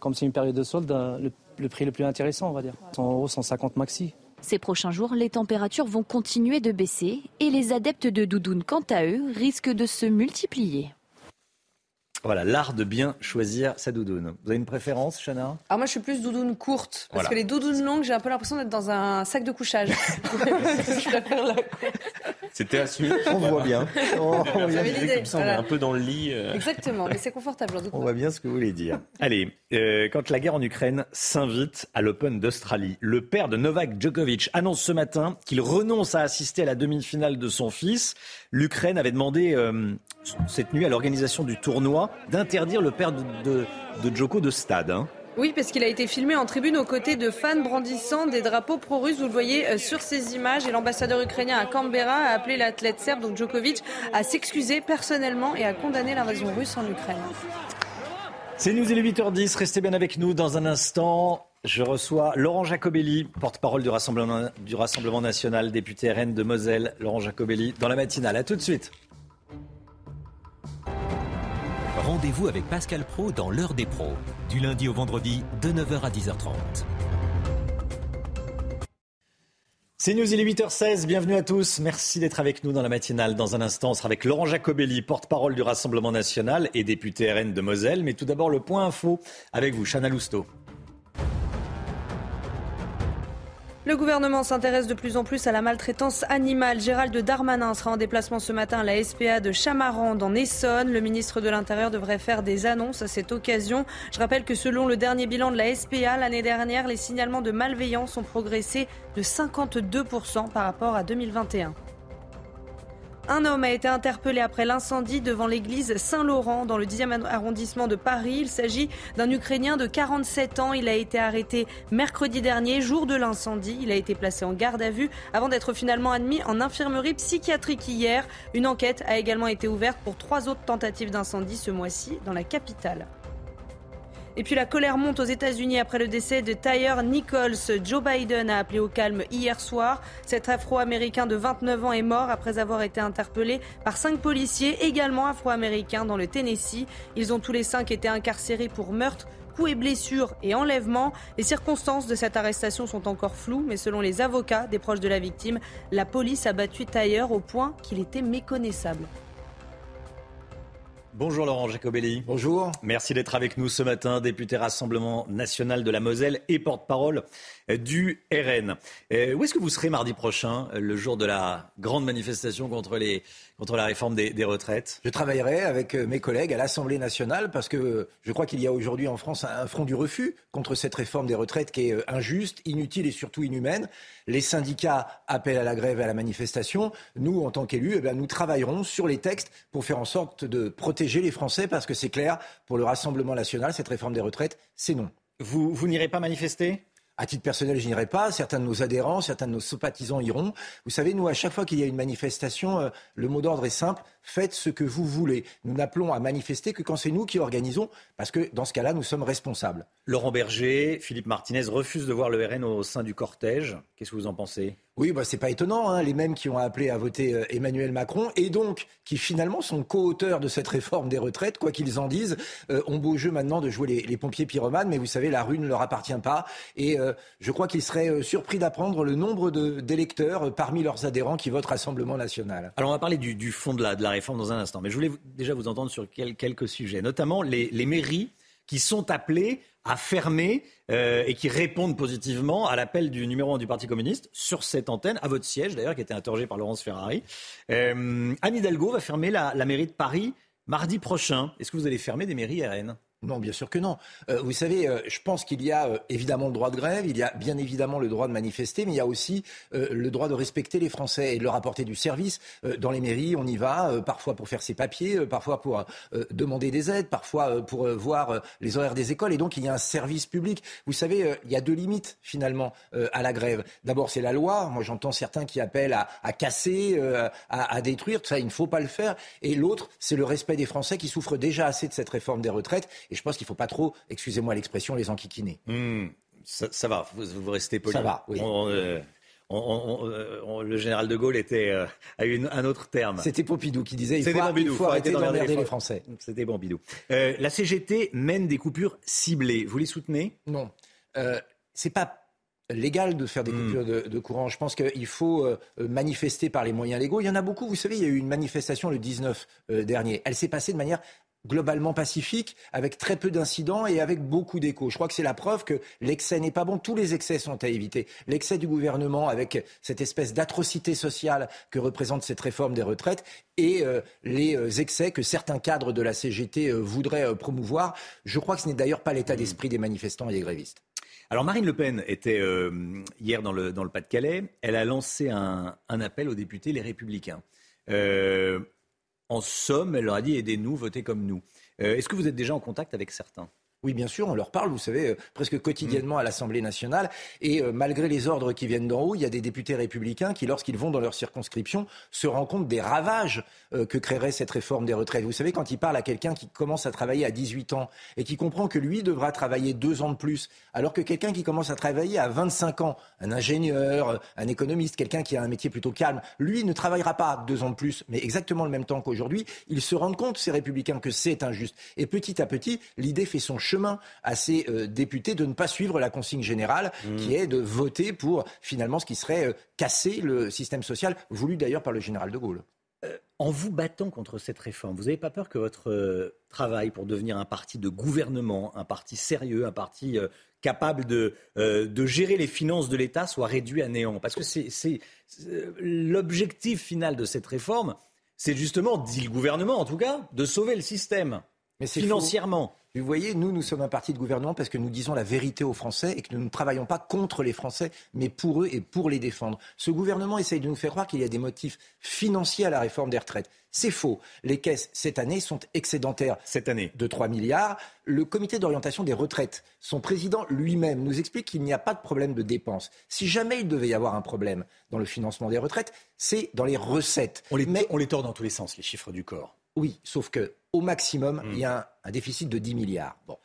comme c'est une période de solde, le, le, prix le plus intéressant, on va dire. 100 euros, 150 maxi. Ces prochains jours, les températures vont continuer de baisser et les adeptes de doudoune, quant à eux, risquent de se multiplier. Voilà, l'art de bien choisir sa doudoune. Vous avez une préférence, Chana? Alors moi, je suis plus doudoune courte. Parce Voilà. que les doudounes longues, j'ai un peu l'impression d'être dans un sac de couchage. je préfère la C'était assumé. On voit bien. On voit bien. Ça, on est voilà. un peu dans le lit. euh. Exactement, mais c'est confortable, j'en doute On voit bien ce que vous voulez dire. Allez, euh, quand la guerre en Ukraine s'invite à l'Open d'Australie, le père de Novak Djokovic annonce ce matin qu'il renonce à assister à la demi-finale de son fils. L'Ukraine avait demandé euh, cette nuit à l'organisation du tournoi d'interdire le père de, de, de Djoko de stade. hein. Oui, parce qu'il a été filmé en tribune aux côtés de fans brandissant des drapeaux pro-russes. Vous le voyez euh, sur ces images. Et l'ambassadeur ukrainien à Canberra a appelé l'athlète serbe, donc Djokovic, à s'excuser personnellement et à condamner l'invasion russe en Ukraine. C'est News, il est 8h10. Restez bien avec nous dans un instant. Je reçois Laurent Jacobelli, porte-parole du Rassemblement, du Rassemblement national, député RN de Moselle. Laurent Jacobelli dans la matinale. À tout de suite. Rendez-vous avec Pascal Pro dans l'heure des pros, du lundi au vendredi de 9h à 10h30. C'est News, il est 8h16. Bienvenue à tous. Merci d'être avec nous dans la matinale. Dans un instant, on sera avec Laurent Jacobelli, porte-parole du Rassemblement national et député RN de Moselle. Mais tout d'abord, le point info avec vous, Chana Lousteau. Le gouvernement s'intéresse de plus en plus à la maltraitance animale. Gérald Darmanin sera en déplacement ce matin à la SPA de Chamarande en Essonne. Le ministre de l'Intérieur devrait faire des annonces à cette occasion. Je rappelle que selon le dernier bilan de la SPA, l'année dernière, les signalements de malveillance ont progressé de 52% par rapport à 2021. Un homme a été interpellé après l'incendie devant l'église Saint-Laurent dans le 10e arrondissement de Paris. Il s'agit d'un Ukrainien de 47 ans. Il a été arrêté mercredi dernier, jour de l'incendie. Il a été placé en garde à vue avant d'être finalement admis en infirmerie psychiatrique hier. Une enquête a également été ouverte pour trois autres tentatives d'incendie ce mois-ci dans la capitale. Et puis la colère monte aux États-Unis après le décès de Tyre Nichols. Joe Biden a appelé au calme hier soir. Cet Afro-Américain de 29 ans est mort après avoir été interpellé par cinq policiers, également afro-américains, dans le Tennessee. Ils ont tous les cinq été incarcérés pour meurtre coups et blessures et enlèvement. Les circonstances de cette arrestation sont encore floues, mais selon les avocats des proches de la victime, la police a battu Tailleur au point qu'il était méconnaissable. Bonjour Laurent Jacobelli. Bonjour. Merci d'être avec nous ce matin, député Rassemblement national de la Moselle et porte-parole du RN. Euh, où est-ce que vous serez mardi prochain, euh, le jour de la grande manifestation contre, les, contre la réforme des, des retraites? Je travaillerai avec euh, mes collègues à l'Assemblée nationale parce que je crois qu'il y a aujourd'hui en France un front du refus contre cette réforme des retraites qui est injuste, inutile et surtout inhumaine. Les syndicats appellent à la grève et à la manifestation. Nous, en tant qu'élus, eh bien, nous travaillerons sur les textes pour faire en sorte de protéger les Français parce que c'est clair, pour le Rassemblement national, cette réforme des retraites, c'est non. Vous, vous n'irez pas manifester? À titre personnel, je n'irai pas. Certains de nos adhérents, certains de nos sympathisants iront. Vous savez, nous, à chaque fois qu'il y a une manifestation, euh, le mot d'ordre est simple faites ce que vous voulez. Nous n'appelons à manifester que quand c'est nous qui organisons, parce que dans ce cas-là, nous sommes responsables. Laurent Berger, Philippe Martinez refusent de voir le RN au sein du cortège. Qu'est-ce que vous en pensez? Oui, bah, c'est pas étonnant. Hein, les mêmes qui ont appelé à voter euh, Emmanuel Macron et donc qui finalement sont co-auteurs de cette réforme des retraites, quoi qu'ils en disent, euh, ont beau jeu maintenant de jouer les, les, pompiers pyromanes, mais vous savez, la rue ne leur appartient pas. Et euh, je crois qu'ils seraient surpris d'apprendre le nombre d'électeurs parmi leurs adhérents qui votent Rassemblement national. Alors on va parler du, fond de la, réforme dans un instant, mais je voulais déjà vous entendre sur quel, quelques sujets, notamment les, les mairies qui sont appelées à fermer euh, et qui répondent positivement à l'appel du numéro 1 du Parti communiste sur cette antenne, à votre siège d'ailleurs, qui a été interrogé par Laurence Ferrari. Euh, Anne Hidalgo va fermer la, la, mairie de Paris mardi prochain. Est-ce que vous allez fermer des mairies RN Non, bien sûr que non. Euh, vous savez, euh, je pense qu'il y a euh, évidemment le droit de grève, il y a bien évidemment le droit de manifester, mais il y a aussi le droit de respecter les Français et de leur apporter du service. dans les mairies, on y va, parfois pour faire ses papiers, parfois pour demander des aides, parfois pour voir les horaires des écoles. Et donc, il y a un service public. Vous savez, il y a deux limites finalement à la grève. D'abord, c'est la loi. Moi, j'entends certains qui appellent à, casser, à, à détruire. Ça, il ne faut pas le faire. Et l'autre, c'est le respect des Français qui souffrent déjà assez de cette réforme des retraites et je pense qu'il ne faut pas trop, excusez-moi l'expression, les enquiquiner. Hmm, ça, va, vous, restez poli. Ça va, oui. Euh, le général de Gaulle était à euh, eu un autre terme. C'était Pompidou qui disait il faut, il faut arrêter d'emmerder les Français. C'était Pompidou. Euh, la CGT mène des coupures ciblées. Vous les soutenez? Non. Euh, c'est pas légal de faire des hmm. coupures de, courant. Je pense qu'il faut manifester par les moyens légaux. Il y en a beaucoup. Vous savez, il y a eu une manifestation le 19 dernier. Elle s'est passée de manière globalement pacifique, avec très peu d'incidents et avec beaucoup d'échos. Je crois que c'est la preuve que l'excès n'est pas bon. Tous les excès sont à éviter. L'excès du gouvernement avec cette espèce d'atrocité sociale que représente cette réforme des retraites et euh, les euh, excès que certains cadres de la CGT euh, voudraient promouvoir. Je crois que ce n'est d'ailleurs pas l'état d'esprit des manifestants et des grévistes. Alors Marine Le Pen était hier dans le, Pas-de-Calais. Elle a lancé un, appel aux députés les républicains en somme, elle leur a dit aidez-nous, votez comme nous. Euh, est-ce que vous êtes déjà en contact avec certains? Oui, bien sûr, on leur parle, vous savez, euh, presque quotidiennement mm. à l'Assemblée nationale. Et euh, malgré les ordres qui viennent d'en haut, il y a des députés républicains qui, lorsqu'ils vont dans leur circonscription, se rendent compte des ravages euh, que créerait cette réforme des retraites. Vous savez, quand ils parlent à quelqu'un qui commence à travailler à 18 ans et qui comprend que lui devra travailler deux ans de plus, alors que quelqu'un qui commence à travailler à 25 ans, un ingénieur, un économiste, quelqu'un qui a un métier plutôt calme, lui ne travaillera pas deux ans de plus, mais exactement le même temps qu'aujourd'hui, ils se rendent compte, ces républicains, que c'est injuste. Et petit à petit, l'idée fait son chemin à ces euh, députés de ne pas suivre la consigne générale mmh. qui est de voter pour finalement ce qui serait euh, casser le système social, voulu d'ailleurs par le général de Gaulle. Euh, en vous battant contre cette réforme, vous n'avez pas peur que votre travail pour devenir un parti de gouvernement, un parti sérieux, un parti capable de, de, gérer les finances de l'État soit réduit à néant? Parce que c'est l'objectif final de cette réforme, c'est justement, dit le gouvernement en tout cas, de sauver le système Mais financièrement. Vous voyez, nous, nous sommes un parti de gouvernement parce que nous disons la vérité aux Français et que nous ne travaillons pas contre les Français, mais pour eux et pour les défendre. Ce gouvernement essaye de nous faire croire qu'il y a des motifs financiers à la réforme des retraites. C'est faux. Les caisses, cette année, sont excédentaires. Cette année. De 3 milliards. Le comité d'orientation des retraites, son président lui-même, nous explique qu'il n'y a pas de problème de dépenses. Si jamais il devait y avoir un problème dans le financement des retraites, c'est dans les recettes. On les, Mais... on les tord dans tous les sens, les chiffres du corps. Oui, sauf que au maximum, mm. il y a un, déficit de 10 milliards. Bon.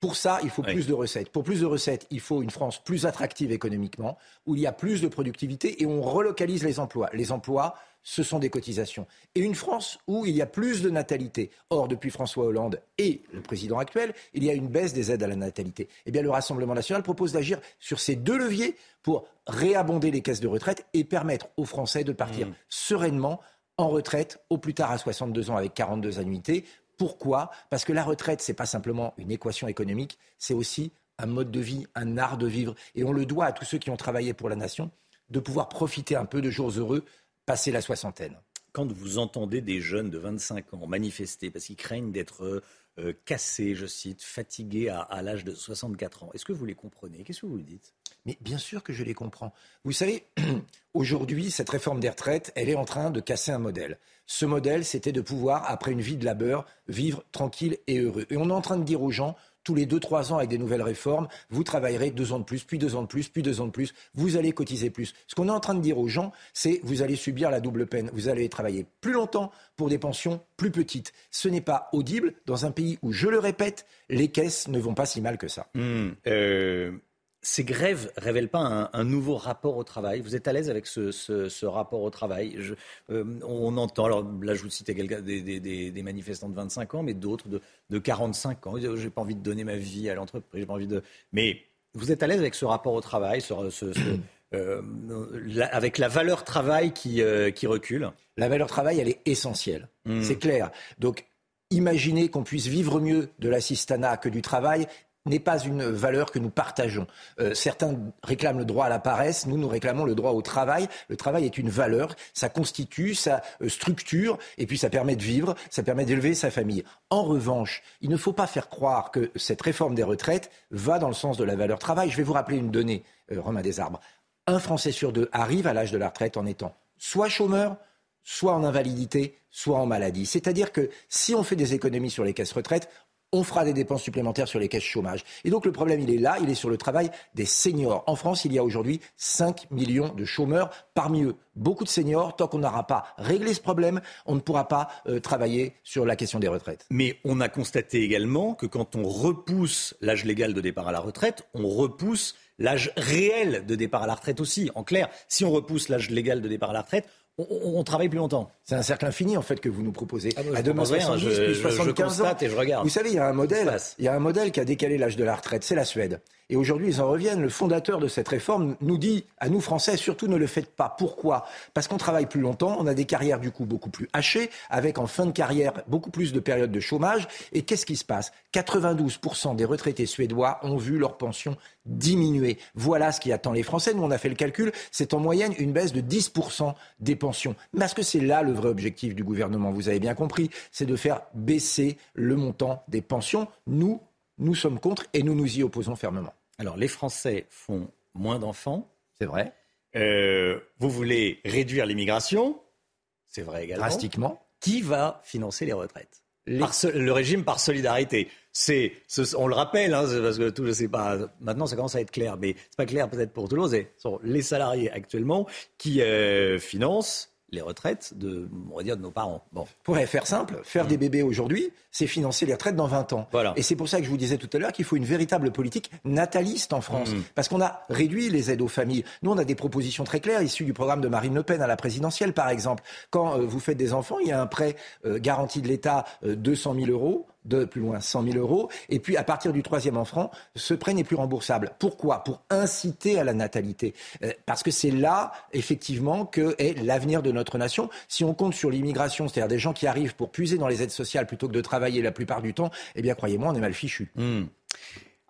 Pour ça, il faut plus de recettes. Pour plus de recettes, il faut une France plus attractive économiquement, où il y a plus de productivité et on relocalise les emplois. Les emplois, ce sont des cotisations. Et une France où il y a plus de natalité. Or, depuis François Hollande et le président actuel, il y a une baisse des aides à la natalité. Eh bien, le Rassemblement national propose d'agir sur ces deux leviers pour réabonder les caisses de retraite et permettre aux Français de partir mm. sereinement en retraite au plus tard à 62 ans avec 42 annuités. Pourquoi? Parce que la retraite, ce n'est pas simplement une équation économique, c'est aussi un mode de vie, un art de vivre. Et on le doit à tous ceux qui ont travaillé pour la nation de pouvoir profiter un peu de jours heureux passé la soixantaine. Quand vous entendez des jeunes de 25 ans manifester parce qu'ils craignent d'être euh, cassés, je cite, fatigués à, l'âge de 64 ans, est-ce que vous les comprenez? Qu'est-ce que vous dites? Mais bien sûr que je les comprends. Vous savez, aujourd'hui, cette réforme des retraites, elle est en train de casser un modèle. Ce modèle, c'était de pouvoir, après une vie de labeur, vivre tranquille et heureux. Et on est en train de dire aux gens, tous les deux, trois ans avec des nouvelles réformes, vous travaillerez deux ans de plus, puis deux ans de plus, puis deux ans de plus, vous allez cotiser plus. Ce qu'on est en train de dire aux gens, c'est vous allez subir la double peine. Vous allez travailler plus longtemps pour des pensions plus petites. Ce n'est pas audible dans un pays où, je le répète, les caisses ne vont pas si mal que ça. Mmh, euh, ces grèves révèlent pas un, nouveau rapport au travail? Vous êtes à l'aise avec ce, rapport au travail? Euh, On entend, alors là je vous citais des, des, manifestants de 25 ans, mais d'autres de, 45 ans. J'ai pas envie de donner ma vie à l'entreprise, j'ai pas envie de. Mais vous êtes à l'aise avec ce rapport au travail, euh, avec la valeur travail qui, euh, qui recule? La valeur travail, elle est essentielle. Hmm. C'est clair. Donc, imaginez qu'on puisse vivre mieux de l'assistanat que du travail n'est pas une valeur que nous partageons. Euh, certains réclament le droit à la paresse, nous nous réclamons le droit au travail. Le travail est une valeur, ça constitue, ça euh, structure, et puis ça permet de vivre, ça permet d'élever sa famille. En revanche, il ne faut pas faire croire que cette réforme des retraites va dans le sens de la valeur travail. Je vais vous rappeler une donnée, euh, Romain Desarbres. Un Français sur deux arrive à l'âge de la retraite en étant soit chômeur, soit en invalidité, soit en maladie. C'est-à-dire que si on fait des économies sur les caisses retraites, on fera des dépenses supplémentaires sur les caisses chômage. Et donc le problème, il est là, il est sur le travail des seniors. En France, il y a aujourd'hui 5 millions de chômeurs, parmi eux beaucoup de seniors. Tant qu'on n'aura pas réglé ce problème, on ne pourra pas euh, travailler sur la question des retraites. Mais on a constaté également que quand on repousse l'âge légal de départ à la retraite, on repousse l'âge réel de départ à la retraite aussi. En clair, si on repousse l'âge légal de départ à la retraite, on, travaille plus longtemps. C'est un cercle infini en fait que vous nous proposez. Ah, à demain 70, je, puis 75 ans. et je regarde. Vous savez, il y a un modèle, il y a un modèle qui a décalé l'âge de la retraite, c'est la Suède. Et aujourd'hui, ils en reviennent. Le fondateur de cette réforme nous dit à nous Français, surtout ne le faites pas. Pourquoi? Parce qu'on travaille plus longtemps, on a des carrières du coup beaucoup plus hachées, avec en fin de carrière beaucoup plus de périodes de chômage. Et qu'est-ce qui se passe? 92% des retraités suédois ont vu leur pension diminuer. Voilà ce qui attend les Français. Nous, on a fait le calcul. C'est en moyenne une baisse de 10% des pensions. Est-ce que c'est là le vrai objectif du gouvernement? Vous avez bien compris. C'est de faire baisser le montant des pensions. Nous, nous sommes contre et nous nous y opposons fermement. Alors, les Français font moins d'enfants. C'est vrai. Euh, vous voulez réduire l'immigration. C'est vrai également. Drastiquement. Qui va financer les retraites Le régime par solidarité. C'est, on le rappelle, hein, parce que tout, je sais pas. Maintenant, ça commence à être clair, mais c'est pas clair peut-être pour Toulouse. Ce sont les salariés actuellement qui euh, financent les retraites de, on va dire, de nos parents. Bon. Pour faire simple, faire des bébés aujourd'hui, c'est financer les retraites dans 20 ans. Voilà. Et c'est pour ça que je vous disais tout à l'heure qu'il faut une véritable politique nataliste en France. Mm. Parce qu'on a réduit les aides aux familles. Nous, on a des propositions très claires issues du programme de Marine Le Pen à la présidentielle, par exemple. Quand euh, vous faites des enfants, il y a un prêt euh, garanti de l'État, 200 euh, 000 euros de plus loin 100 000 euros. Et puis, à partir du troisième enfant, ce prêt n'est plus remboursable. Pourquoi? Pour inciter à la natalité. Euh, parce que c'est là, effectivement, que est l'avenir de notre nation. Si on compte sur l'immigration, c'est-à-dire des gens qui arrivent pour puiser dans les aides sociales plutôt que de travailler la plupart du temps, eh bien, croyez-moi, on est mal fichu. Hmm.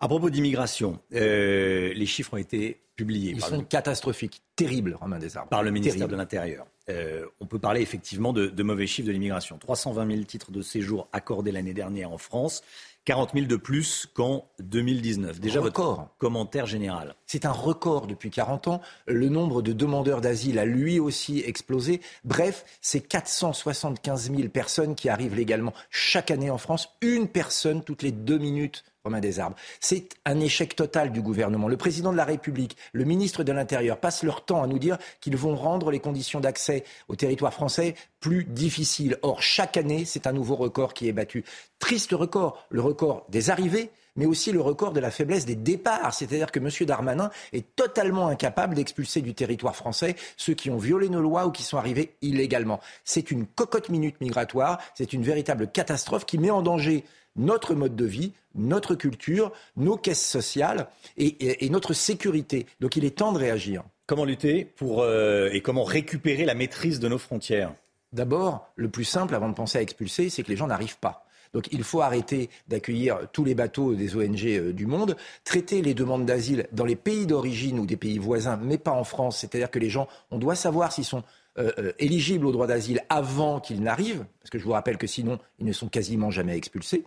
À propos d'immigration, euh, les chiffres ont été publiés. Ils sont catastrophiques, terribles, Romain Desarbres. Par le ministère de l'Intérieur. Euh, on peut parler effectivement de, mauvais chiffres de l'immigration. 320 000 titres de séjour accordés l'année dernière en France. 40 000 de plus qu'en 2019. Déjà record. commentaire général. C'est un record depuis 40 ans. Le nombre de demandeurs d'asile a lui aussi explosé. Bref, c'est 475 000 personnes qui arrivent légalement chaque année en France. Une personne toutes les deux minutes Romain Desarbres. C'est un échec total du gouvernement. Le président de la République, le ministre de l'Intérieur passent leur temps à nous dire qu'ils vont rendre les conditions d'accès au territoire français plus difficiles. Or, chaque année, c'est un nouveau record qui est battu. Triste record, le record des arrivées, mais aussi le record de la faiblesse des départs. C'est-à-dire que M. Darmanin est totalement incapable d'expulser du territoire français ceux qui ont violé nos lois ou qui sont arrivés illégalement. C'est une cocotte minute migratoire, c'est une véritable catastrophe qui met en danger notre mode de vie, notre culture, nos caisses sociales et, notre sécurité. Donc il est temps de réagir. Comment lutter pour, euh, et comment récupérer la maîtrise de nos frontières? D'abord, le plus simple avant de penser à expulser, c'est que les gens n'arrivent pas. Donc il faut arrêter d'accueillir tous les bateaux des ONG euh, du monde, traiter les demandes d'asile dans les pays d'origine ou des pays voisins, mais pas en France. C'est-à-dire que les gens, on doit savoir s'ils sont euh, éligibles au droit d'asile avant qu'ils n'arrivent, parce que je vous rappelle que sinon, ils ne sont quasiment jamais expulsés.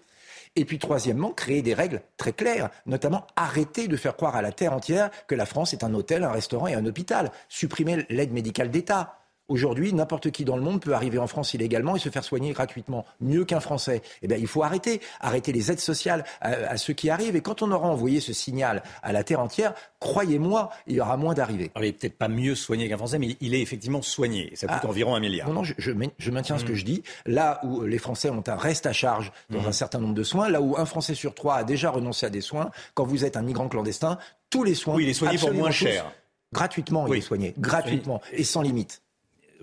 Et puis troisièmement, créer des règles très claires, notamment arrêter de faire croire à la terre entière que la France est un hôtel, un restaurant et un hôpital. Supprimer l'aide médicale d'État. Aujourd'hui, n'importe qui dans le monde peut arriver en France illégalement et se faire soigner gratuitement, mieux qu'un Français. Eh bien, il faut arrêter, arrêter les aides sociales à, ceux qui arrivent. Et quand on aura envoyé ce signal à la terre entière, croyez-moi, il y aura moins d'arrivées. il n'est peut-être pas mieux soigné qu'un Français, mais il est effectivement soigné. ça coûte ah. environ un milliard. Non, non, je, je, maintiens ce que mmh. je dis. Là où les Français ont un reste à charge dans mmh. un certain nombre de soins, là où un Français sur trois a déjà renoncé à des soins, quand vous êtes un migrant clandestin, tous les soins. Oui, il est soigné pour moins cher. Gratuitement, il est soigné. Gratuitement. Et sans limite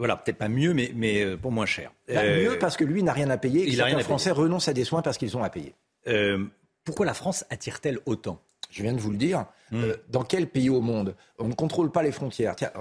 voilà, peut-être pas mieux, mais, mais euh, pour moins cher. Bah, euh, mieux parce que lui n'a rien à payer. Et certains Français renoncent à des soins parce qu'ils ont à payer. Euh, pourquoi la France attire-t-elle autant? Je viens de vous le dire. Hmm. dans quel pays au monde? On ne contrôle pas les frontières Tiens,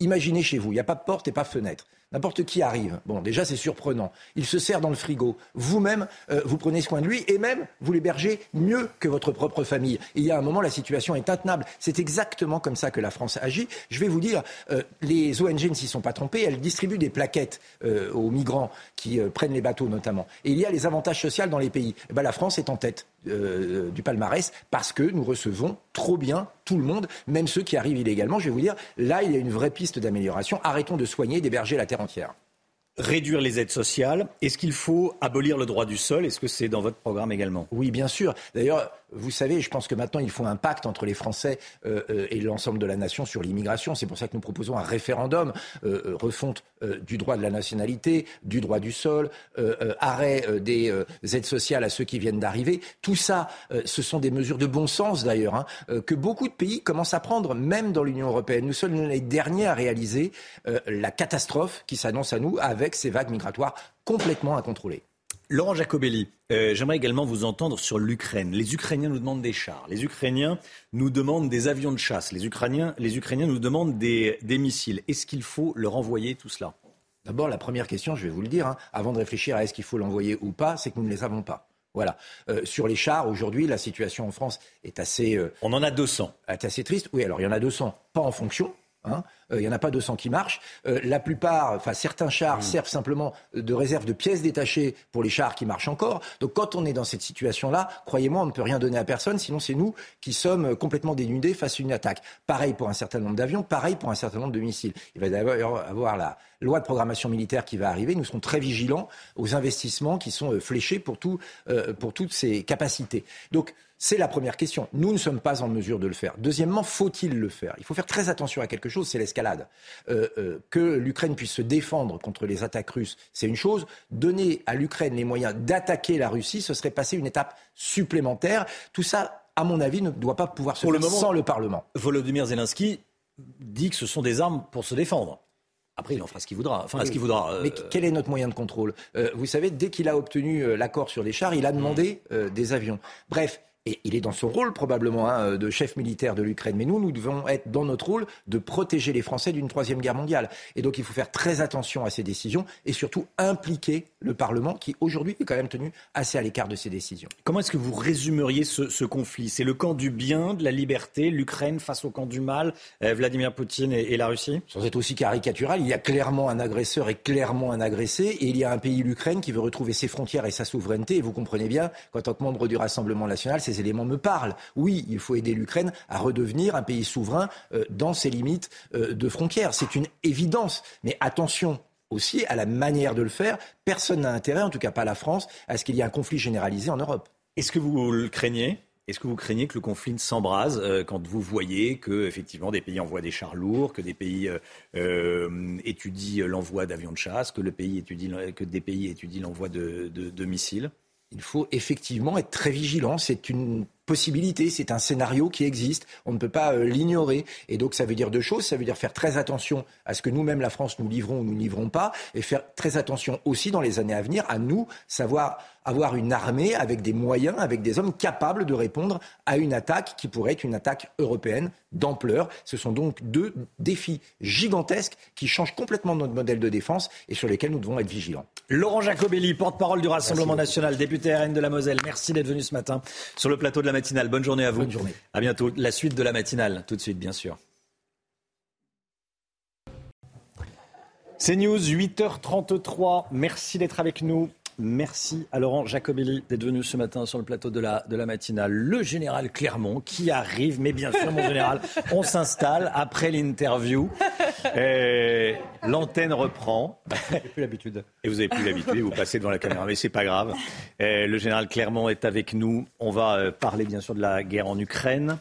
Imaginez chez vous, il n'y a pas de porte et pas de fenêtre. N'importe qui arrive. Bon, déjà, c'est surprenant. Il se sert dans le frigo. Vous-même, euh, vous prenez soin de lui et même, vous l'hébergez mieux que votre propre famille. il y a un moment, la situation est intenable. C'est exactement comme ça que la France agit. Je vais vous dire, euh, les ONG ne s'y sont pas trompées. Elles distribuent des plaquettes euh, aux migrants qui prennent les bateaux, notamment. Et il y a les avantages sociaux dans les pays. Eh ben, la France est en tête du palmarès parce que nous recevons trop bien tout le monde, même ceux qui arrivent illégalement. Je vais vous dire, là, il y a une vraie piste d'amélioration. Arrêtons de soigner, d'héberger la terre réduire les aides sociales. Est-ce qu'il faut abolir le droit du sol? Est-ce que c'est dans votre programme également? Oui, bien sûr. D'ailleurs, vous savez, je pense que maintenant, il faut un pacte entre les Français euh, euh, et l'ensemble de la nation sur l'immigration. C'est pour ça que nous proposons un référendum, euh, refonte du droit de la nationalité, du droit du sol, arrêt des aides sociales à ceux qui viennent d'arriver. Tout ça, ce sont des mesures de bon sens d'ailleurs, hein, que beaucoup de pays commencent à prendre, même dans l'Union européenne. Nous sommes les derniers à réaliser la catastrophe qui s'annonce à nous avec ces vagues migratoires complètement incontrôlées. Laurent Jacobelli, euh, j'aimerais également vous entendre sur l'Ukraine. Les Ukrainiens nous demandent des chars, les Ukrainiens nous demandent des avions de chasse, les Ukrainiens, les Ukrainiens nous demandent des, missiles. Est-ce qu'il faut leur envoyer tout cela? D'abord, la première question, je vais vous le dire, hein, avant de réfléchir à est-ce qu'il faut l'envoyer ou pas, c'est que nous ne les avons pas. Voilà. Euh, sur les chars, aujourd'hui, la situation en France est assez. Euh, On en a 200. Est assez triste. Oui, alors il y en a 200, pas en fonction. Hein. Euh, il n'y en a pas 200 qui marchent. Euh, la plupart, enfin certains chars mmh. servent simplement de réserve de pièces détachées pour les chars qui marchent encore. Donc quand on est dans cette situation-là, croyez-moi, on ne peut rien donner à personne, sinon c'est nous qui sommes complètement dénudés face à une attaque. Pareil pour un certain nombre d'avions, pareil pour un certain nombre de missiles. Il va y avoir la loi de programmation militaire qui va arriver. Nous serons très vigilants aux investissements qui sont euh, fléchés pour, tout, pour toutes ces capacités. Donc c'est la première question. Nous ne sommes pas en mesure de le faire. Deuxièmement, faut-il le faire? Il faut faire très attention à quelque chose, c'est l'escalade. Euh, euh, que l'Ukraine puisse se défendre contre les attaques russes, c'est une chose. Donner à l'Ukraine les moyens d'attaquer la Russie, ce serait passer une étape supplémentaire. Tout ça, à mon avis, ne doit pas pouvoir se faire sans le Parlement. Volodymyr Zelensky dit que ce sont des armes pour se défendre. Après, il en fera ce qu'il voudra. Enfin, ce qu'il voudra. Euh, Mais quel est notre moyen de contrôle? Vous savez, dès qu'il a obtenu l'accord sur les chars, il a demandé des avions. Bref, et il est dans son rôle probablement hein, de chef militaire de l'Ukraine. Mais nous, nous devons être dans notre rôle de protéger les Français d'une troisième guerre mondiale. Et donc il faut faire très attention à ces décisions et surtout impliquer le Parlement qui aujourd'hui est quand même tenu assez à l'écart de ces décisions. Comment est-ce que vous résumeriez ce, conflit? C'est le camp du bien, de la liberté, l'Ukraine face au camp du mal, euh, Vladimir Poutine et, la Russie? Sans être aussi caricatural, il y a clairement un agresseur et clairement un agressé. Et il y a un pays, l'Ukraine, qui veut retrouver ses frontières et sa souveraineté. Et vous comprenez bien qu'en tant que membre du Rassemblement national, c'est éléments me parlent. Oui, il faut aider l'Ukraine à redevenir un pays souverain euh, dans ses limites euh, de frontières. C'est une évidence. Mais attention, aussi à la manière de le faire. Personne n'a intérêt, en tout cas pas la France, à ce qu'il y ait un conflit généralisé en Europe. Est-ce que vous le craignez? Est-ce que vous craignez que le conflit ne s'embrase euh, quand vous voyez que effectivement des pays envoient des chars lourds, que des pays étudient l'envoi d'avions de chasse, que, des pays étudient l'envoi de missiles? Il faut effectivement être très vigilant. C'est une possibilité, c'est un scénario qui existe, on ne peut pas euh, l'ignorer. Et donc ça veut dire deux choses, ça veut dire faire très attention à ce que nous-mêmes, la France, nous livrons ou nous livrons pas, et faire très attention aussi dans les années à venir à nous savoir avoir une armée avec des moyens, avec des hommes capables de répondre à une attaque qui pourrait être une attaque européenne d'ampleur. Ce sont donc deux défis gigantesques qui changent complètement notre modèle de défense et sur lesquels nous devons être vigilants. Laurent Jacobelli, porte-parole du Rassemblement national, député RN de la Moselle, merci d'être venu ce matin sur le plateau de la matinale. Bonne journée à vous. Bonne journée. À bientôt. La suite de la matinale, tout de suite, bien sûr. C'est News, 8h33. Merci d'être avec nous. Merci à Laurent Jacobelli d'être venu ce matin sur le plateau de la, de la matinale. Le général Clermont qui arrive, mais bien sûr, mon général, on s'installe après l'interview. L'antenne reprend. Vous plus l'habitude. Et vous n'avez plus l'habitude, vous passez devant la caméra, mais c'est pas grave. le général Clermont est avec nous. On va euh, parler bien sûr de la guerre en Ukraine,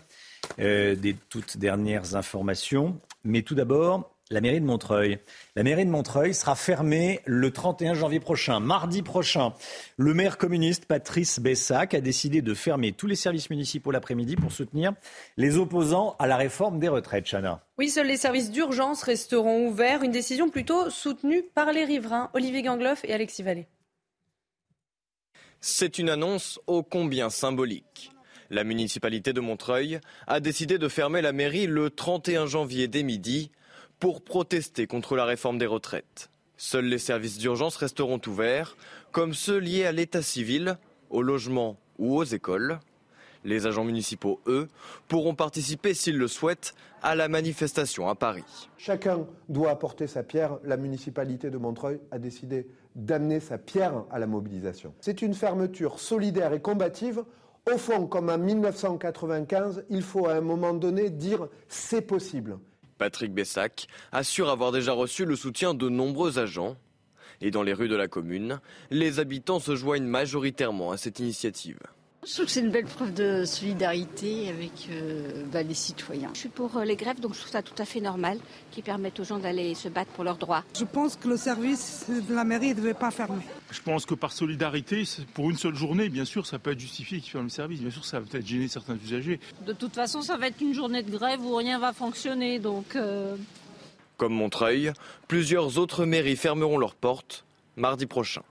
euh, des toutes dernières informations. Mais tout d'abord, la mairie de Montreuil. La mairie de Montreuil sera fermée le 31 janvier prochain, mardi prochain. Le maire communiste Patrice Bessac a décidé de fermer tous les services municipaux l'après-midi pour soutenir les opposants à la réforme des retraites, Chana. Oui, seuls les services d'urgence resteront ouverts. Une décision plutôt soutenue par les riverains, Olivier Gangloff et Alexis Vallée. C'est une annonce ô combien symbolique. La municipalité de Montreuil a décidé de fermer la mairie le 31 janvier dès midi pour protester contre la réforme des retraites. Seuls les services d'urgence resteront ouverts, comme ceux liés à l'état civil, au logement ou aux écoles. Les agents municipaux, eux, pourront participer, s'ils le souhaitent, à la manifestation à Paris. Chacun doit apporter sa pierre. La municipalité de Montreuil a décidé d'amener sa pierre à la mobilisation. C'est une fermeture solidaire et combative. Au fond, comme en 1995, il faut à un moment donné dire c'est possible. Patrick Bessac assure avoir déjà reçu le soutien de nombreux agents. Et dans les rues de la commune, les habitants se joignent majoritairement à cette initiative. Je trouve que c'est une belle preuve de solidarité avec euh, bah, les citoyens. Je suis pour euh, les grèves, donc je trouve ça tout à fait normal, qui permettent aux gens d'aller se battre pour leurs droits. Je pense que le service de la mairie ne devait pas fermer. Je pense que par solidarité, pour une seule journée, bien sûr, ça peut être justifié qu'ils ferment le service. Bien sûr, ça va peut-être gêner certains usagers. De toute façon, ça va être une journée de grève où rien va fonctionner, donc... Euh, Comme Montreuil, plusieurs autres mairies fermeront leurs portes mardi prochain.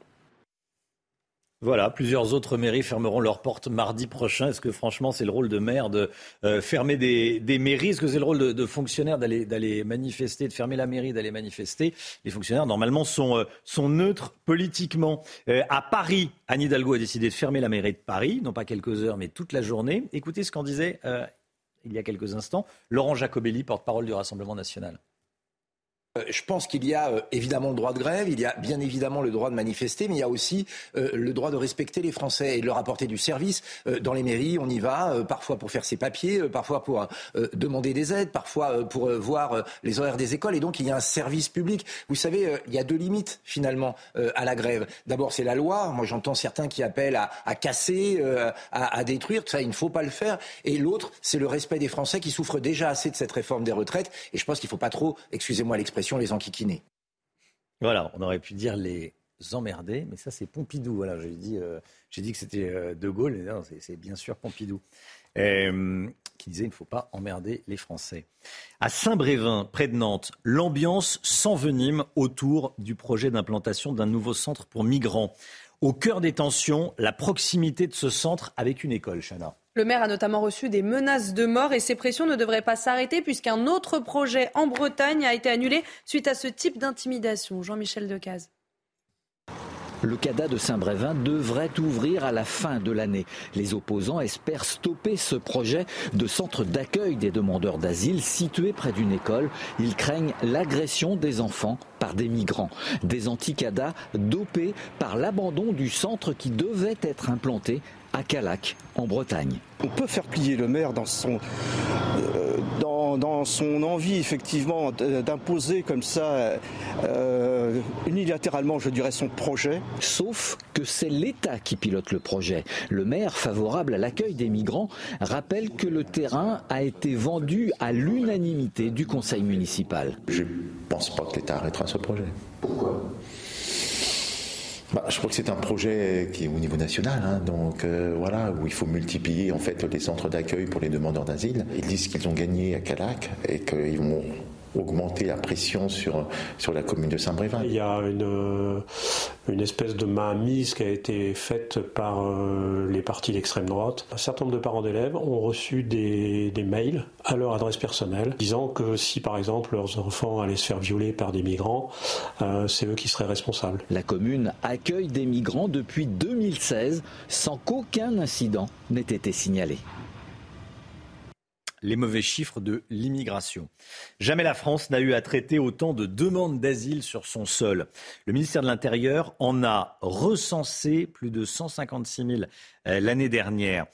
Voilà, plusieurs autres mairies fermeront leurs portes mardi prochain. Est-ce que franchement c'est le rôle de maire de euh, fermer des, mairies? Est-ce que c'est le rôle de, fonctionnaire d'aller manifester, de fermer la mairie, d'aller manifester? Les fonctionnaires normalement sont, euh, neutres politiquement. Euh, à Paris, Anne Hidalgo a décidé de fermer la mairie de Paris, non pas quelques heures mais toute la journée. Écoutez ce qu'en disait il y a quelques instants Laurent Jacobelli, porte-parole du Rassemblement national. Euh, je pense qu'il y a euh, évidemment le droit de grève, il y a bien évidemment le droit de manifester, mais il y a aussi euh, le droit de respecter les Français et de leur apporter du service. dans les mairies, on y va, parfois pour faire ses papiers, parfois pour demander des aides, parfois pour voir les horaires des écoles. Et donc, il y a un service public. Vous savez, il y a deux limites finalement à la grève. D'abord, c'est la loi. Moi, j'entends certains qui appellent à, casser, à, à, détruire. Ça, il ne faut pas le faire. Et l'autre, c'est le respect des Français qui souffrent déjà assez de cette réforme des retraites. Et je pense qu'il ne faut pas trop, excusez-moi l'expression, les enquiquiner. Voilà, on aurait pu dire les emmerder, mais ça c'est Pompidou. Voilà, j'ai dit, euh, dit que c'était euh, De Gaulle, c'est bien sûr Pompidou. Euh, qui disait il ne faut pas emmerder les Français. À Saint-Brévin, près de Nantes, l'ambiance s'envenime autour du projet d'implantation d'un nouveau centre pour migrants. Au cœur des tensions, la proximité de ce centre avec une école, Chana. Le maire a notamment reçu des menaces de mort et ces pressions ne devraient pas s'arrêter puisqu'un autre projet en Bretagne a été annulé suite à ce type d'intimidation. Jean-Michel Decaze. Le CADA de Saint-Brévin devrait ouvrir à la fin de l'année. Les opposants espèrent stopper ce projet de centre d'accueil des demandeurs d'asile situé près d'une école. Ils craignent l'agression des enfants par des migrants. Des anti-CADA dopés par l'abandon du centre qui devait être implanté à Calac, en Bretagne. On peut faire plier le maire dans son, euh, dans, son envie, effectivement, d'imposer comme ça, euh, unilatéralement, je dirais, son projet. Sauf que c'est l'État qui pilote le projet. Le maire, favorable à l'accueil des migrants, rappelle que le terrain a été vendu à l'unanimité du conseil municipal. Je ne pense pas que l'État arrêtera ce projet. Pourquoi? Bah, je crois que c'est un projet qui est au niveau national, hein, donc euh, voilà, où il faut multiplier en fait les centres d'accueil pour les demandeurs d'asile. Ils disent qu'ils ont gagné à Calac et qu'ils vont augmenter la pression sur, sur la commune de Saint-Brévin. Il y a une, une espèce de mainmise qui a été faite par euh, les partis d'extrême droite. Un certain nombre de parents d'élèves ont reçu des, des, mails à leur adresse personnelle disant que si par exemple leurs enfants allaient se faire violer par des migrants, euh, c'est eux qui seraient responsables. La commune accueille des migrants depuis 2016 sans qu'aucun incident n'ait été signalé les mauvais chiffres de l'immigration. Jamais la France n'a eu à traiter autant de demandes d'asile sur son sol. Le ministère de l'Intérieur en a recensé plus de 156 000 euh, l'année dernière.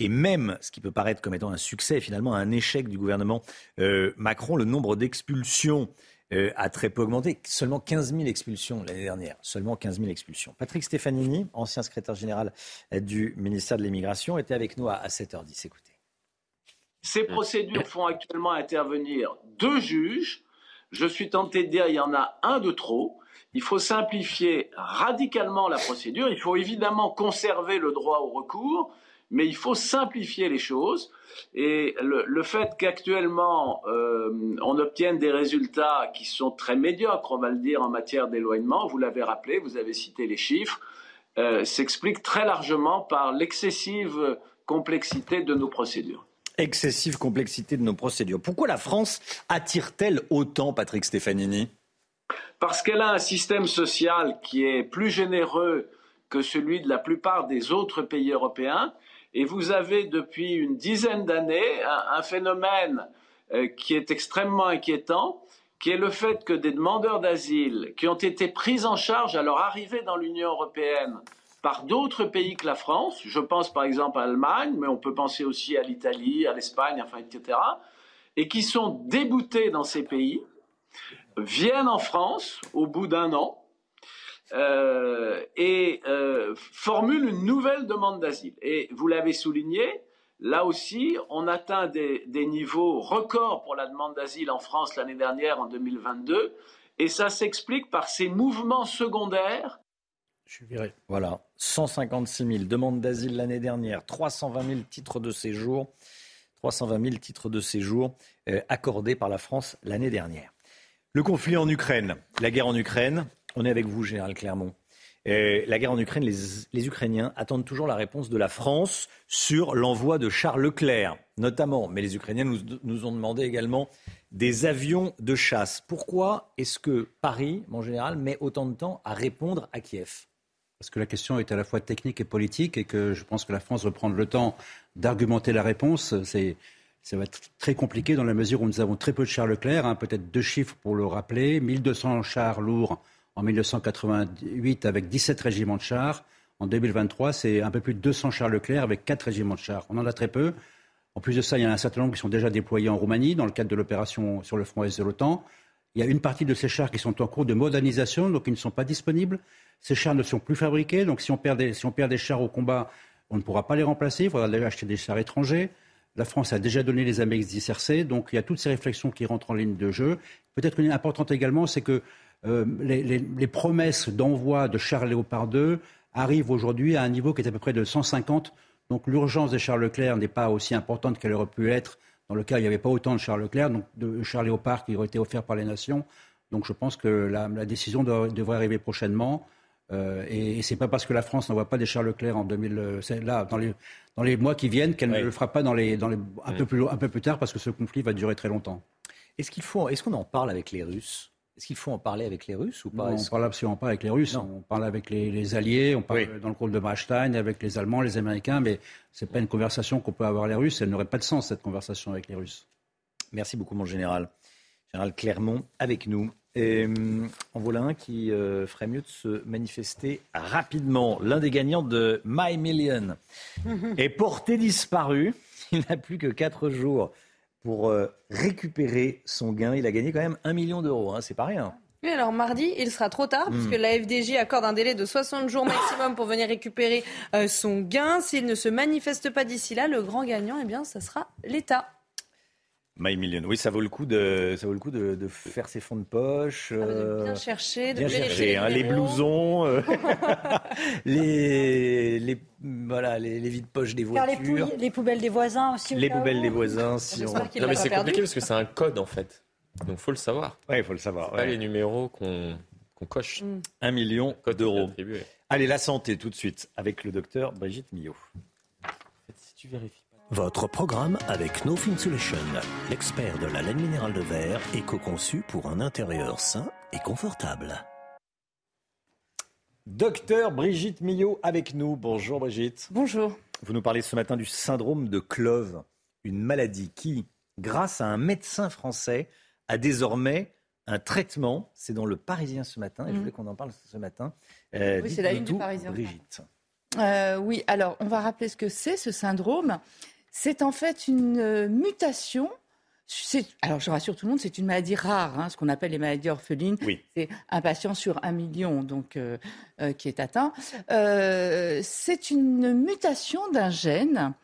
Et même, ce qui peut paraître comme étant un succès, finalement un échec du gouvernement euh, Macron, le nombre d'expulsions euh, a très peu augmenté. Seulement 15 000 expulsions l'année dernière. Seulement 15 000 expulsions. Patrick Stefanini, ancien secrétaire général du ministère de l'Immigration, était avec nous à 7h10. Écoutez. Ces procédures font actuellement intervenir deux juges. Je suis tenté de dire il y en a un de trop. Il faut simplifier radicalement la procédure. Il faut évidemment conserver le droit au recours, mais il faut simplifier les choses. Et le, fait qu'actuellement euh, on obtienne des résultats qui sont très médiocres, on va le dire, en matière d'éloignement, vous l'avez rappelé, vous avez cité les chiffres, euh, s'explique très largement par l'excessive complexité de nos procédures excessive complexité de nos procédures. Pourquoi la France attire-t-elle autant, Patrick Stefanini? Parce qu'elle a un système social qui est plus généreux que celui de la plupart des autres pays européens. Et vous avez depuis une dizaine d'années un, phénomène euh, qui est extrêmement inquiétant, qui est le fait que des demandeurs d'asile qui ont été pris en charge à leur arrivée dans l'Union européenne par d'autres pays que la France, je pense par exemple à l'Allemagne, mais on peut penser aussi à l'Italie, à l'Espagne, enfin, etc., et qui sont déboutés dans ces pays, viennent en France au bout d'un an euh, et euh, formulent une nouvelle demande d'asile. Et vous l'avez souligné, là aussi, on atteint des, des niveaux records pour la demande d'asile en France l'année dernière, en 2022, et ça s'explique par ces mouvements secondaires je verrai. Voilà, 156 000 demandes d'asile l'année dernière, 320 000 titres de séjour, 320 000 titres de séjour euh, accordés par la France l'année dernière. Le conflit en Ukraine, la guerre en Ukraine, on est avec vous, Général Clermont. Euh, la guerre en Ukraine, les, Ukrainiens attendent toujours la réponse de la France sur l'envoi de chars Leclerc, notamment. Mais les Ukrainiens nous, ont demandé également des avions de chasse. Pourquoi est-ce que Paris, en général, met autant de temps à répondre à Kiev? Parce que la question est à la fois technique et politique et que je pense que la France veut prendre le temps d'argumenter la réponse. C'est, ça va être très compliqué dans la mesure où nous avons très peu de chars Leclerc, hein, peut-être deux chiffres pour le rappeler. 1200 chars lourds en 1988 avec 17 régiments de chars. En 2023, c'est un peu plus de 200 chars Leclerc avec 4 régiments de chars. On en a très peu. En plus de ça, il y en a un certain nombre qui sont déjà déployés en Roumanie dans le cadre de l'opération sur le front est de l'OTAN. Il y a une partie de ces chars qui sont en cours de modernisation, donc ils ne sont pas disponibles. Ces chars ne sont plus fabriqués, donc si on perd des, chars au combat, on ne pourra pas les remplacer. Il faudra déjà acheter des chars étrangers. La France a déjà donné les AMX 10 RC, donc il y a toutes ces réflexions qui rentrent en ligne de jeu. Peut-être une importante également, c'est que euh, les, promesses d'envoi de chars Léopard 2 arrivent aujourd'hui à un niveau qui est à peu près de 150. Donc l'urgence des chars Leclerc n'est pas aussi importante qu'elle aurait pu être dans le cas où il n'y avait pas autant de chars Leclerc, donc de chars Léopard qui auraient été offerts par les nations. Donc je pense que la, la décision devrait arriver prochainement. Euh, et, ce n'est pas parce que la France n'envoie pas des chars Leclerc en 2000, euh, là, dans les, dans les mois qui viennent qu'elle ne le fera pas dans les, dans les, un, peu plus, un peu plus tard parce que ce conflit va durer très longtemps. Est-ce qu'il faut, est-ce qu'on en parle avec les Russes? Est-ce qu'il faut en parler avec les Russes ou pas? On ne parle absolument pas avec les Russes. On parle avec les, alliés, on parle dans le rôle de Brachstein, avec les Allemands, les Américains, mais ce n'est pas une conversation qu'on peut avoir avec les Russes. Elle n'aurait pas de sens, cette conversation avec les Russes. Merci beaucoup, mon général. Général Clermont, avec nous. Et, hum, en voilà un qui euh, ferait mieux de se manifester rapidement. L'un des gagnants de My Million est porté disparu. Il n'a plus que 4 jours pour euh, récupérer son gain. Il a gagné quand même 1 million d'euros. Hein, c'est pas rien. Oui, alors mardi, il sera trop tard, puisque hmm. la FDJ accorde un délai de 60 jours maximum pour venir récupérer euh, son gain. S'il ne se manifeste pas d'ici là, le grand gagnant, eh bien, ça sera l'État. My Million. Oui, ça vaut le coup de, ça vaut le coup de, de faire ses fonds de poche. Ah, de bien euh, chercher, de bien chercher, hein, les blousons, euh, les, les, voilà, les, les vides poches des voitures. les, les, poubelles des voisins aussi. Les poubelles des voisins, si on. Non, mais c'est compliqué parce que c'est un code en fait. Donc faut le savoir. Oui, il faut le savoir. Pas les numéros qu'on qu'on coche. Mm. Un million d'euros. Allez, la santé tout de suite avec le docteur Brigitte Millot. Si tu vérifies. Votre programme avec No Insulation, l'expert de la laine minérale de verre, éco-conçu pour un intérieur sain et confortable. Docteur Brigitte Millot avec nous. Bonjour Brigitte. Bonjour. Vous nous parlez ce matin du syndrome de Clove, une maladie qui, grâce à un médecin français, a désormais un traitement. C'est dans le Parisien ce matin, et je mm. voulais qu'on en parle ce matin. Euh, oui, c'est la une du Parisien. Brigitte. Euh, oui, alors on va rappeler ce que c'est ce syndrome. C'est en fait une euh, mutation. Alors, je rassure tout le monde, c'est une maladie rare, hein, ce qu'on appelle les maladies orphelines. C'est un patient sur un million donc, euh, euh, qui est atteint. c'est une mutation d'un gène.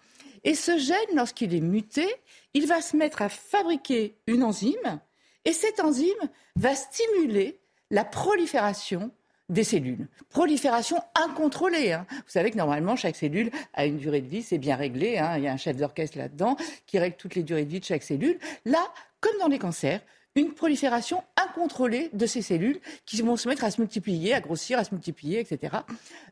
Et ce gène, lorsqu'il est muté, il va se mettre à fabriquer une enzyme. Et cette enzyme va stimuler la prolifération des cellules. Prolifération incontrôlée. Hein. Vous savez que normalement, chaque cellule a une durée de vie, c'est bien réglé. Hein. Il y a un chef d'orchestre là-dedans qui règle toutes les durées de vie de chaque cellule. Là, comme dans les cancers, une prolifération incontrôlée de ces cellules qui vont se mettre à se multiplier, à grossir, à se multiplier, etc.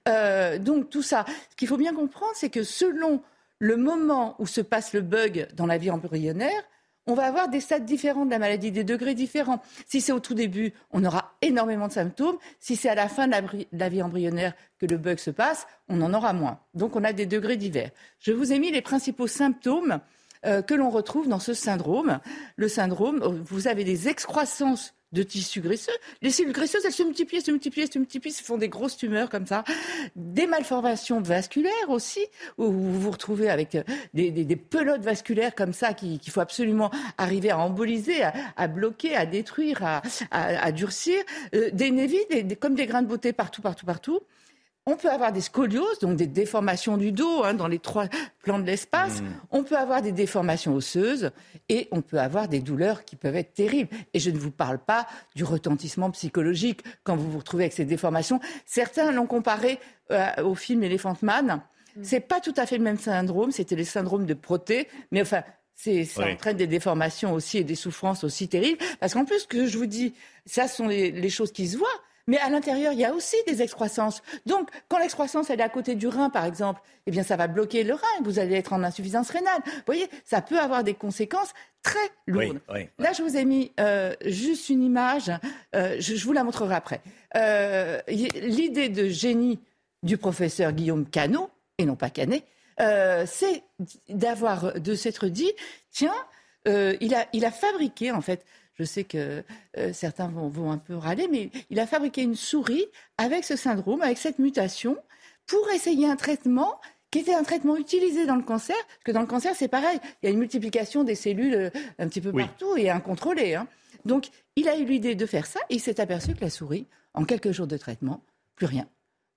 Euh, donc tout ça, ce qu'il faut bien comprendre, c'est que selon le moment où se passe le bug dans la vie embryonnaire, on va avoir des stades différents de la maladie, des degrés différents. Si c'est au tout début, on aura énormément de symptômes. Si c'est à la fin de la, vie embryonnaire que le bug se passe, on en aura moins. Donc on a des degrés divers. Je vous ai mis les principaux symptômes euh, que l'on retrouve dans ce syndrome. Le syndrome, vous avez des excroissances de tissus graisseux. Les cellules graisseuses, elles se multiplient, se multiplient, se multiplient, se font des grosses tumeurs comme ça. Des malformations vasculaires aussi, où vous vous retrouvez avec euh, des, des, pelotes vasculaires comme ça qu'il faut absolument arriver à emboliser, à, bloquer, à détruire, à, durcir. Euh, des névis, comme des grains de beauté partout, partout, partout. On peut avoir des scolioses, donc des déformations du dos hein, dans les trois plans de l'espace. Mmh. On peut avoir des déformations osseuses et on peut avoir des douleurs qui peuvent être terribles. Et je ne vous parle pas du retentissement psychologique quand vous vous retrouvez avec ces déformations. Certains l'ont comparé euh, au film Elephant Man. Mmh. C'est pas tout à fait le même syndrome. C'était le syndrome de Proté, mais enfin. Ça entraîne des déformations aussi et des souffrances aussi terribles. Parce qu'en plus, ce que je vous dis, ça sont les choses qui se voient. Mais à l'intérieur, il y a aussi des excroissances. Donc, quand l'excroissance elle est à côté du rein, par exemple, eh bien, ça va bloquer le rein. Vous allez être en insuffisance rénale. Vous voyez, ça peut avoir des conséquences très lourdes. Là, je vous ai mis euh, juste une image. Euh, je, vous la montrerai après. Euh, l'idée de génie du professeur Guillaume Canot, et non pas Canet, c'est d'avoir, de s'être dit, tiens, il a, il a fabriqué en fait je sais que euh, certains vont, un peu râler, mais il a fabriqué une souris avec ce syndrome, avec cette mutation, pour essayer un traitement qui était un traitement utilisé dans le cancer, parce que dans le cancer, c'est pareil, il y a une multiplication des cellules euh, un petit peu partout et incontrôlée. Hein. Donc, il a eu l'idée de faire ça et il s'est aperçu que la souris, en quelques jours de traitement, plus rien.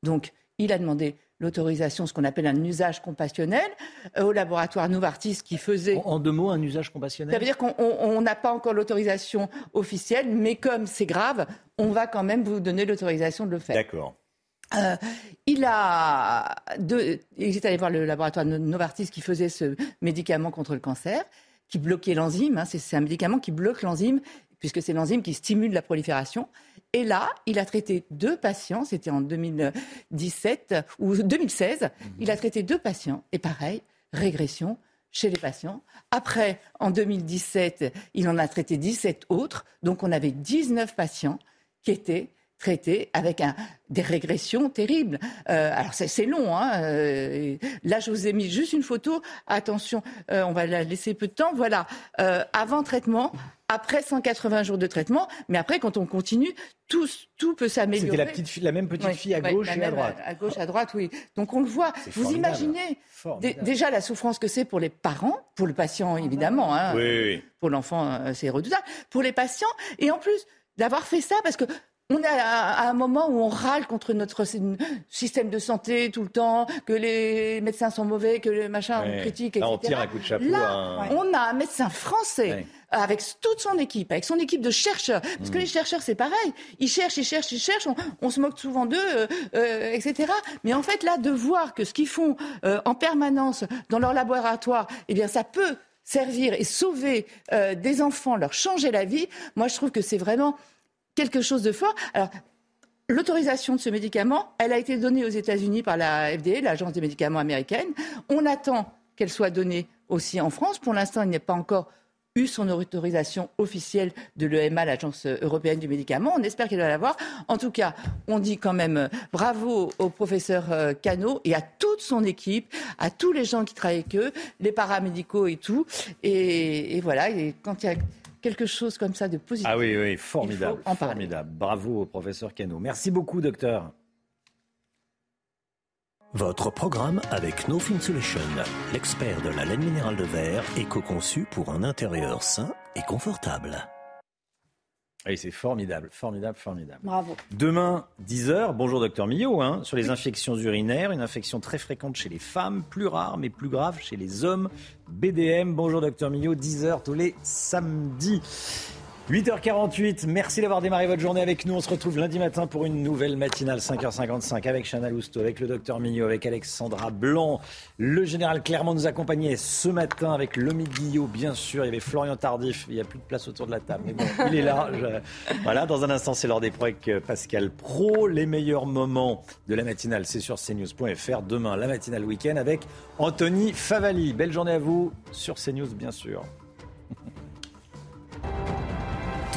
Donc, il a demandé l'autorisation, ce qu'on appelle un usage compassionnel, euh, au laboratoire Novartis qui faisait. En, deux mots, un usage compassionnel Ça veut dire qu'on n'a pas encore l'autorisation officielle, mais comme c'est grave, on va quand même vous donner l'autorisation de le faire. D'accord. Euh, il a il est allé voir le laboratoire Novartis qui faisait ce médicament contre le cancer, qui bloquait l'enzyme. Hein, c'est un médicament qui bloque l'enzyme puisque c'est l'enzyme qui stimule la prolifération. Et là, il a traité deux patients, c'était en 2017 ou 2016, il a traité deux patients, et pareil, régression chez les patients. Après, en 2017, il en a traité 17 autres, donc on avait 19 patients qui étaient traités avec un, des régressions terribles. Euh, alors c'est long. Hein, euh, là, je vous ai mis juste une photo. Attention, euh, on va la laisser peu de temps. Voilà, avant traitement, après 180 jours de traitement, mais après, quand on continue, tout, tout peut s'améliorer. C'était la, petite, la même petite fille à gauche et à droite. À gauche, à droite, oui. Donc on le voit. Vous imaginez déjà la souffrance que c'est pour les parents, pour le patient évidemment. Hein, oui, Pour l'enfant, c'est redoutable. Pour les patients, et en plus d'avoir fait ça, parce que on est à, un moment où on râle contre notre système de santé tout le temps, que les médecins sont mauvais, que les machins ouais. critiquent, etc. Là, on tire un coup de chapeau. Là, on a un médecin français. Avec toute son équipe, avec son équipe de chercheurs, parce que mm. les chercheurs c'est pareil, ils cherchent, ils cherchent, ils cherchent, on, se moque souvent d'eux, euh, euh, etc. Mais en fait là, de voir que ce qu'ils font euh, en permanence dans leur laboratoire, eh bien ça peut servir et sauver des enfants, leur changer la vie. Moi, je trouve que c'est vraiment quelque chose de fort. Alors, L'autorisation de ce médicament, elle a été donnée aux États-Unis par la FDA, l'Agence des médicaments américaine. On attend qu'elle soit donnée aussi en France. Pour l'instant, il a pas encore eu son autorisation officielle de l'EMA, l'Agence européenne du médicament. On espère qu'elle va l'avoir. En tout cas, on dit quand même euh, bravo au professeur euh, Cano et à toute son équipe, à tous les gens qui travaillent avec eux, les paramédicaux et tout. Et, voilà, quelque chose comme ça de positif. Ah oui, oui, formidable. formidable. Bravo au professeur Cano. Merci beaucoup, docteur. Votre programme avec No Fin Solution, l'expert de la laine minérale de verre, éco-conçu pour un intérieur sain et confortable. Oui, c'est formidable, formidable, formidable. Bravo. Demain, 10h, bonjour docteur Millot, hein, sur les infections urinaires, une infection très fréquente chez les femmes, plus rare mais plus grave chez les hommes. BDM, bonjour docteur Millot, 10h tous les samedis. 8h48, merci d'avoir démarré votre journée avec nous. On se retrouve lundi matin pour une nouvelle matinale 5h55 avec Chana Lousteau, avec le docteur Mignot, avec Alexandra Blanc. Le général Clermont nous accompagnait ce matin avec Lomi Guillot, bien sûr. Il y avait Florian Tardif. Il n'y a plus de place autour de la table, mais bon, il est là. Voilà, dans un instant, c'est l'heure des pro avec Pascal Pro. Les meilleurs moments de la matinale, c'est sur cnews.fr. Demain, la matinale week-end avec Anthony Favali. Belle journée à vous sur CNews, bien sûr.